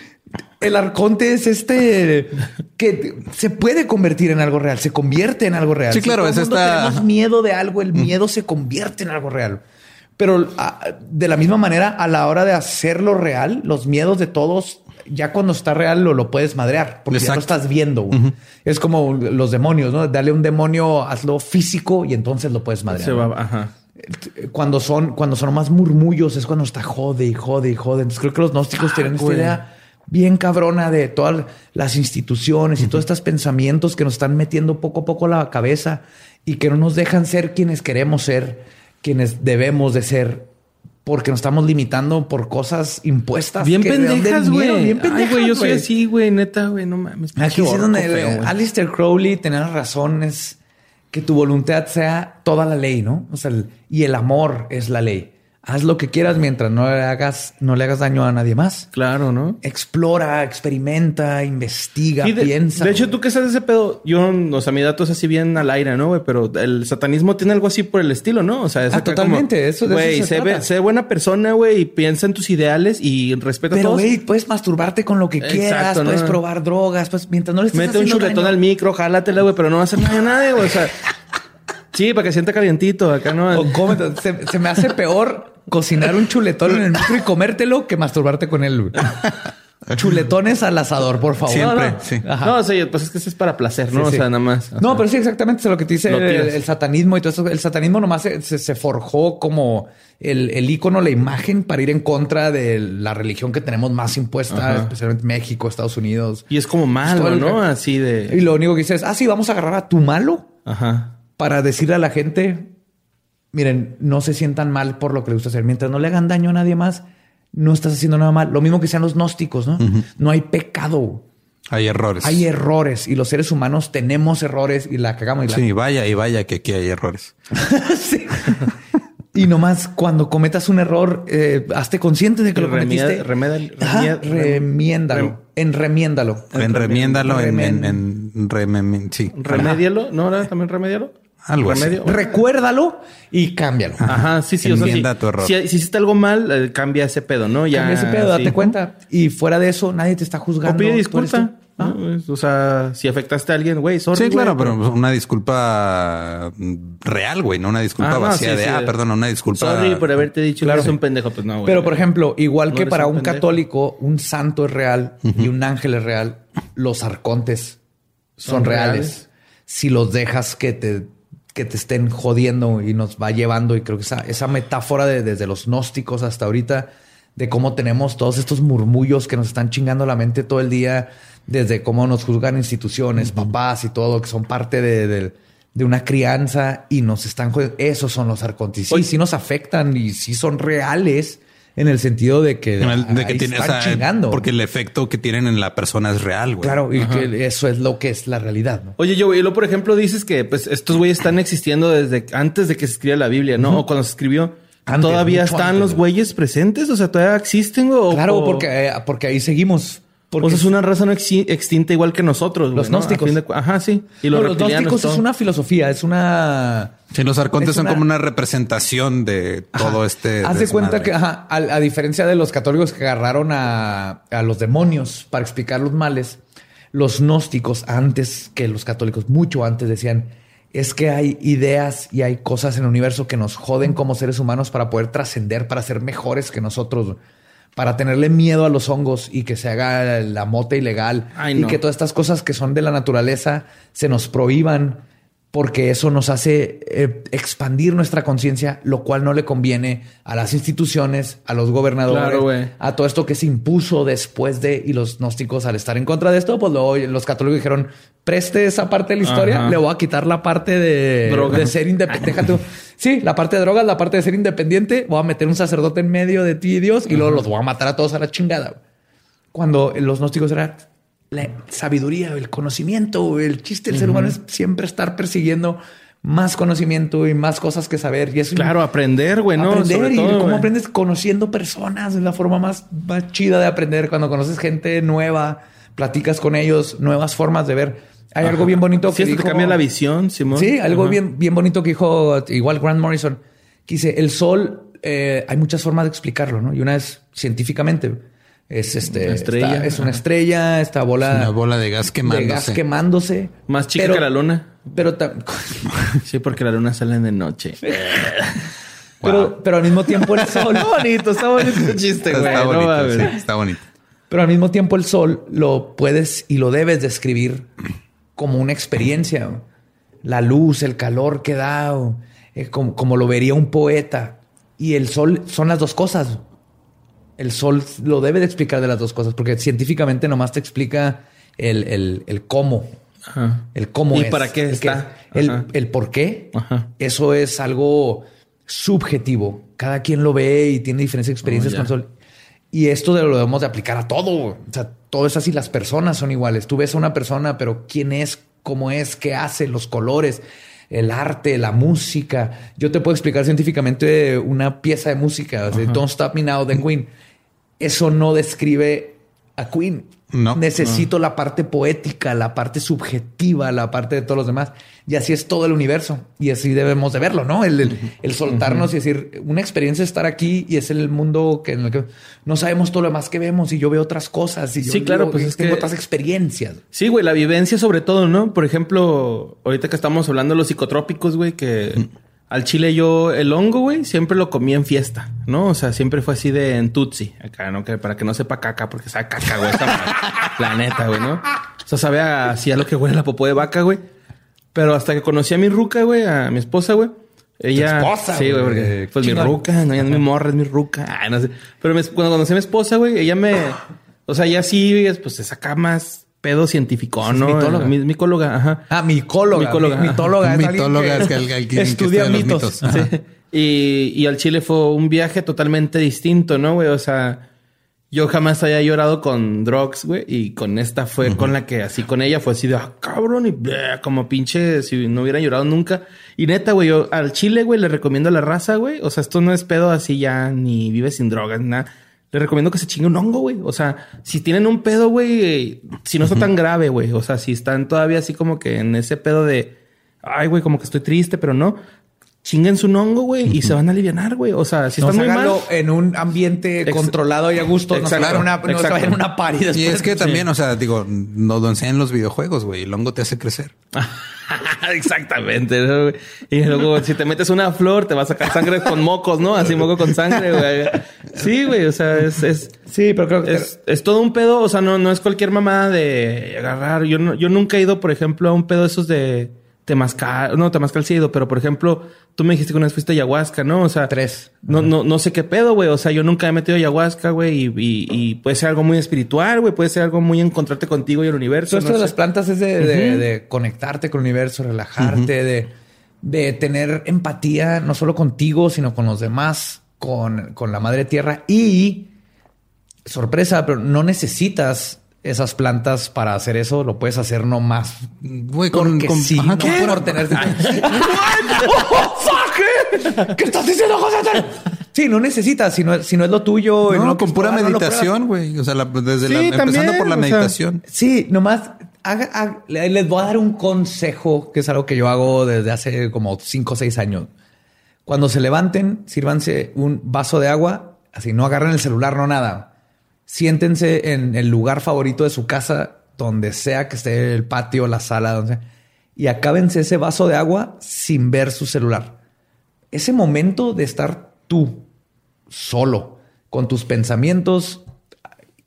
el arconte es este que se puede convertir en algo real, se convierte en algo real. Sí, claro, todo es mundo esta- Tenemos miedo de algo, el miedo se convierte en algo real. Pero ah, de la misma manera, a la hora de hacerlo real, los miedos de todos ya cuando está real lo, lo puedes madrear porque ya lo estás viendo. Es como los demonios, ¿no? Dale un demonio, hazlo físico y entonces lo puedes madrear. Se ¿no? va, ajá. Cuando son, cuando son más murmullos es cuando está jode y jode y jode. Entonces creo que los gnósticos tienen esta idea bien cabrona de todas las instituciones y todos estos pensamientos que nos están metiendo poco a poco a la cabeza y que no nos dejan ser quienes queremos ser, quienes debemos de ser, porque nos estamos limitando por cosas impuestas. Bien pendejas, güey. Bien pendejas, güey, yo soy así, güey, neta, güey, no mames. Aquí es donde feo. Alistair Crowley tenía razón, es que tu voluntad sea toda la ley, ¿no? O sea, el- y el amor es la ley. Haz lo que quieras mientras no le hagas, no le hagas daño a nadie más. Claro, ¿no? Explora, experimenta, investiga, Sí, de, piensa. de hecho, tú que sabes de ese pedo, yo, o sea, mi dato es así bien al aire, ¿no, güey? Pero el satanismo tiene algo así por el estilo, ¿no? O sea, es Ah, totalmente, como, eso- de eso Güey, se sé, trata. ve- sé buena persona, güey, y piensa en tus ideales y respeta Pero, güey, puedes masturbarte con lo que Exacto, quieras, ¿no? puedes probar drogas, pues mientras no le estés Mete un chuletón daño. al micro, jálatela, güey, pero no va a hacer daño a nadie, güey. O sea, sí, para que sienta calientito acá, ¿no? O cómete- se, se me hace peor cocinar un chuletón en el micro y comértelo que masturbarte con él. Chuletones al asador, por favor. Siempre, No, sí. Ajá. No, o sea, pues es que eso es para placer, ¿no? Sí, o sea, nada más. No, pero sí, exactamente es lo que te dice el, satanismo y todo eso. El satanismo nomás se, forjó como el, el ícono, la imagen para ir en contra de la religión que tenemos más impuesta, Ajá. especialmente México, Estados Unidos. Y es como malo, ¿no? Así Y de... lo único que dice es, ah, sí, vamos a agarrar a tu malo Ajá. para decirle a la gente, miren, no se sientan mal por lo que les gusta hacer. Mientras no le hagan daño a nadie más, no estás haciendo nada mal. Lo mismo que sean los gnósticos, ¿no? No hay pecado. Hay errores. Hay errores y los seres humanos tenemos errores y la cagamos y la Sí, vaya y vaya que aquí hay errores. Sí. Y nomás cuando cometas un error, eh, hazte consciente de que lo cometiste. remiéndalo. rem- Enremiéndalo. En remiéndalo, en, en, Remen- en sí. Remédialo, ¿no? ¿Era también remédialo? Algo así. Remedio. Recuérdalo y cámbialo. Ajá, sí, sí. O sea, tu error. si, si hiciste algo mal, eh, cambia ese pedo, ¿no? Ya. Cambia ese pedo, sí. date cuenta. Y fuera de eso, nadie te está juzgando. O pide disculpa. Ah. O sea, si afectaste a alguien, güey, sorry, Sí, claro, pero una disculpa mm, real, güey, no una disculpa Ah, vacía sí, de, sí. ah, perdón, una disculpa. Sorry por haberte dicho Claro. que eres un pendejo. Pues no, güey. Pero, por ejemplo, igual No que para un católico, un santo es real y un ángel es real, los arcontes son, Son reales. reales. Si los dejas que te, que te estén jodiendo y nos va llevando, y creo que esa, esa metáfora de, desde los gnósticos hasta ahorita, de cómo tenemos todos estos murmullos que nos están chingando la mente todo el día, desde cómo nos juzgan instituciones, papás y todo, que son parte de, de- de una crianza y nos están jodiendo. Esos son los arcontes. Sí, sí nos afectan y sí son reales en el sentido de que, de que ahí tiene, o están sea, chingando. porque el efecto que tienen en la persona es real, güey. claro, y que eso es lo que es la realidad. ¿no? Oye, yo, y luego, por ejemplo, dices que pues estos güeyes están existiendo desde antes de que se escribiera la Biblia, ¿no? O cuando se escribió. Antes, ¿Todavía están antes, los güey. güeyes presentes? O sea, ¿todavía existen? O, Claro, o- porque, eh, porque ahí seguimos. Porque o sea, es una raza no extinta igual que nosotros. Los gnósticos. de Ajá, sí. Y los, No, los gnósticos es una filosofía, es una Sí, los arcontes Es son una- como una representación de todo este. Haz de cuenta que, ajá, a, a diferencia de los católicos que agarraron a, a los demonios para explicar los males, los gnósticos antes que los católicos, mucho antes decían, es que hay ideas y hay cosas en el universo que nos joden como seres humanos para poder trascender, para ser mejores que nosotros, para tenerle miedo a los hongos y que se haga la mota ilegal Ay, y que todas estas cosas que son de la naturaleza se nos prohíban porque eso nos hace eh, expandir nuestra conciencia, lo cual no le conviene a las instituciones, a los gobernadores, Claro, a todo esto que se impuso después de, y los gnósticos al estar en contra de esto, pues luego los católicos dijeron, preste esa parte de la historia, Ajá. le voy a quitar la parte de, Droga. de ser independiente. Sí, la parte de drogas, la parte de ser independiente, voy a meter un sacerdote en medio de ti y Dios y luego los voy a matar a todos a la chingada. Cuando los gnósticos era la sabiduría, el conocimiento, el chiste del ser humano es siempre estar persiguiendo más conocimiento y más cosas que saber. Y eso Claro, aprender, güey, ¿no? aprender Sobre y todo, cómo aprendes conociendo personas es la forma más, más chida de aprender cuando conoces gente nueva, platicas con ellos, nuevas formas de ver. Hay algo bien bonito Sí, que hasta te cambia la visión, Simón. Sí, algo Ajá. bien, bien bonito que dijo igual Grant Morrison, que dice, el sol, eh, hay muchas formas de explicarlo, ¿no? Y una es científicamente. Es este Una estrella. esta- es una Ajá. estrella, esta bola, Una bola de gas quemándose. de gas quemándose. Más chica Pero- que la luna. Pero, Sí, porque la luna sale de noche. pero, pero al mismo tiempo el sol. Está bonito, está bonito el chiste, Está, güey. está no bonito, sí, está bonito. Pero al mismo tiempo el sol lo puedes y lo debes describir como una experiencia. La luz, el calor que da, eh, como, como lo vería un poeta. Y el sol son las dos cosas. El sol lo debe de explicar de las dos cosas, porque científicamente nomás te explica el, el- el cómo. Ajá. El cómo ¿Y es. para qué el está? El, el por qué. Ajá. Eso es algo subjetivo. Cada quien lo ve y tiene diferentes experiencias Oh, con ya. sol. Y esto de- lo debemos de aplicar a todo. O sea, todo es así. Las personas son iguales. Tú ves a una persona, pero quién es, cómo es, qué hace, los colores, el arte, la música. Yo te puedo explicar científicamente una pieza de música. o sea, Don't Stop Me Now Queen. Eso no describe a Queen. No. Necesito la parte poética, la parte subjetiva, la parte de todos los demás. Y así es todo el universo. Y así debemos de verlo, ¿no? El, el- el soltarnos y decir, una experiencia es estar aquí y es el mundo que, en el que no sabemos todo lo demás que vemos y yo veo otras cosas y yo Sí, claro, pues es tengo que- otras experiencias. Sí, güey, la vivencia sobre todo, ¿no? Por ejemplo, ahorita que estamos hablando de los psicotrópicos, güey, que al chile yo el hongo, güey, siempre lo comía en fiesta, ¿no? O sea, siempre fue así de en tutsi, acá, ¿no? Que para que no sepa caca, porque sabe caca, güey, la neta, güey, ¿no? O sea, sabe así a lo que huele la popó de vaca, güey. Pero hasta que conocí a mi ruca, güey, a mi esposa, güey. Ella. esposa, Sí, güey, porque pues mi ruca, no, ya no es mi morra, es mi ruca. Ay, no sé. Pero me- cuando conocí a mi esposa, güey, ella me. O sea, ella sí, pues se saca más pedo científico, Es ¿no? mitóloga. Mi- micóloga, ajá. Ah, micóloga. Micóloga, Mi- mitóloga. es Mitóloga es que el- el que estudia los mitos. Sí. Y, y al Chile fue un viaje totalmente distinto, ¿no, güey? O sea, yo jamás había llorado con drugs, güey. Y con esta fue con la que, así con ella, fue así de, ah, cabrón, y bleh, como pinche, si no hubiera llorado nunca. Y neta, güey, yo al Chile, güey, le recomiendo a la raza, güey. O sea, esto no es pedo así ya, ni vive sin drogas, ni nada. Le recomiendo que se chingue un hongo, güey. O sea, si tienen un pedo, güey, si no está tan grave, güey. O sea, si están todavía así como que en ese pedo de, ay, güey, como que estoy triste, pero no. Chinguen su hongo, güey, y se van a aliviar, güey. O sea, si No, están muy mal. en un ambiente Ex- controlado y a gusto. No se vayan a una, no se exacto. vayan a una party después. Y es que también, o sea, digo, nos lo enseñan los videojuegos, güey. El hongo te hace crecer. Exactamente. ¿no? Y luego, si te metes una flor, te va a sacar sangre con mocos, ¿no? Así moco con sangre, güey. Sí, güey. O sea, es, es, Sí, pero creo que es, es todo un pedo. O sea, no, no es cualquier mamada de agarrar. Yo, no, yo nunca he ido, por ejemplo, a un pedo de esos de temazcal. No, temazcal sí he ido, pero por ejemplo, tú me dijiste que una vez fuiste a ayahuasca, ¿no? O sea, Tres. No, no, no sé qué pedo, güey. O sea, yo nunca he metido ayahuasca, güey. Y, y, y puede ser algo muy espiritual, güey. Puede ser algo muy encontrarte contigo y el universo. Todo esto no de sé. las plantas es de, de- de conectarte con el universo, relajarte, de, de tener empatía no solo contigo, sino con los demás, con, con la madre tierra. Y sorpresa, pero no necesitas esas plantas para hacer eso. Lo puedes hacer nomás. Güey, con, con- sí, ajá, no ¿qué? por tener. ¡Oh, fuck! ¿Qué estás diciendo, José? Sí, no necesitas, si no, si no es lo tuyo. No, lo con pura probar, no meditación, güey. O sea, la- desde Sí, la, empezando también, por la sea, meditación. Sí, nomás haga- haga- le- les voy a dar un consejo que es algo que yo hago desde hace como 5 o 6 años. Cuando se levanten, sírvanse un vaso de agua, así no agarren el celular, no nada. Siéntense en el lugar favorito de su casa, donde sea que esté el patio, la sala, donde sea, y acábense ese vaso de agua sin ver su celular. Ese momento de estar tú solo, con tus pensamientos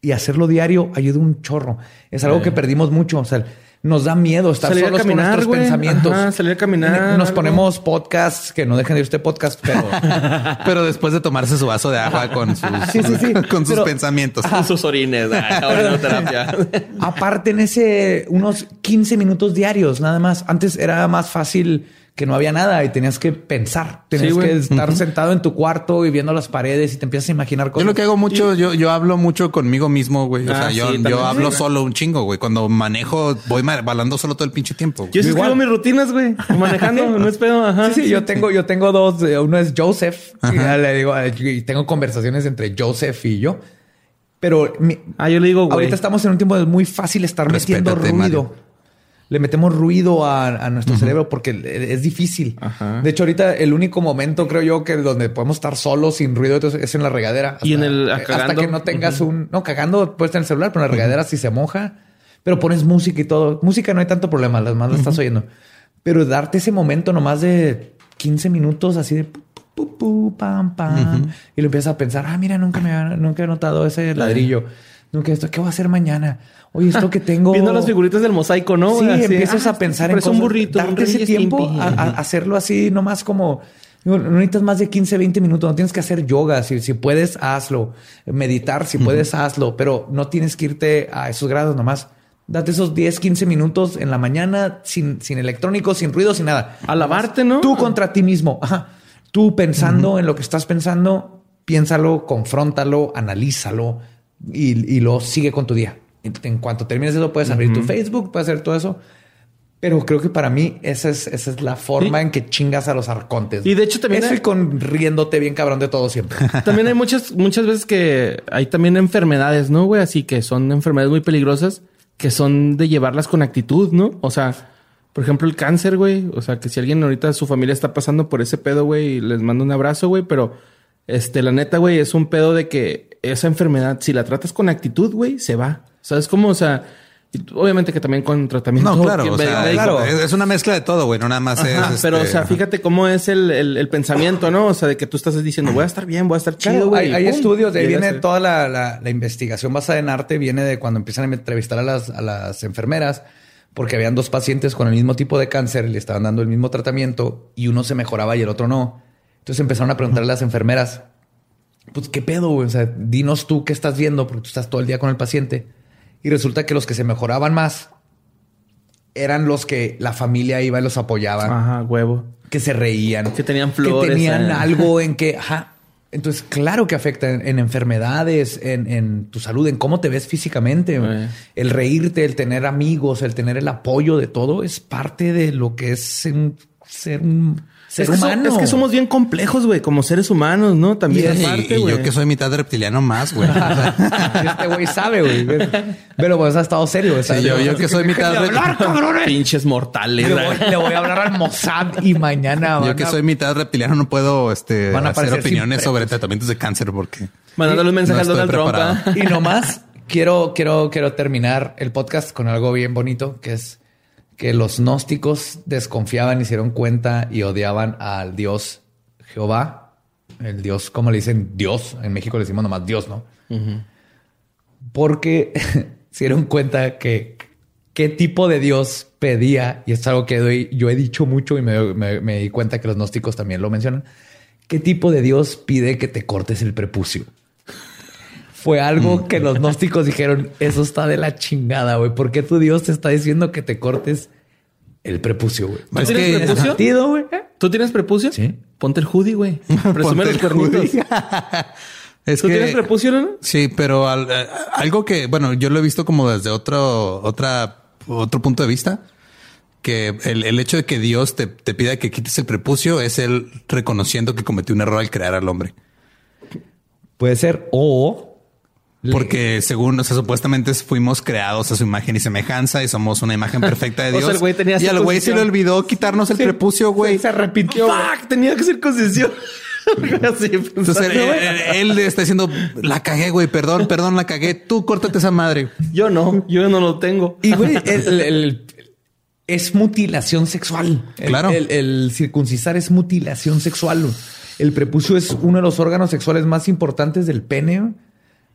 y hacerlo diario ayuda un chorro. Es algo que perdimos mucho. O sea, nos da miedo estar Salir a solos caminar, con nuestros pensamientos. Ajá, salir a caminar, Nos algo. ponemos podcasts que no dejen de ir este podcast, pero Pero después de tomarse su vaso de agua con sus, Sí, sí, sí. con sus Pero- pensamientos. Con sus orines. ah, orinoterapia. aparte en ese unos 15 minutos diarios nada más. Antes era más fácil que no había nada y tenías que pensar. Tenías Sí, que estar sentado en tu cuarto y viendo las paredes y te empiezas a imaginar Yo cosas. lo que hago mucho, yo, yo hablo mucho conmigo mismo, güey. O Ah, sea, yo, sí, yo hablo Sí. solo un chingo, güey. Cuando manejo, voy balando solo todo el pinche tiempo. güey. Yo Igual. escribo mis rutinas, güey. Manejando, no es pedo. Ajá. Sí, sí, yo tengo, yo tengo dos. eh, Uno es Joseph. Y ya le digo, eh, y tengo conversaciones entre Joseph y yo. Pero mi- Ah, yo le digo, güey. ahorita estamos en un tiempo de muy fácil estar metiendo Respétate, ruido. Mario. Le metemos ruido a, a nuestro cerebro porque es difícil. Ajá. De hecho, ahorita el único momento, creo yo, que donde podemos estar solos sin ruido es en la regadera. Y en el- ah, hasta que no tengas un. No, cagando puedes tener el celular, pero en la regadera si se moja, pero pones música y todo. Música no hay tanto problema, las más las estás oyendo. Pero darte ese momento nomás de 15 minutos así de pu, pu, pam, pam. Y lo empiezas a pensar, ah, mira, nunca me nunca he notado ese ladrillo. Nunca esto, ¿qué voy a hacer mañana? Oye, esto que tengo. Viendo las figuritas del mosaico, ¿no? Sí, empiezas ah, a pensar en cosas. un burrito. Darte un ese tiempo a, hacerlo así, nomás como. No necesitas más de 15, 20 minutos. No tienes que hacer yoga. Si, si puedes, hazlo. Meditar, si puedes, hazlo. Pero no tienes que irte a esos grados nomás. Date esos 10, 15 minutos en la mañana sin, sin electrónicos, sin ruido, sin nada. A lavarte, ¿no? Tú contra ti mismo. Ajá. Tú pensando en lo que estás pensando, piénsalo, confróntalo, analízalo y, y lo sigue con tu día. En, cuanto termines eso, puedes abrir tu Facebook, puedes hacer todo eso. Pero creo que para mí esa es, esa es la forma Sí. en que chingas a los arcontes. Y de hecho también Eso hay- y con riéndote bien cabrón de todo siempre. También hay muchas, muchas veces que hay también enfermedades, ¿no, güey? Así que son enfermedades muy peligrosas que son de llevarlas con actitud, ¿no? O sea, por ejemplo, el cáncer, güey. O sea, que si alguien ahorita su familia está pasando por ese pedo, güey, les mando un abrazo, güey. Pero, este, la neta, güey, es un pedo de que esa enfermedad, si la tratas con actitud, güey, se va. ¿Sabes cómo? O sea, y obviamente que también con tratamiento. No, claro, o sea, claro. Es, una mezcla de todo, güey. No nada más Ajá, es. pero, o este, sea, fíjate cómo es el, el- el pensamiento, ¿no? O sea, de que tú estás diciendo, voy a estar bien, voy a estar chido, Claro, güey. hay, y estudios, de ahí viene toda la, la- la investigación basada en arte, viene de cuando empiezan a entrevistar a las, a las enfermeras, porque habían dos pacientes con el mismo tipo de cáncer, le estaban dando el mismo tratamiento y uno se mejoraba y el otro no. Entonces empezaron a preguntarle a las enfermeras, pues qué pedo, güey? o sea, dinos tú qué estás viendo, porque tú estás todo el día con el paciente. Y resulta que los que se mejoraban más eran los que la familia iba y los apoyaba Ajá, huevo. que se reían, Que tenían flores, que tenían eh. algo en que, ajá. Entonces, claro que afecta en, en enfermedades, en, en tu salud, en cómo te ves físicamente. Eh. El reírte, el tener amigos, el tener el apoyo de todo es parte de lo que es un ser, un ser es, que so- humano. es que somos bien complejos, güey, como seres humanos, ¿no? También y- aparte, y, yo que soy mitad reptiliano más, güey. este güey sabe, güey. Pero pues ha estado serio. Sí, yo- que soy mitad Déjenme hablar, re- cabrones. Pinches mortales. Le güey. voy, le voy a hablar al Mossad y mañana Yo que a- soy mitad reptiliano no puedo este, Van a hacer opiniones sobre tratamientos de cáncer porque Mandándole un mensaje No a Donald Trump. ¿ah? Y nomás quiero, quiero, quiero terminar el podcast con algo bien bonito, que es que los gnósticos desconfiaban dieron cuenta y odiaban al Dios Jehová, el Dios, como le dicen Dios, en México le decimos nomás Dios, ¿no? Porque se dieron cuenta que qué tipo de Dios pedía, y es algo que doy- yo he dicho mucho y me, me- me di cuenta que los gnósticos también lo mencionan, qué tipo de Dios pide que te cortes el prepucio. Fue algo que los gnósticos dijeron, eso está de la chingada, güey. ¿Por qué tu Dios te está diciendo que te cortes el prepucio, güey? Es ¿Tú tienes que- prepucio? ¿Sentido, güey? ¿Tú tienes prepucio? Sí. Ponte el hoodie, güey. Presume Ponte los el cuernitos. es ¿Tú que tienes prepucio, no? sí, pero al- eh, algo que bueno, yo lo he visto como desde otro otra otro punto de vista que el, el hecho de que Dios te, te pida que quites el prepucio es él reconociendo que cometió un error al crear al hombre. Puede ser. O Porque según, o sea, supuestamente fuimos creados a su imagen y semejanza y somos una imagen perfecta de O sea, Dios. el güey tenía y al güey se le olvidó quitarnos el prepucio, güey. se arrepintió. güey. Fuck, tenía que ser concesión. Así, Entonces él, güey. él- él le está diciendo, la cagué, güey, perdón, perdón, la cagué. Tú córtate esa madre. Yo no, yo no lo tengo. Y güey, el- el- el- es mutilación sexual. Claro. El, el circuncisar es mutilación sexual. El prepucio es uno de los órganos sexuales más importantes del pene.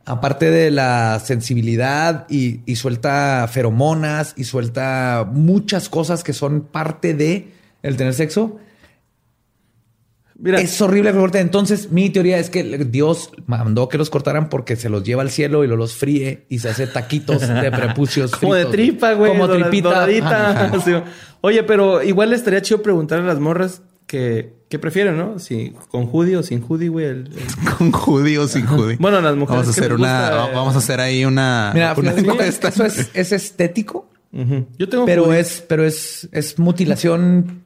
Aparte de la sensibilidad y, y suelta feromonas y suelta muchas cosas que son parte de el tener sexo. Mira, Es horrible. Entonces, mi teoría es que Dios mandó que los cortaran porque se los lleva al cielo y lo los fríe y se hace taquitos de prepucios. como de tripa, güey. Como tripita. Ajá. Oye, pero igual estaría chido preguntarle a las morras que, que prefieren, ¿no? Si con hoodie o sin hoodie, güey. el- el- Con judío o sin judío. Bueno, las mujeres Vamos a hacer una, gusta, eh, vamos a hacer ahí una, Mira, una fíjate, encuesta. eso es, es estético. Yo tengo pero es, pero es, es mutilación.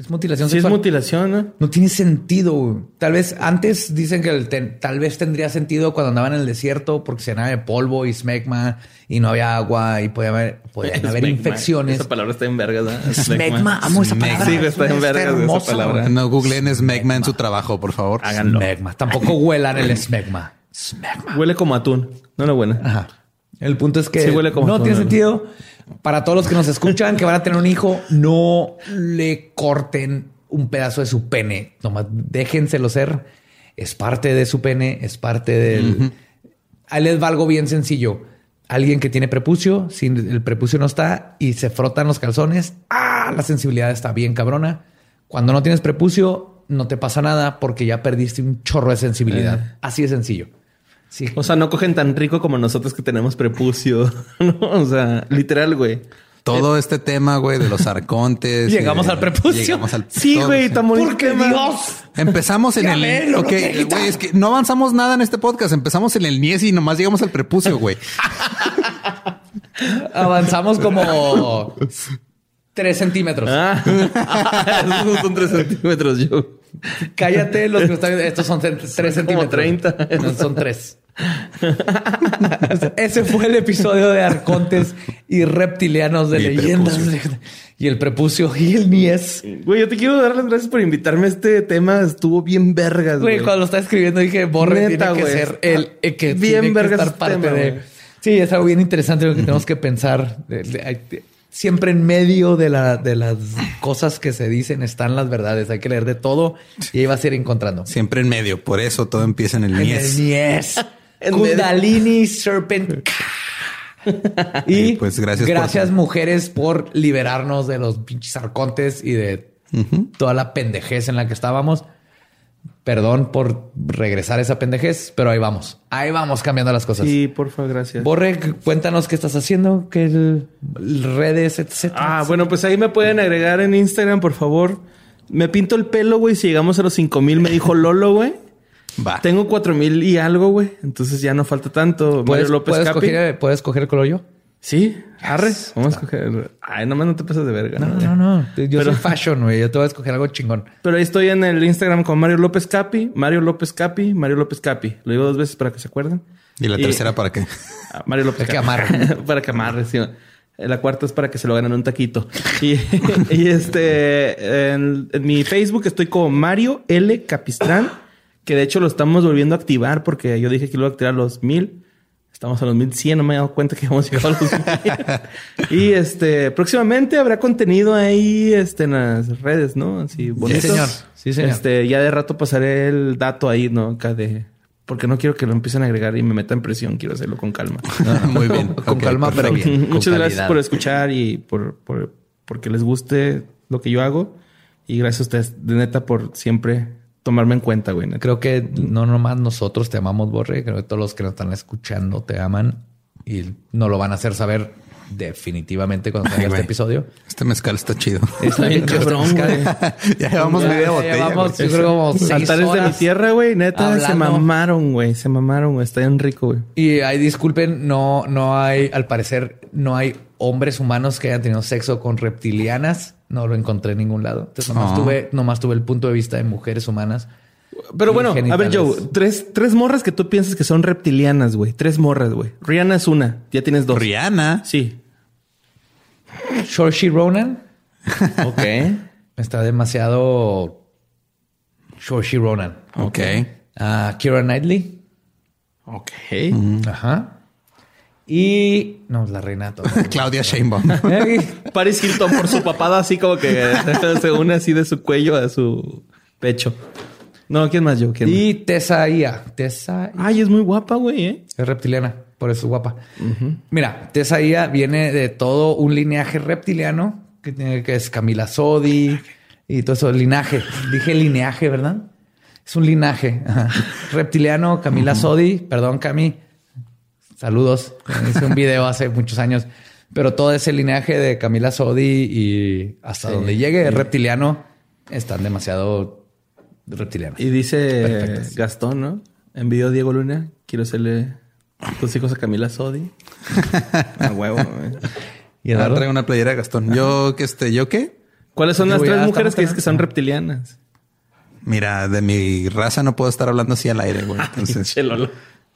Es mutilación Sí, es mutilación, ¿no? no tiene sentido. güey. Tal vez antes dicen que el ten- tal vez tendría sentido cuando andaban en el desierto porque se llenaba de polvo y smegma y no había agua y podía haber, podían haber infecciones. Esa palabra está en vergas, ¿no? Smegma, amo esa palabra. Sí, está en vergas esa palabra. No googleen Smegma en su trabajo, por favor. Háganlo. Smegma. Tampoco huelan el smegma. Smegma. Huele como atún. No, no buena. Ajá. El punto es que Sí huele como no atún, tiene ¿no? sentido. Para todos los que nos escuchan que van a tener un hijo, no le corten un pedazo de su pene. Nomás déjenselo ser. Es parte de su pene, es parte del. Ahí les va algo bien sencillo. Alguien que tiene prepucio, si el prepucio no está y se frotan los calzones, ¡ah! La sensibilidad está bien cabrona. Cuando no tienes prepucio, no te pasa nada porque ya perdiste un chorro de sensibilidad. Eh. Así de sencillo. Sí. O sea, no cogen tan rico como nosotros que tenemos prepucio. ¿no? O sea, literal, güey. Todo este tema, güey, de los arcontes. Llegamos y- al prepucio. Llegamos al Sí, todo, güey, tan bonito Porque tema. Dios. Empezamos en el. ven, lo ok, güey, es que no avanzamos nada en este podcast. Empezamos en el Nies y nomás llegamos al prepucio, güey. Avanzamos como tres centímetros. Ah, esos son tres centímetros, yo. Cállate, los que están Estos son tre- tres como centímetros. 30. No, son tres. Ese fue el episodio de Arcontes y reptilianos de Y leyendas. Y el prepucio y el nies. Güey, yo te quiero dar las gracias por invitarme a este tema. Estuvo bien vergas, Güey, güey. cuando lo estaba escribiendo dije, Borre Neta, tiene que güey. ser el, el que Bien tiene que vergas estar este parte tema, de... güey. Sí, es algo bien interesante lo que tenemos que pensar. Siempre en medio de, la, de las cosas que se dicen están las verdades. Hay que leer de todo y ahí vas a ir encontrando. Siempre en medio. Por eso todo empieza en el En Nies. el Nies. En Kundalini Serpent. y pues gracias por- gracias mujeres por liberarnos de los pinches arcontes y de toda la pendejez en la que estábamos. Perdón por regresar a esa pendejez, pero ahí vamos. Ahí vamos cambiando las cosas. Sí, porfa, gracias. Borre, cuéntanos qué estás haciendo, qué el redes, etcétera. Ah, bueno, pues ahí me pueden agregar en Instagram, por favor. Me pinto el pelo, güey. Si llegamos a los 5000, me dijo Lolo, güey. Va. Tengo 4000 y algo, güey. Entonces ya no falta tanto. ¿Puedes, Mario López puedes Capi. coger, ¿Puedes coger el color yo? Sí, arre. Vamos a escoger. Ay, nomás no te pasas de verga. No, ¿no? no, no. Yo Pero- soy fashion, güey. Yo te voy a escoger algo chingón. Pero ahí estoy en el Instagram con Mario López Capi, Mario López Capi, Mario López Capi. Lo digo dos veces para que se acuerden. ¿Y la tercera para qué? Ah, Mario López Para que Capi. amarre. para que amarre, sí. La cuarta es para que se lo ganen un taquito. Y, y este, en, en mi Facebook estoy como Mario L. Capistrán, que de hecho lo estamos volviendo a activar porque yo dije que lo iba a activar a los mil. Estamos a los 1100, no me he dado cuenta que hemos llegado a los mil. y este, próximamente habrá contenido ahí este, en las redes, ¿no? Así bonito. señor. Sí, señor. Este, ya de rato pasaré el dato ahí, ¿no? Acá de. Porque no quiero que lo empiecen a agregar y me metan presión. Quiero hacerlo con calma. Muy bien. Con Ok, calma, pero bien. con Muchas gracias calidad. por escuchar y por, por porque les guste lo que yo hago. Y gracias a ustedes, de neta, por siempre tomarme en cuenta, güey. Creo que no nomás nosotros te amamos, Borre. Creo que todos los que nos están escuchando te aman y no lo van a hacer saber definitivamente cuando salga Ay, este episodio. Este mezcal está chido. Está bien cabrón, güey. ya llevamos media ya botella. llevamos, yo creo como seis Altares de mi tierra, güey. Neta, se mamaron, güey. Se mamaron, güey. Está bien rico, güey. Y ahí disculpen, no, no hay, al parecer, no hay hombres humanos que hayan tenido sexo con reptilianas. No lo encontré en ningún lado. Entonces nomás Ah. tuve, nomás tuve el punto de vista de mujeres humanas. Pero bueno, a ver. Joe, tres, tres morras que tú piensas que son reptilianas, güey. Tres morras, güey. Rihanna es una. Ya tienes dos. Rihanna. Sí. Saoirse Ronan Ok. está demasiado Saoirse Ronan. Ok. Ah, Kira Knightley. Ok. Ajá. Y no, la reina todavía. Claudia Sheinbaum. Paris Hilton por su papada así como que se une así de su cuello a su pecho. No, ¿quién más yo? ¿Quién y Tessa Ia. Tessa más? Ay, es muy guapa, güey, ¿eh? Es reptiliana, por eso es guapa. Mira, Tessa Ia viene de todo un linaje reptiliano que, tiene, que es Camila Sodi y todo eso. Linaje. Dije lineaje, ¿verdad? Es un linaje. Reptiliano, Camila Sodi. Perdón, Cami. Saludos. Hice un video hace muchos años. Pero todo ese linaje de Camila Sodi y hasta Sí. donde llegue reptiliano están demasiado reptilianos. Y dice. Gastón, ¿no? Envió Diego Luna. Quiero hacerle tus hijos a Camila Sodi. a huevo, güey. Y Ah, Eduardo? traigo una playera de Gastón. Yo, que este, ¿yo qué? ¿Cuáles son Yo las tres mujeres que dices que son reptilianas? Mira, de mi raza no puedo estar hablando así al aire, güey. Entonces.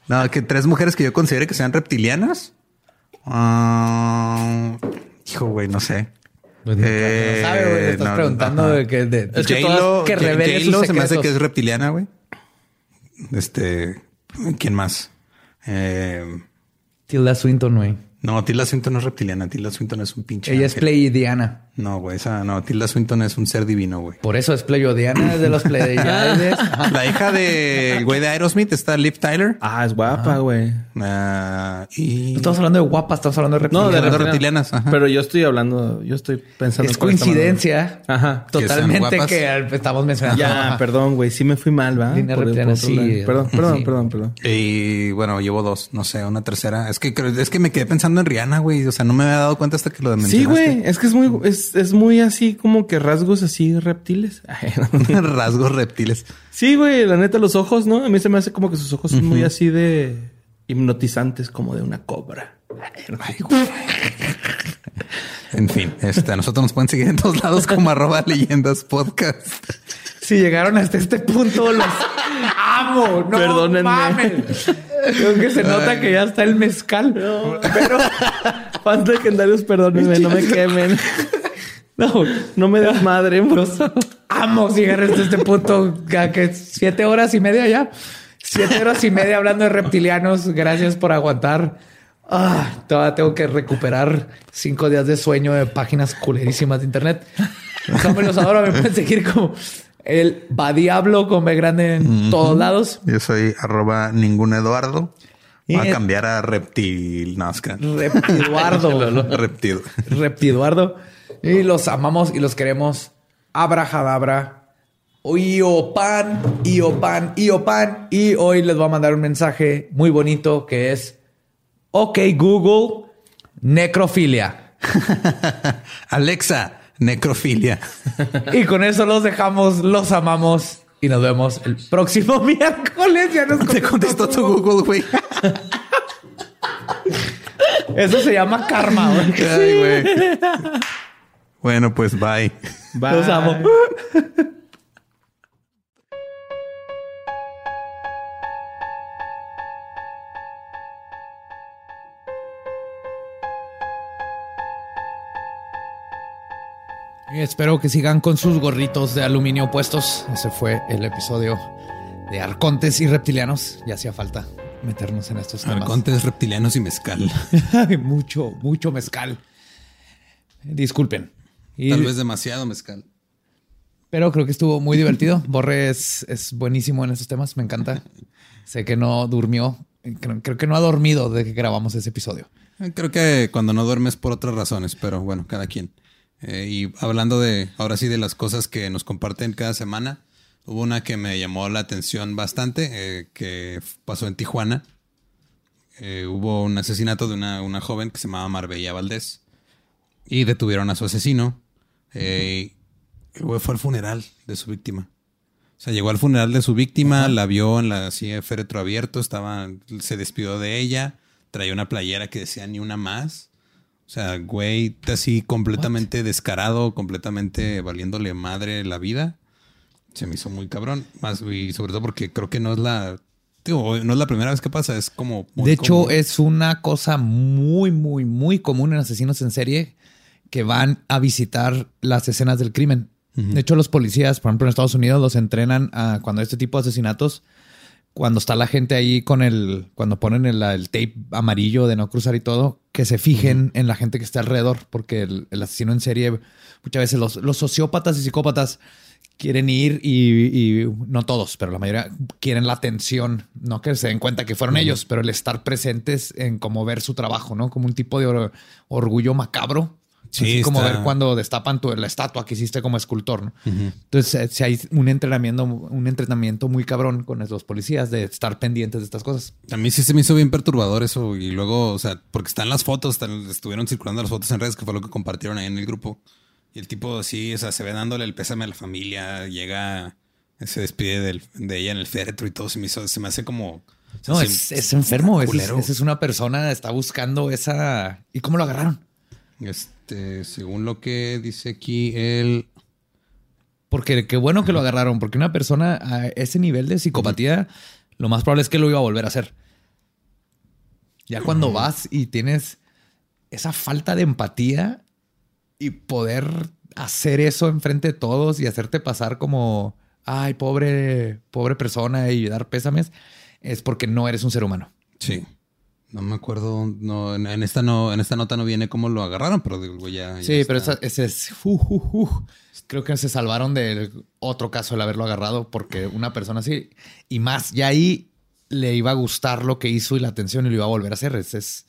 No, que tres mujeres que yo considere que sean reptilianas. Ah, hijo, güey, no sé. Pues no, Eh, no sabe, güey. Le estás no, preguntando ajá. de que, de, Es que todas- que revele sus se me hace que es reptiliana, güey. Este, ¿quién más? Eh, Tilda Swinton, güey. no, Tilda Swinton no es reptiliana. Tilda Swinton es un pinche. Ella es ángel. No, güey, esa no. Tilda Swinton es un ser divino, güey. Por eso es Pleiadiana de los Pleiades. Ajá. La hija del güey de Aerosmith está Liv Tyler. Ah, es guapa, güey. Ah, y No estamos hablando de guapas, estamos hablando de No, de reptilianas. reptilianas. reptilianas, ajá. Pero yo estoy hablando, yo estoy pensando. Es coincidencia. Ajá. Que Totalmente guapas. que estamos mencionando. Ya, perdón, güey. Sí me fui mal, ¿va? Línea reptiliana, sí. Perdón, perdón, Sí. perdón, perdón. Y bueno, llevo dos, no sé, una tercera. Es que creo, es que me quedé pensando en Rihanna, güey. O sea, no me había dado cuenta hasta que lo mencionaste. Sí, güey. Es que es muy, es, es muy así como que rasgos así reptiles. No. Rasgos reptiles. Sí, güey. La neta, los ojos, ¿no? A mí se me hace como que sus ojos son muy así de hipnotizantes, como de una cobra. Ay, güey. En fin, este, a nosotros nos pueden seguir en todos lados como arroba leyendas podcast. Si llegaron hasta este punto, los amo. No Perdónenme. mames. Creo que se nota que ya está el mezcal. Pero fans legendarios, perdónenme, no me quemen. No, no me des madre. Los amo llegaron hasta este punto. Ya que siete horas y media ya. Siete horas y media hablando de reptilianos. Gracias por aguantar. Ah, todavía tengo que recuperar cinco días de sueño de páginas culerísimas de internet. Como los adoro, me pueden seguir como el va diablo con B grande en todos lados. Yo soy arroba ningún Eduardo. Y Voy a cambiar a reptil. Que- Reptiduardo. Reptil. Reptiduardo. Y los amamos y los queremos. Abrahadabra. Iopan, Iopan, Iopan. Y hoy les voy a mandar un mensaje muy bonito que es OK Google, necrofilia. Alexa, necrofilia. Y con eso los dejamos, los amamos y nos vemos el próximo miércoles. Ya nos Te contestó tu Google, güey. Eso se llama karma. güey. Ay, güey. Bueno, pues bye. Los amo. Y espero que sigan con sus gorritos de aluminio puestos. Ese fue el episodio de Arcontes y Reptilianos. Ya hacía falta meternos en estos temas. Arcontes, reptilianos y mezcal. Mucho, mucho mezcal. Disculpen. Y- Tal vez demasiado mezcal. pero creo que estuvo muy divertido. Borre es, es buenísimo en estos temas. Me encanta. Sé que no durmió. Creo, creo que no ha dormido desde que grabamos ese episodio. Eh, Creo que cuando no duermes por otras razones, pero bueno, cada quien. Eh, y hablando de, ahora sí, de las cosas que nos comparten cada semana, hubo una que me llamó la atención bastante, eh, que pasó en Tijuana. Eh, hubo un asesinato de una, una joven que se llamaba Marbella Valdés y detuvieron a su asesino. Eh, fue al funeral de su víctima. O sea, llegó al funeral de su víctima, la vio en la así, féretro abierto, estaba, se despidió de ella, traía una playera que decía ni una más. O sea, güey, así completamente descarado, completamente valiéndole madre la vida. Se me hizo muy cabrón. Más, y sobre todo porque creo que no es la. no es la primera vez que pasa, es como. de hecho, es una cosa muy, muy, muy común en asesinos en serie que van a visitar las escenas del crimen. De hecho, los policías, por ejemplo, en Estados Unidos, los entrenan a cuando hay este tipo de asesinatos, cuando está la gente ahí con el, cuando ponen el, el tape amarillo de no cruzar y todo, que se fijen en la gente que está alrededor, porque el, el asesino en serie, muchas veces los, los sociópatas y psicópatas quieren ir y, y no todos, pero la mayoría quieren la atención, no que se den cuenta que fueron ellos, pero el estar presentes en como ver su trabajo, ¿no? Como un tipo de or- orgullo macabro. Sí, Así como ver cuando destapan tu, la estatua que hiciste como escultor, ¿no? Entonces, eh, si hay un entrenamiento, un entrenamiento muy cabrón con los policías de estar pendientes de estas cosas. A mí sí se me hizo bien perturbador eso. Y luego, o sea, porque están las fotos, están- estuvieron circulando las fotos en redes, que fue lo que compartieron ahí en el grupo. Y el tipo así, o sea, se ve dándole el pésame a la familia, llega, se despide del- de ella en el féretro y todo. Se me hizo, se me hace como. No, se- es, es enfermo. Ese es, es una persona, está buscando esa... ¿Y cómo lo agarraron? Este, según lo que dice aquí, él. Porque qué bueno que lo agarraron, porque una persona a ese nivel de psicopatía, lo más probable es que lo iba a volver a hacer. Ya cuando vas y tienes esa falta de empatía y poder hacer eso enfrente de todos y hacerte pasar como, ay, pobre, pobre persona y dar pésames, es porque no eres un ser humano. Sí. No me acuerdo, no, en, en esta no, en esta nota no viene cómo lo agarraron, pero digo, ya. ya Sí, pero esa- ese es. uh, uh, uh. Creo que se salvaron del otro caso el haberlo agarrado porque una persona así y más, ya ahí le iba a gustar lo que hizo y la atención y lo iba a volver a hacer. Es, es,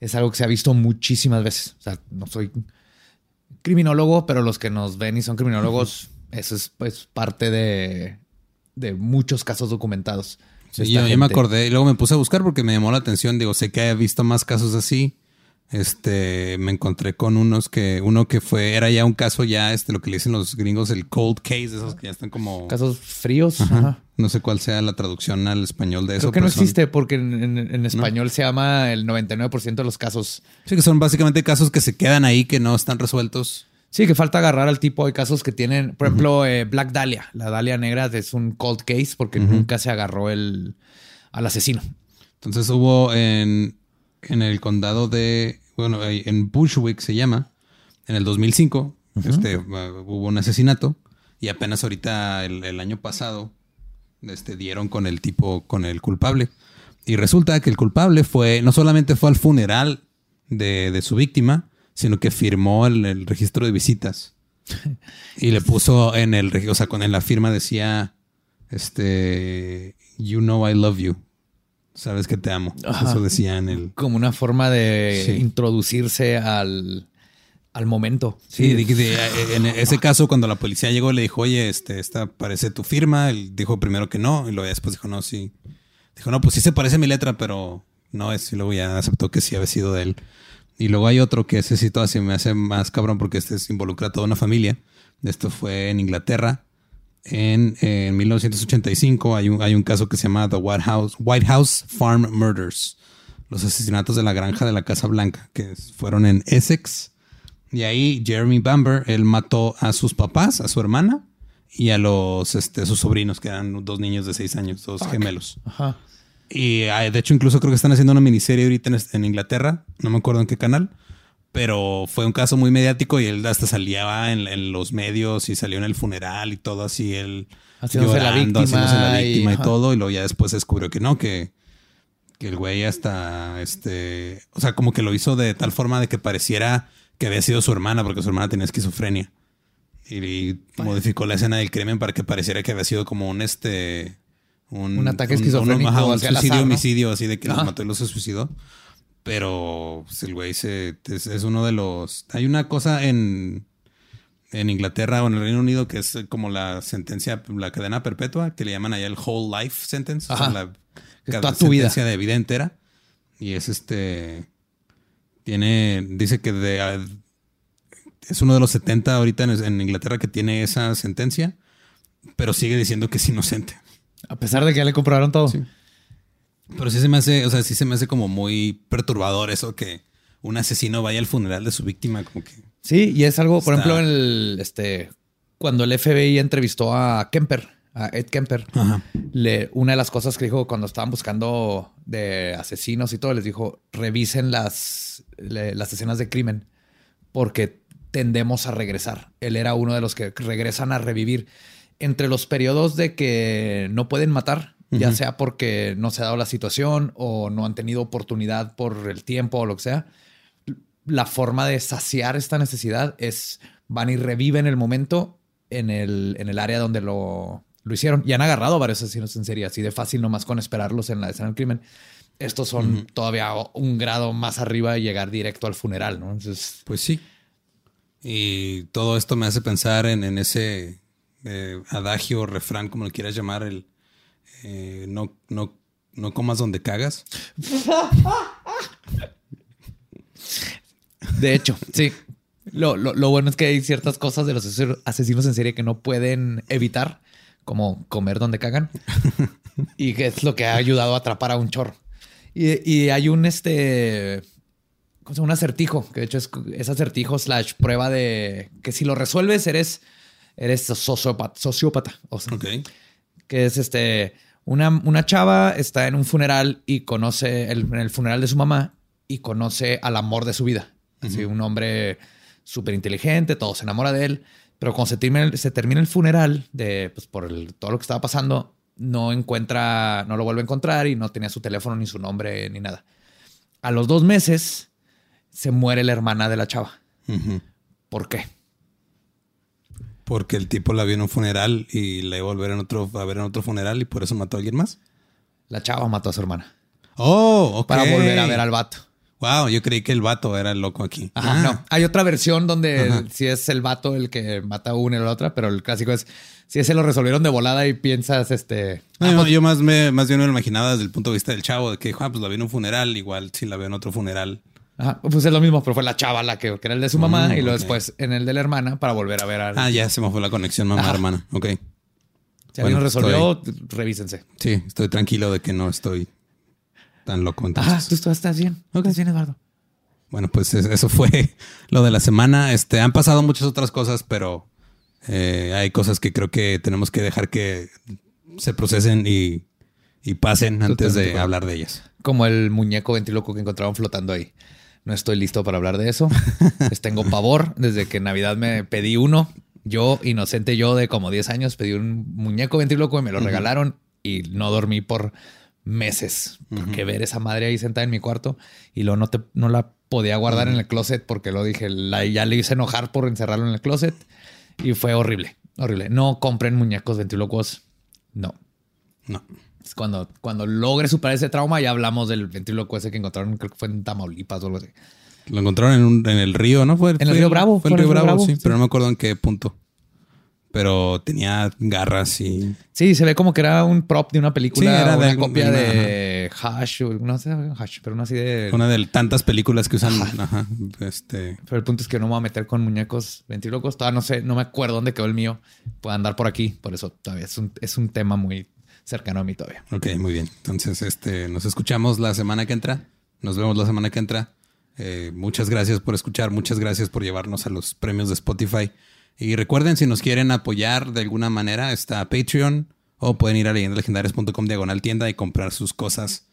es algo que se ha visto muchísimas veces. O sea, no soy criminólogo, pero los que nos ven y son criminólogos, eso es pues parte de, de muchos casos documentados. Sí, yo, yo me acordé y luego me puse a buscar porque me llamó la atención. Digo, sé que he visto más casos así. Este, me encontré con unos que, uno que fue, era ya un caso ya, este, lo que le dicen los gringos, el cold case, esos que ya están como. Casos fríos. Ajá. Ajá. No sé cuál sea la traducción al español de eso. Creo que no son- existe porque en, en- en español se llama el 99% de los casos. Sí, que son básicamente casos que se quedan ahí, que no están resueltos. Sí, que falta agarrar al tipo. Hay casos que tienen, por ejemplo, eh, Black Dahlia. La Dahlia negra es un cold case porque nunca se agarró el, al asesino. Entonces hubo en, en el condado de, bueno, en Bushwick se llama, en el 2005, este, uh, hubo un asesinato y apenas ahorita el, el año pasado este, dieron con el tipo, con el culpable. Y resulta que el culpable fue, no solamente fue al funeral de, de su víctima, sino que firmó el, el registro de visitas. Y le puso en el, o sea, con en la firma decía, este, you know I love you. Sabes que te amo. Ajá. Eso decía en el... Como una forma de Sí. introducirse al, al momento. Sí, de- de- en ese caso, cuando la policía llegó, le dijo, oye, este, esta parece tu firma. Él dijo primero que no, y luego ya después dijo, no, sí. Dijo, no, pues sí se parece a mi letra, pero no es. Y luego ya aceptó que sí había sido de él. Y luego hay otro que ese sí todavía se me hace más cabrón porque este es- involucra a toda una familia. Esto fue en Inglaterra. En, en 1985 hay un, hay un caso que se llama The White House, White House Farm Murders. Los asesinatos de la granja de la Casa Blanca, que fueron en Essex. Y ahí Jeremy Bamber, él mató a sus papás, a su hermana y a los este, sus sobrinos, que eran dos niños de seis años, dos gemelos. Ajá. Y ah, de hecho, incluso creo que están haciendo una miniserie ahorita en, en Inglaterra, no me acuerdo en qué canal, pero fue un caso muy mediático y él hasta salía en, en los medios y salió en el funeral y todo así, él Haciéndose la llorando, víctima haciéndose la víctima y, todo, y luego ya después se descubrió que no, que, que el güey hasta, este, o sea, como que lo hizo de tal forma de que pareciera que había sido su hermana, porque su hermana tenía esquizofrenia. Y, y modificó la escena del crimen para que pareciera que había sido como un este un, Un ataque esquizofrénico ajá, un suicidio azar, ¿no? homicidio así de que los Ajá. mató y los suicidó pero pues, el güey se, es, es uno de los hay una cosa en en Inglaterra o en el Reino Unido que es como la sentencia la cadena perpetua que le llaman allá el whole life sentence o sea, Ajá. la Que ca- toda tu vida. sentencia de vida entera y es este tiene dice que de, ah, es uno de los 70 ahorita en, en Inglaterra que tiene esa sentencia pero sigue diciendo que es inocente A pesar de que ya le comprobaron todo. Sí. Pero sí se me hace, o sea, sí se me hace como muy perturbador eso que un asesino vaya al funeral de su víctima, como que. Sí, y es algo, por Está- ejemplo, el, este, cuando el FBI entrevistó a Kemper, a Ed Kemper, Ajá. le, una de las cosas que dijo cuando estaban buscando de asesinos y todo, les dijo, revisen las, le- las escenas de crimen porque tendemos a regresar. Él era uno de los que regresan a revivir. Entre los periodos de que no pueden matar, ya sea porque no se ha dado la situación o no han tenido oportunidad por el tiempo o lo que sea, la forma de saciar esta necesidad es van y reviven el momento en el, en el área donde lo, lo hicieron. Y han agarrado varios asesinos en serie, así de fácil nomás con esperarlos en la escena del crimen. Estos son todavía un grado más arriba y llegar directo al funeral, ¿no? Entonces, Pues sí. Y todo esto me hace pensar en, en ese eh, adagio, refrán, como lo quieras llamar, el eh, no, no, no comas donde cagas. de hecho, sí. Lo, lo- lo bueno es que hay ciertas cosas de los asesinos- en serie que no pueden evitar, como comer donde cagan. y que es lo que ha ayudado a atrapar a un chorro. Y, y hay un este. Un acertijo, que de hecho es, es acertijo slash prueba de que si lo resuelves eres, eres sociópata. sociópata o sea, Ok. que es este. Una, una chava está en un funeral y conoce el, en el funeral de su mamá y conoce al amor de su vida. Así, un hombre súper inteligente, todo se enamora de él, pero cuando se termina, el- se termina el funeral de pues, por el- todo lo que estaba pasando, no encuentra, no lo vuelve a encontrar y no tenía su teléfono ni su nombre ni nada. A los dos meses se muere la hermana de la chava. Ujú. ¿Por qué? Porque el tipo la vio en un funeral y la iba a volver en otro, a ver en otro funeral y por eso mató a alguien más. La chava mató a su hermana Oh, ok. para volver a ver al vato. Wow, yo creí que el vato era el loco aquí. Ajá, Ah, no. Hay otra versión donde si es el vato el que mata a una y la otra, pero el clásico es si ese lo resolvieron de volada y piensas este. No, ah, yo, pues, yo más, me, más bien me lo imaginaba desde el punto de vista del chavo, de que ah, pues la vi en un funeral, igual si la veo en otro funeral. Ajá, pues es lo mismo, pero fue la chava la que, que era el de su mamá Mm, y luego después en el de la hermana para volver a ver a. Ah, ya se me fue la conexión mamá-hermana. Ok. Si alguien bueno, lo resolvió, revísense. Sí, estoy tranquilo de que no estoy tan loco Ah, entonces. tú, tú estás bien. Estás bien, Eduardo. Bueno, pues es- eso fue lo de la semana. Este, han pasado muchas otras cosas, pero eh, hay cosas que creo que tenemos que dejar que se procesen y, y pasen antes de hablar de ellas. Como el muñeco ventríloco que encontraron flotando ahí. No estoy listo para hablar de eso. Les tengo pavor. Desde que en Navidad me pedí uno. Yo, inocente yo de como 10 años, pedí un muñeco ventríloco y me lo regalaron y no dormí por meses. Porque ver esa madre ahí sentada en mi cuarto y luego no, te, no la podía guardar en el closet porque lo dije, la, ya le hice enojar por encerrarlo en el closet y fue horrible, horrible. No compren muñecos ventrílocos. No. No. Es Cuando, cuando logre superar ese trauma, ya hablamos del ventríloco ese que encontraron, creo que fue en Tamaulipas o algo así. Lo encontraron en, un- en el río, ¿no? Fue, En el fue- río Bravo, Fue el río en el río Bravo, Bravo, sí, sí. pero no me acuerdo en qué punto. Pero tenía garras y... Sí, se ve como que era un prop de una película, Sí, era de una copia una- de Hash, no sé, Hash, pero no así de... Una de tantas películas que usan. Ajá. Este. Pero el punto es que no me voy a meter con muñecos ventrílocos. Todavía no sé, no me acuerdo dónde quedó el mío. Puede andar por aquí. Por eso todavía es un, es un tema muy cercano a mí todavía. Ok, muy bien. Entonces, este, nos escuchamos la semana que entra. Nos vemos la semana que entra. Eh, muchas gracias por escuchar. Muchas gracias por llevarnos a los premios de Spotify. Y recuerden, si nos quieren apoyar de alguna manera, está Patreon o pueden ir a leyendalegendarias.com diagonal tienda y comprar sus cosas.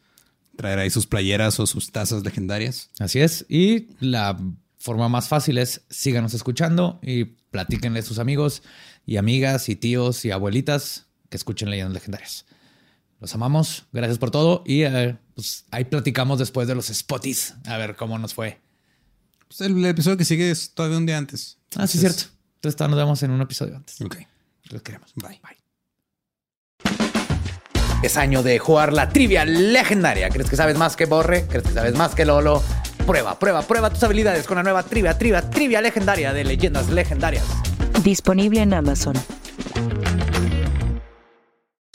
Traer ahí sus playeras o sus tazas legendarias. Así es. Y la forma más fácil es síganos escuchando y platíquenle a sus amigos y amigas y tíos y abuelitas que escuchen leyendas legendarias. Los amamos. Gracias por todo. Y eh, pues ahí platicamos después de los spotis. A ver cómo nos fue. Pues el episodio que sigue es todavía un día antes. Ah, sí, cierto. Entonces nos vemos en un episodio antes. Ok. Los queremos. Bye. Es año de jugar la trivia legendaria. ¿Crees que sabes más que Borre? ¿Crees que sabes más que Lolo? Prueba, prueba, prueba tus habilidades con la nueva trivia, trivia, trivia legendaria de leyendas legendarias. Disponible en Amazon.